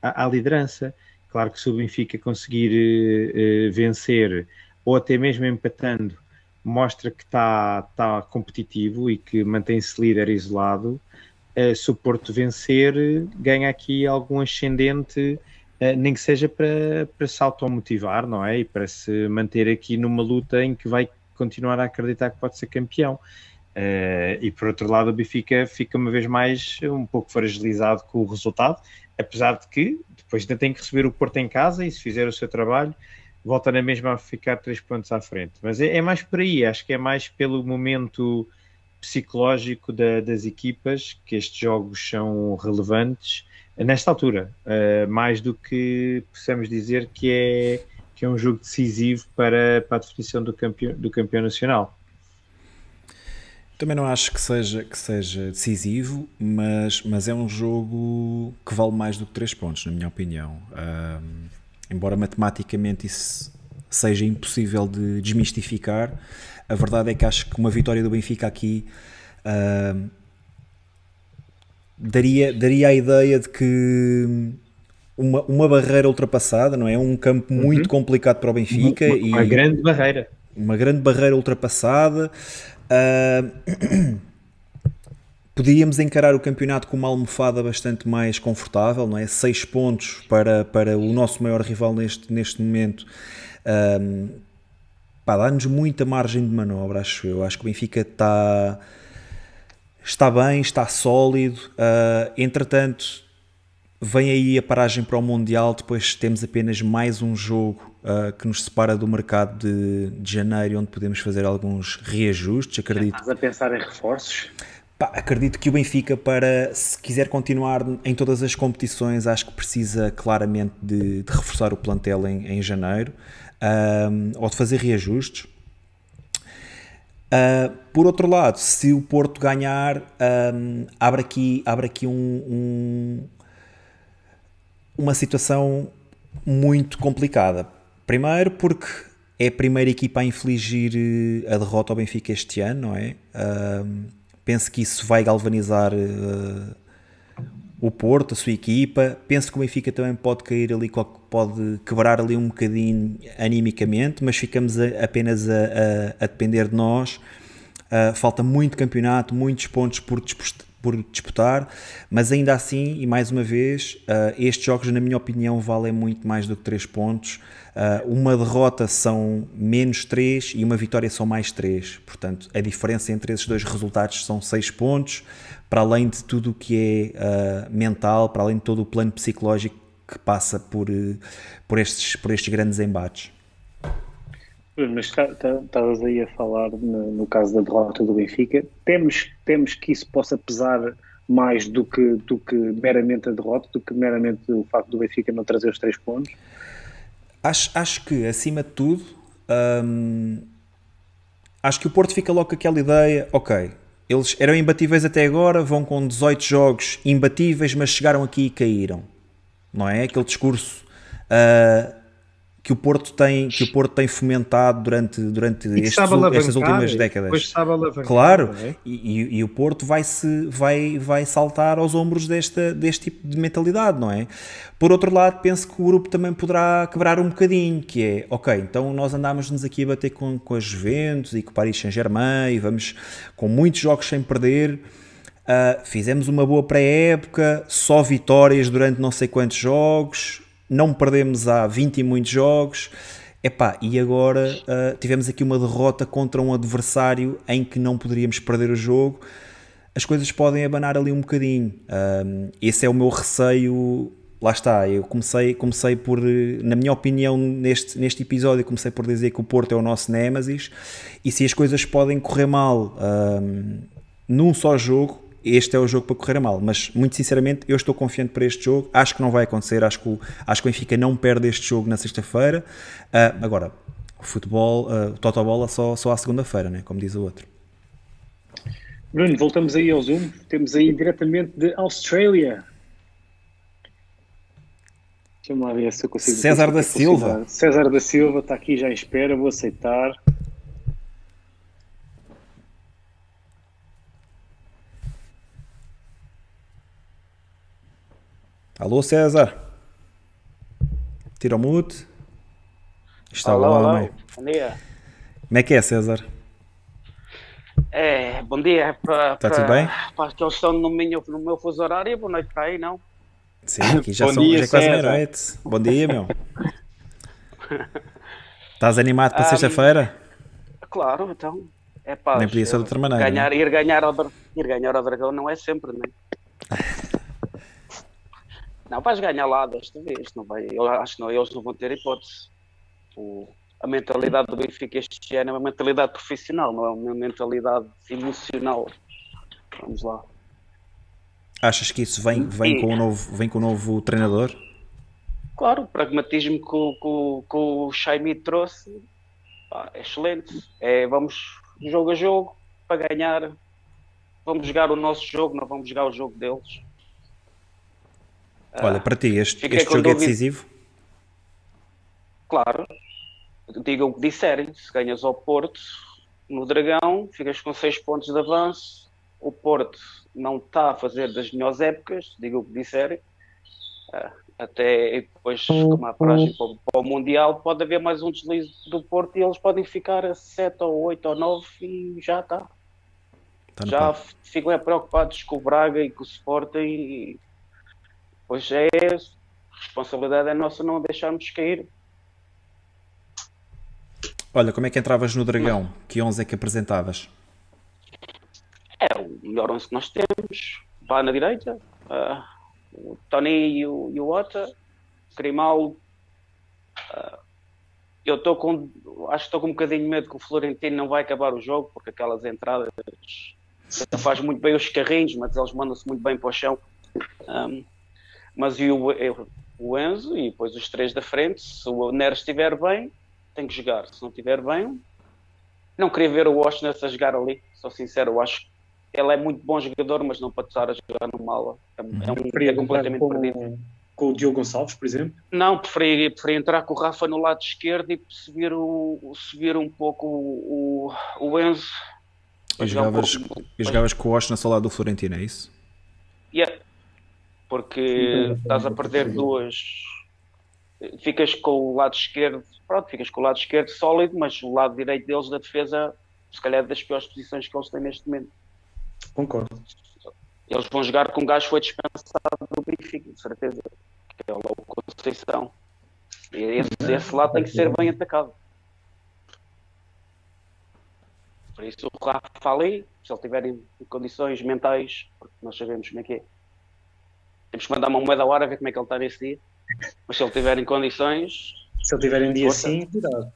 à, à, liderança. Claro que se o Benfica conseguir uh, vencer ou até mesmo empatando, mostra que está tá competitivo e que mantém-se líder isolado. Uh, se o Porto vencer, ganha aqui algum ascendente, nem que seja para, para se automotivar, não é? E para se manter aqui numa luta em que vai continuar a acreditar que pode ser campeão. Uh, e por outro lado, o Benfica fica uma vez mais um pouco fragilizado com o resultado, apesar de que depois ainda tem que receber o Porto em casa e se fizer o seu trabalho, volta na mesma a ficar três pontos à frente. Mas é, é mais por aí, acho que é mais pelo momento psicológico da, das equipas que estes jogos são relevantes nesta altura, uh, mais do que possamos dizer que é, que é um jogo decisivo para, para a definição do campeão, do campeão nacional. Também não acho que seja, que seja decisivo, mas, mas é um jogo que vale mais do que 3 pontos, na minha opinião. Um, embora matematicamente isso seja impossível de desmistificar, a verdade é que acho que uma vitória do Benfica aqui um, daria, daria a ideia de que uma, uma barreira ultrapassada, não é? Um campo muito uhum. complicado para o Benfica. Uma, uma, uma grande barreira. Uma grande barreira ultrapassada. Uh, podíamos encarar o campeonato com uma almofada bastante mais confortável, não é? Seis pontos para, para o nosso maior rival neste, neste momento. Um, dá-nos muita margem de manobra, acho eu. Acho que o Benfica está, está bem, está sólido. Uh, entretanto, vem aí a paragem para o Mundial. Depois temos apenas mais um jogo uh, que nos separa do mercado de, de, janeiro, onde podemos fazer alguns reajustes. Acredito. Estás a pensar em reforços? Pá, acredito que o Benfica, para se quiser continuar em todas as competições, acho que precisa claramente de, de reforçar o plantel em, em janeiro um, ou de fazer reajustes. Uh, por outro lado, se o Porto ganhar, um, abre aqui, abre aqui um, um, uma situação muito complicada. Primeiro, porque é a primeira equipa a infligir eh, a derrota ao Benfica este ano, não é? Uh, penso que isso vai galvanizar uh, o Porto, a sua equipa. Penso que o Benfica também pode cair ali, pode quebrar ali um bocadinho animicamente, mas ficamos a, apenas a, a, a, depender de nós. Uh, falta muito campeonato, muitos pontos por, por disputar, mas ainda assim, e mais uma vez, uh, estes jogos, na minha opinião, valem muito mais do que 3 pontos. Uh, uma derrota são menos 3 e uma vitória são mais 3. Portanto, a diferença entre esses dois resultados são 6 pontos para além de tudo o que é uh, mental, para além de todo o plano psicológico que passa por, uh, por, estes, por estes grandes embates. Mas estavas aí a falar no, no, caso da derrota do Benfica. Temos, temos que isso possa pesar mais do que, do que meramente a derrota, do que meramente o facto do Benfica não trazer os três pontos? Acho, acho que, acima de tudo, hum, acho que o Porto fica logo com aquela ideia: ok, eles eram imbatíveis até agora, vão com 18 jogos imbatíveis, mas chegaram aqui e caíram. Não é? Aquele discurso uh, que o Porto tem, que o Porto tem fomentado durante, durante estes, estas últimas décadas. claro, é? e, e, o Porto vai, -se, vai, vai saltar aos ombros desta, deste tipo de mentalidade, não é? Por outro lado, penso que o grupo também poderá quebrar um bocadinho, que é, ok, então nós andámos-nos aqui a bater com, com as Juventus e com o Paris Saint-Germain e vamos com muitos jogos sem perder, uh, fizemos uma boa pré-época, só vitórias durante não sei quantos jogos, não perdemos há 20 e muitos jogos. Epá, e agora uh, tivemos aqui uma derrota contra um adversário em que não poderíamos perder o jogo. As coisas podem abanar ali um bocadinho. Uh, esse é o meu receio. Lá está, eu comecei, comecei por, na minha opinião, neste, neste episódio, comecei por dizer que o Porto é o nosso Némesis. E se as coisas podem correr mal uh, num só jogo, este é o jogo para correr mal, mas muito sinceramente eu estou confiante para este jogo, acho que não vai acontecer, acho que o, acho que o Benfica não perde este jogo na sexta-feira, uh, agora, o futebol, uh, o Totobola só, só à segunda-feira, né? como diz o outro. Bruno, voltamos aí ao Zoom, temos aí diretamente de Austrália. Deixa-me lá ver se eu consigo... César da Silva. César da Silva está aqui já em espera, vou aceitar. Alô, César? Tira o mute. Está alô, o homem. Bom dia. Como é que é, César? É, bom dia. Para, Está tudo bem? Para que eles estão no meu, no meu fuso horário, boa noite para aí, não? Sim, [LAUGHS] aqui já, são, dia, já é quase meia-noite. Bom dia, meu. [LAUGHS] Estás animado para um, sexta-feira? Claro, então. É pá, Nem podia ser de outra maneira. Ganhar, ir, ganhar ao, ir ganhar ao Dragão não é sempre, não é? [LAUGHS] Não, vais ganhar lá desta vez. Não vai, eu acho que não, eles não vão ter hipótese. O, a mentalidade do Benfica este ano é uma mentalidade profissional, não é uma mentalidade emocional. Vamos lá. Achas que isso vem, vem, e, com, o novo, vem com o novo treinador? Claro, o pragmatismo que, que, que o Xaime trouxe pá, é excelente. É, vamos jogo a jogo para ganhar. Vamos jogar o nosso jogo, não vamos jogar o jogo deles. Olha, para ti, este, este jogo é decisivo? Claro. Diga o que disserem. Se ganhas ao Porto, no Dragão, ficas com 6 pontos de avanço. O Porto não está a fazer das melhores épocas, diga o que disserem. Uh, até depois, como a paragem para, para, o Mundial, pode haver mais um deslize do Porto e eles podem ficar a 7 ou 8 ou 9 e já está. Tá já ficam é preocupados com o Braga e com o Sporting e Pois é, a responsabilidade é nossa não deixarmos cair. Olha, como é que entravas no Dragão? Que 11 é que apresentavas? É o melhor 11 que nós temos. Vá na direita, uh, o Tony e o, e o Ota, Grimaldo. Uh, eu estou com. Acho que estou com um bocadinho de medo que o Florentino não vai acabar o jogo, porque aquelas entradas. faz muito bem os carrinhos, mas eles mandam-se muito bem para o chão. Um, mas e o, o Enzo e depois os três da frente, se o Neres estiver bem, tem que jogar. Se não estiver bem, Não queria ver o Washington a jogar ali, sou sincero, eu acho que ele é muito bom jogador, mas não pode estar a jogar no mala. É, uhum. é um é completamente com, perdido. Com o Diogo Gonçalves, por exemplo? Não, preferi, preferi entrar com o Rafa no lado esquerdo e subir, o, subir um pouco o, o, o Enzo. E jogavas, um pouco, e jogavas com o Washington ao lado do Florentino, é isso? Yeah. Porque estás a perder duas. Ficas com o lado esquerdo, pronto, ficas com o lado esquerdo sólido, mas o lado direito deles da defesa, se calhar, é das piores posições que eles têm neste momento. Concordo. Eles vão jogar com um gajo que foi dispensado do Benfica, de certeza. Que é o Conceição. E esse, esse lado tem que ser bem atacado. Por isso o Rafa ali, se ele tiver em condições mentais, porque nós sabemos como é que é. Temos que mandar uma moeda à hora a ver como é que ele está nesse dia. Mas se ele tiver em condições. Se ele tiver em dia sim, cuidado.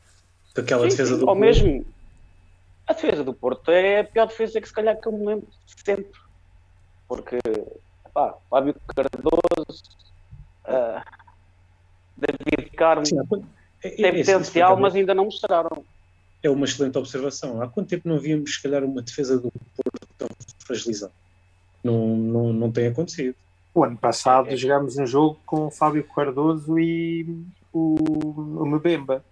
Aquela sim, defesa sim, do Ou Porto. mesmo. A defesa do Porto é a pior defesa que se calhar que eu me lembro sempre. Porque, pá, Fábio Cardoso, uh, David Carmo, Sim, é, tem potencial, mas ainda não mostraram. É uma excelente observação. Há quanto tempo não víamos, se calhar, uma defesa do Porto tão fragilizada? Não, não, não tem acontecido. O ano passado é. jogámos um jogo com o Fábio Cardoso e o, o Mbemba.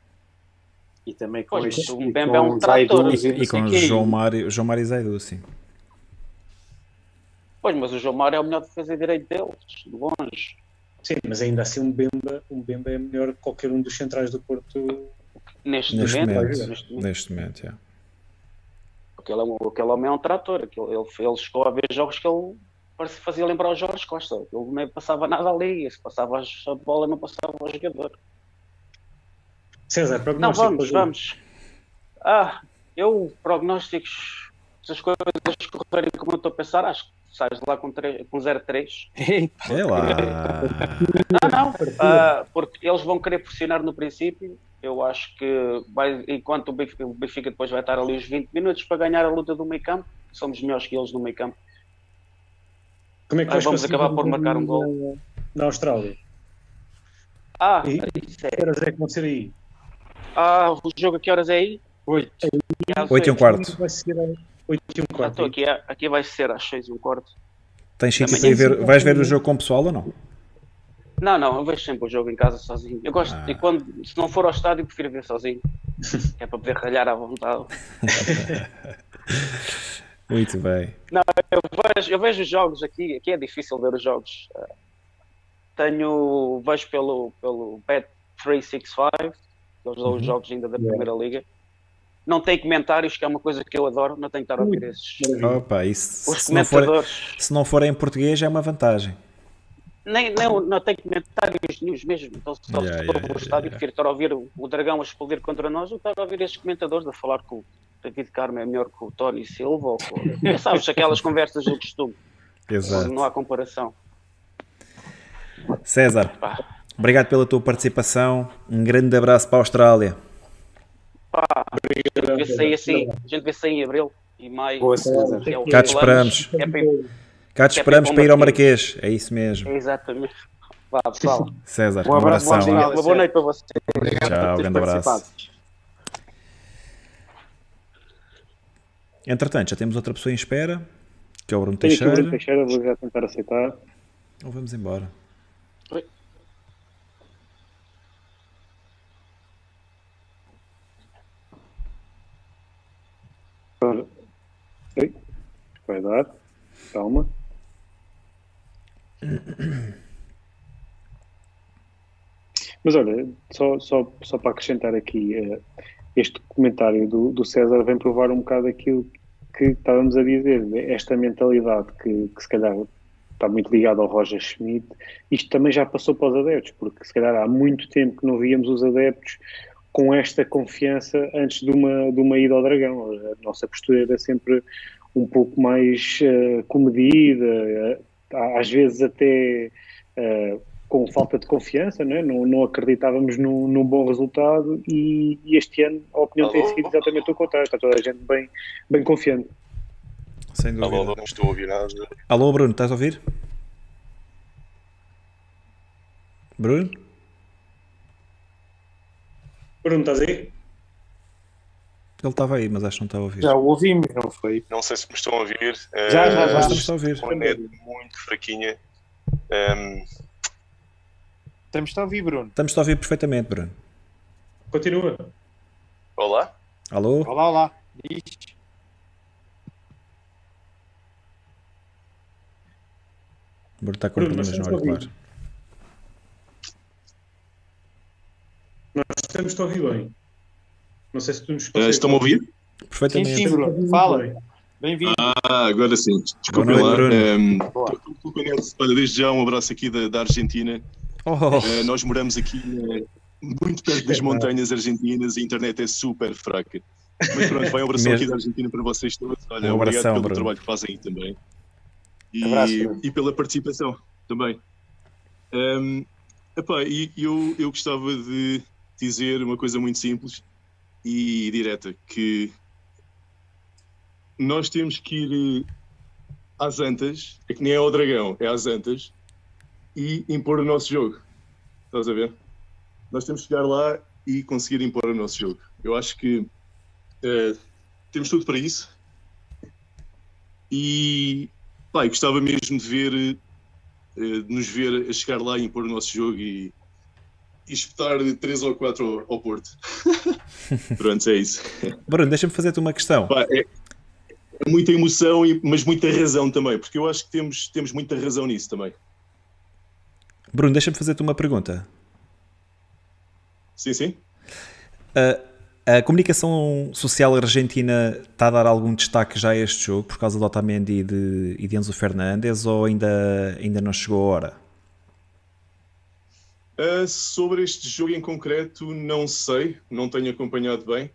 E também com, pois, este, o Mbemba é um trator. E, e, com o João Mário, João Mário Zaidu, sim. Pois, mas o João Mário é o melhor defesa direito deles, de longe. Sim, mas ainda assim um Bemba, um Bemba é melhor que qualquer um dos centrais do Porto neste, neste momento. momento neste momento, neste momento yeah. Aquele, é aquele homem é um trator. Aquele, ele, ele chegou a ver jogos que ele parece fazia lembrar o Jorge Costa. Ele não passava nada ali. Se passava a bola, não passava o jogador. César, Não, prognóstico. vamos, vamos. Ah, eu, prognósticos, se as coisas correrem como eu estou a pensar, acho que sais lá com, 3, com 0-3. É lá. [LAUGHS] Não, não, uh, porque eles vão querer pressionar no princípio. Eu acho que vai, enquanto o Benfica, o Benfica depois vai estar ali os 20 minutos para ganhar a luta do meio campo, somos melhores que eles no meio campo. Como é que ah, vamos acabar por marcar um gol na Austrália? Ah, e, isso é. Que horas é que vão ser aí? Ah, o jogo a que horas é aí? 8. 8 e um quarto. Vai ser 8 e um quarto. Ah, aqui, aqui vai ser às 6 e um quarto. Tens ir ver. Vais ver o jogo com o pessoal ou não? Não, não, eu vejo sempre o jogo em casa sozinho. Eu gosto, ah. e quando, se não for ao estádio, prefiro ver sozinho. [LAUGHS] é para poder ralhar à vontade. [LAUGHS] [LAUGHS] Muito bem. Não, eu vejo, eu vejo os jogos aqui, aqui é difícil ver os jogos. Tenho, vejo pelo, pelo Bet365, eles dão uhum. os jogos ainda da Primeira Liga. Não tem comentários, que é uma coisa que eu adoro, não tenho que estar a ouvir esses. Opa, isso, os se, não for, se não for em português é uma vantagem. Nem, nem, não tem comentários nenhums mesmo. Então, se yeah, for yeah, no estádio, yeah. prefiro estar a ouvir o, o Dragão a explodir contra nós que estar a ouvir estes comentadores a falar que o David Carmo é melhor que o Tony Silva ou com, sabes, aquelas [LAUGHS] conversas do costume. Exato. Não há comparação. César, Pá. obrigado pela tua participação. Um grande abraço para a Austrália. Pá, a gente vê sair assim, a gente vê sair em abril e maio. Boa, César. É Cá te esperamos. É Cá te esperamos para ir ao Marquês. É isso mesmo. Exatamente. Vá, pessoal. [LAUGHS] César, um abraço. Um abração. Uma boa noite para vocês. Obrigado Tchau, grande abraço. Entretanto, já temos outra pessoa em espera, que é o Bruno Teixeira. o Bruno Teixeira, vou já tentar aceitar. Ou vamos embora. Oi. Oi. Vai dar. Calma. Mas olha, só, só, só para acrescentar aqui, uh, este comentário do, do César vem provar um bocado aquilo que estávamos a dizer, esta mentalidade que, que se calhar está muito ligada ao Roger Schmidt, isto também já passou para os adeptos, porque se calhar há muito tempo que não víamos os adeptos com esta confiança antes de uma, de uma ida ao Dragão. A nossa postura era sempre um pouco mais uh, comedida, uh, às vezes até uh, com falta de confiança, não, é? não, não acreditávamos num, num, bom resultado e, e, este ano a opinião Alô? tem sido exatamente o contrário, está toda a gente bem, bem confiante. Sem dúvida. Alô, não estou a ouvir nada. Alô, Bruno, estás a ouvir? Bruno? Bruno, estás aí? Ele estava aí, mas acho que não está a ouvir. Já o ouvimos, não foi? Não sei se me estão a ouvir. Já, já, já. Estamos a ouvir. Uma net muito fraquinha. Um, Estamos a ouvir, Bruno. Estamos a ouvir perfeitamente, Bruno. Continua. olá? Alô? Olá, olá. Diz. O Bruno está com Bruno, problemas no auricular. Nós estamos a ouvir bem. Não sei se tu nos Eh, Estão-me a ouvir? Sim, Perfeitamente. sim, Bruno. Fala. Bem-vindo. Ah, agora sim. Noite, lá. Bruno. Ehm, com. Olha, desde já um abraço aqui da, da Argentina. Oh, Eh, nós moramos aqui eh, muito perto das montanhas argentinas e a internet é super fraca. Mas pronto, vai um abração Mesmo. aqui da Argentina para vocês todos. Olha, Um obrigado abração, pelo Bruno. trabalho que fazem aí também. E, Abraço, e pela participação também. Ehm, epá, e eu, eu gostava de dizer uma coisa muito simples e direta, que nós temos que ir eh, às antas, é que nem é ao dragão, é às antas, e impor o nosso jogo. Estás a ver? Nós temos que chegar lá e conseguir impor o nosso jogo. Eu acho que eh, temos tudo para isso. E pá, gostava mesmo de ver, eh, de nos ver a chegar lá e impor o nosso jogo e, e espetar 3 ou 4 ao, ao Porto. [LAUGHS] Pronto, é isso. Bruno, deixa-me fazer-te uma questão. Pá, é, é muita emoção, e- mas muita razão também, porque eu acho que temos, temos muita razão nisso também. Bruno, deixa-me fazer-te uma pergunta. Sim, sim. A, a comunicação social argentina está a dar algum destaque já a este jogo por causa do Otamendi e de, e de Enzo Fernandes ou ainda, ainda não chegou a hora? Uh, sobre este jogo em concreto, não sei, não tenho acompanhado bem,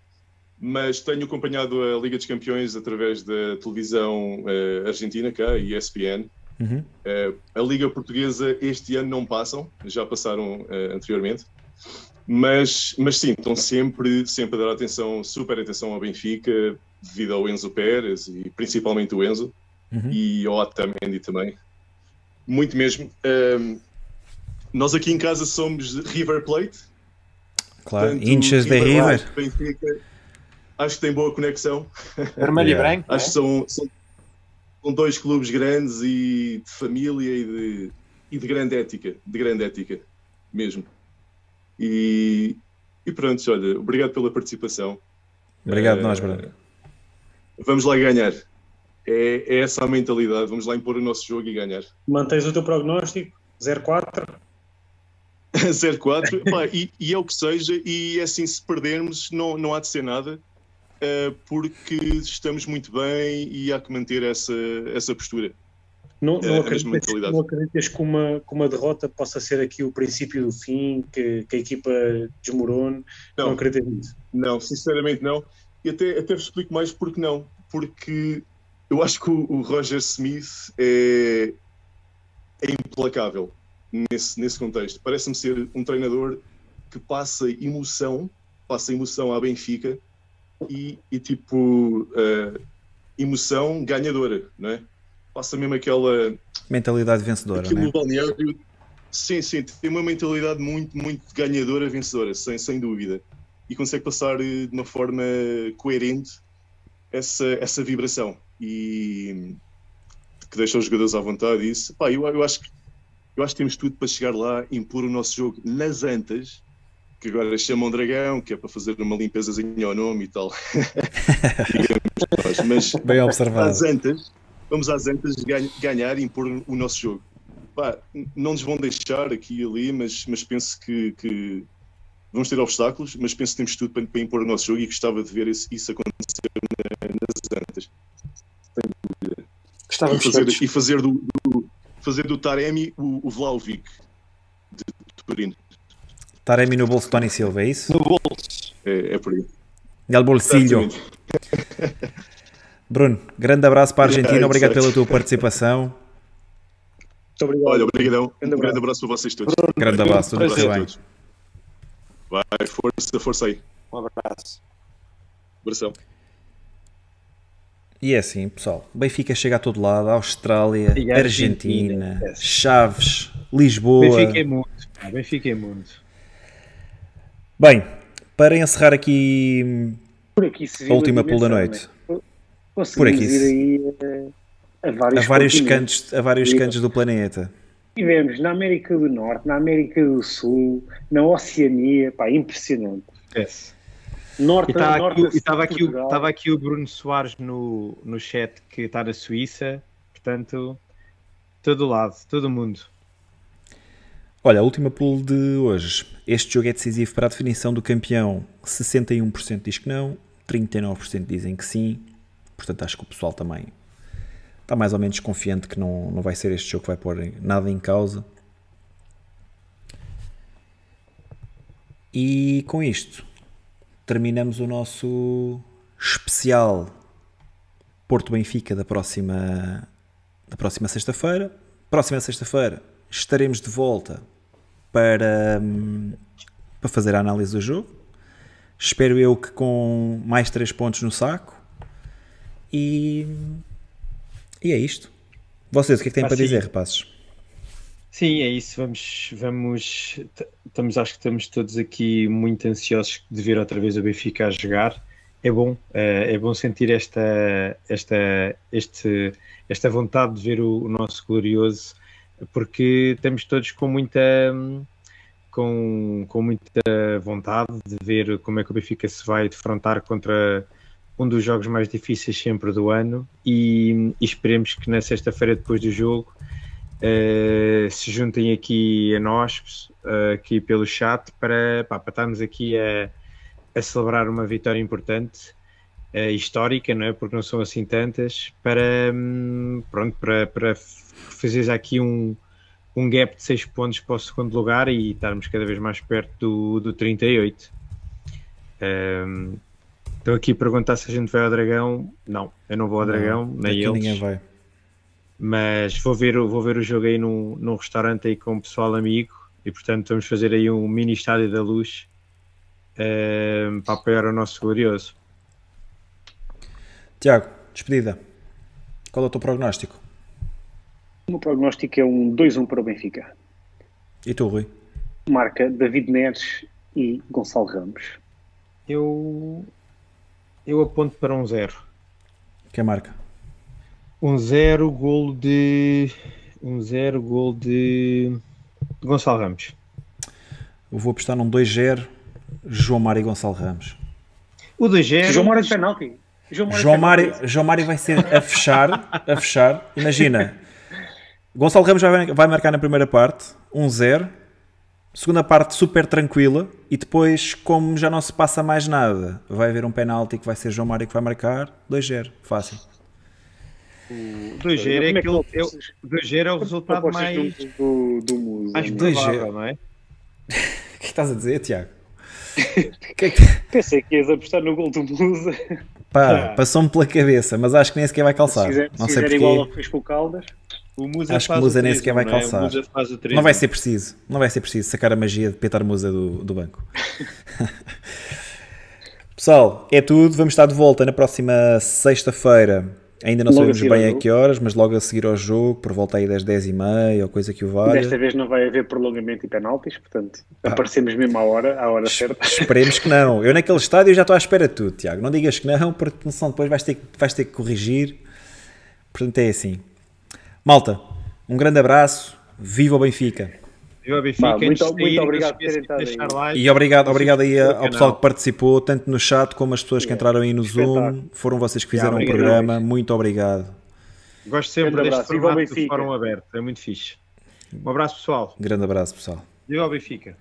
mas tenho acompanhado a Liga dos Campeões através da televisão uh, argentina, cá, ESPN. Uhum. Uh, a Liga Portuguesa este ano não passam, já passaram anteriormente, mas, mas sim, estão sempre, sempre a dar atenção, super atenção ao Benfica, devido ao Enzo Pérez e principalmente o Enzo Uhum. e ao Otamendi também. Muito mesmo. Um, nós aqui em casa somos River Plate. Claro, Portanto, inchas de River. Benfica, acho que tem boa conexão. Vermelho [LAUGHS] Yeah. e branco. Acho que são, são, são dois clubes grandes e de família e de, e de grande ética, de grande ética mesmo. E, e pronto, olha, obrigado pela participação. Obrigado, Eh, nós, Bruno. Vamos lá ganhar. É, é essa a mentalidade. Vamos lá impor o nosso jogo e ganhar. Mantens o teu prognóstico? 0-4? [LAUGHS] 0-4, pá, e, e é o que seja, e é assim, se perdermos, não, não há de ser nada, eh, porque estamos muito bem e há que manter essa, essa postura. Não, não, a acreditas, não acreditas que uma, que uma derrota possa ser aqui o princípio do fim, que, que a equipa desmorone? Não, Não. acreditas nisso? Não, sinceramente não. E até, até vos explico mais porque não. Porque eu acho que o, o Roger Smith é, é implacável nesse, nesse contexto. Parece-me ser um treinador que passa emoção, passa emoção à Benfica e, e tipo, eh, emoção ganhadora, não é? Passa mesmo aquela, Mentalidade vencedora, Aquilo né? balneário, sim, sim, tem uma mentalidade muito, muito ganhadora, vencedora, sem, sem dúvida. E consegue passar eh, de uma forma coerente essa, essa vibração. E que deixa os jogadores à vontade. e Isso, pá, eu, eu, acho que, eu acho que temos tudo para chegar lá, impor o nosso jogo nas antas, que agora chamam dragão, que é para fazer uma limpezazinha ao nome e tal. [LAUGHS] Mas Bem observado. às antas, vamos às antas ganhar, ganhar e impor o nosso jogo. Pá, não nos vão deixar aqui e ali, mas, mas penso que, que vamos ter obstáculos, mas penso que temos tudo para, para impor o nosso jogo e gostava de ver isso, isso acontecer na- nas antas. Sem dúvida. E Estávamos fazer, e fazer do, do- fazer do Taremi o, o Vlaovic de Turino. Taremi no bolso de Tony Silva, é isso? No bolso. É, é por aí. El bolsillo. Bruno, grande abraço para a Argentina, É, obrigado pela tua participação. Muito obrigado. Olha, obrigadão. Um Grande grande abraço para vocês todos. Grande abraço, tudo abraço a bem. todos. Vai, força, força aí. Um abraço. Abração. E é assim, pessoal. Benfica chega a todo lado, Austrália, E Argentina, Argentina, Chaves, Lisboa. Benfica é mundo. pá, Benfica é mundo. Bem, para encerrar aqui Por aqui a última pool da noite. Né? Por aqui ir aí a, a vários, a vários cantos, a vários cantos do planeta. Tivemos na América do Norte, na América do Sul, na Oceania, pá, impressionante. É. Norte, estava aqui, estava aqui, o, estava aqui o Bruno Soares no, no chat que está na Suíça, portanto, todo lado, todo mundo. Olha, a última pool de hoje. Este jogo é decisivo para a definição do campeão. 61% diz que não, 39% dizem que sim. Portanto, acho que o pessoal também está mais ou menos confiante que não, não vai ser este jogo que vai pôr nada em causa. E com isto terminamos o nosso especial Porto Benfica da próxima da próxima sexta-feira. Próxima sexta-feira estaremos de volta para, para fazer a análise do jogo. Espero eu que com mais 3 pontos no saco. E, e é isto. Vocês, o que é que têm ah, para sim. dizer, rapazes? Sim, é isso. Vamos, vamos, estamos, acho que estamos todos aqui muito ansiosos de ver outra vez o Benfica a jogar. É bom, é, é bom sentir esta, esta, este, esta vontade de ver o, o nosso glorioso, porque estamos todos com muita, com, com muita vontade de ver como é que o Benfica se vai defrontar contra um dos jogos mais difíceis sempre do ano e, e esperemos que na sexta-feira depois do jogo uh, se juntem aqui a nós, uh, aqui pelo chat, para, pá, para estarmos aqui a, a, celebrar uma vitória importante, uh, histórica, não é? porque não são assim tantas, para, um, pronto, para, para fazer aqui um, um gap de 6 pontos para o segundo lugar e estarmos cada vez mais perto do, do 38. Um, Estão aqui a perguntar se a gente vai ao Dragão. Não, eu não vou ao Dragão, não, nem eles. Ninguém vai. Mas vou ver, vou ver o jogo aí num, num restaurante aí com o pessoal amigo e portanto vamos fazer aí um mini estádio da luz uh, para apoiar o nosso glorioso. Tiago, despedida. Qual é o teu prognóstico? O meu prognóstico é um 2-1 para o Benfica. E tu, Rui? Marca David Neres e Gonçalo Ramos. Eu eu aponto para um zero. Que marca? Um zero gol de. Um zero gol de. Gonçalo Ramos. Eu vou apostar num 2-0 João Mário e Gonçalo Ramos. O 2-0. João Mário de penalti. João Mário, João, Mário, João Mário vai ser a fechar. a fechar. Imagina. Gonçalo Ramos vai, vai marcar na primeira parte. 1-0. Segunda parte super tranquila e depois, como já não se passa mais nada, vai haver um penalti que vai ser João Mário que vai marcar 2-0, fácil. O 2-0 é, é, é, o, é o resultado mais, do, do Musa, mais provável, não é? [LAUGHS] O que estás a dizer, Tiago? [LAUGHS] que que... Pensei que ias apostar no gol do Musa. Pá, ah. passou-me pela cabeça, mas acho que nem sequer vai calçar. Se fizer, não se sei fizer igual ao que fez com o Caldas. O Musa Acho que Musa nem sequer vai é? calçar. Não vai ser preciso. Não vai ser preciso sacar a magia de petar Musa do, do banco. [LAUGHS] Pessoal, é tudo. Vamos estar de volta na próxima sexta-feira. Ainda não logo sabemos bem a que horas, mas logo a seguir ao jogo, por volta aí das 10h30 ou coisa que o valha. Desta vez não vai haver prolongamento e penaltis, portanto, ah. aparecemos mesmo à hora, à hora certa. [LAUGHS] Esperemos que não. Eu naquele estádio já estou à espera de tudo, Tiago. Não digas que não, porque senão depois vais ter, vais ter que corrigir. Portanto, é assim. Malta, um grande abraço, viva o Benfica. Viva Benfica. Bah, muito, muito obrigado por terem estado aí. E obrigado, obrigado aí ao pessoal que participou, tanto no chat como as pessoas que entraram aí no Zoom. Foram vocês que fizeram o programa. Muito obrigado. Gosto sempre deste formato do Fórum Aberto, é muito fixe. Um abraço, pessoal. grande abraço, pessoal. Viva o Benfica.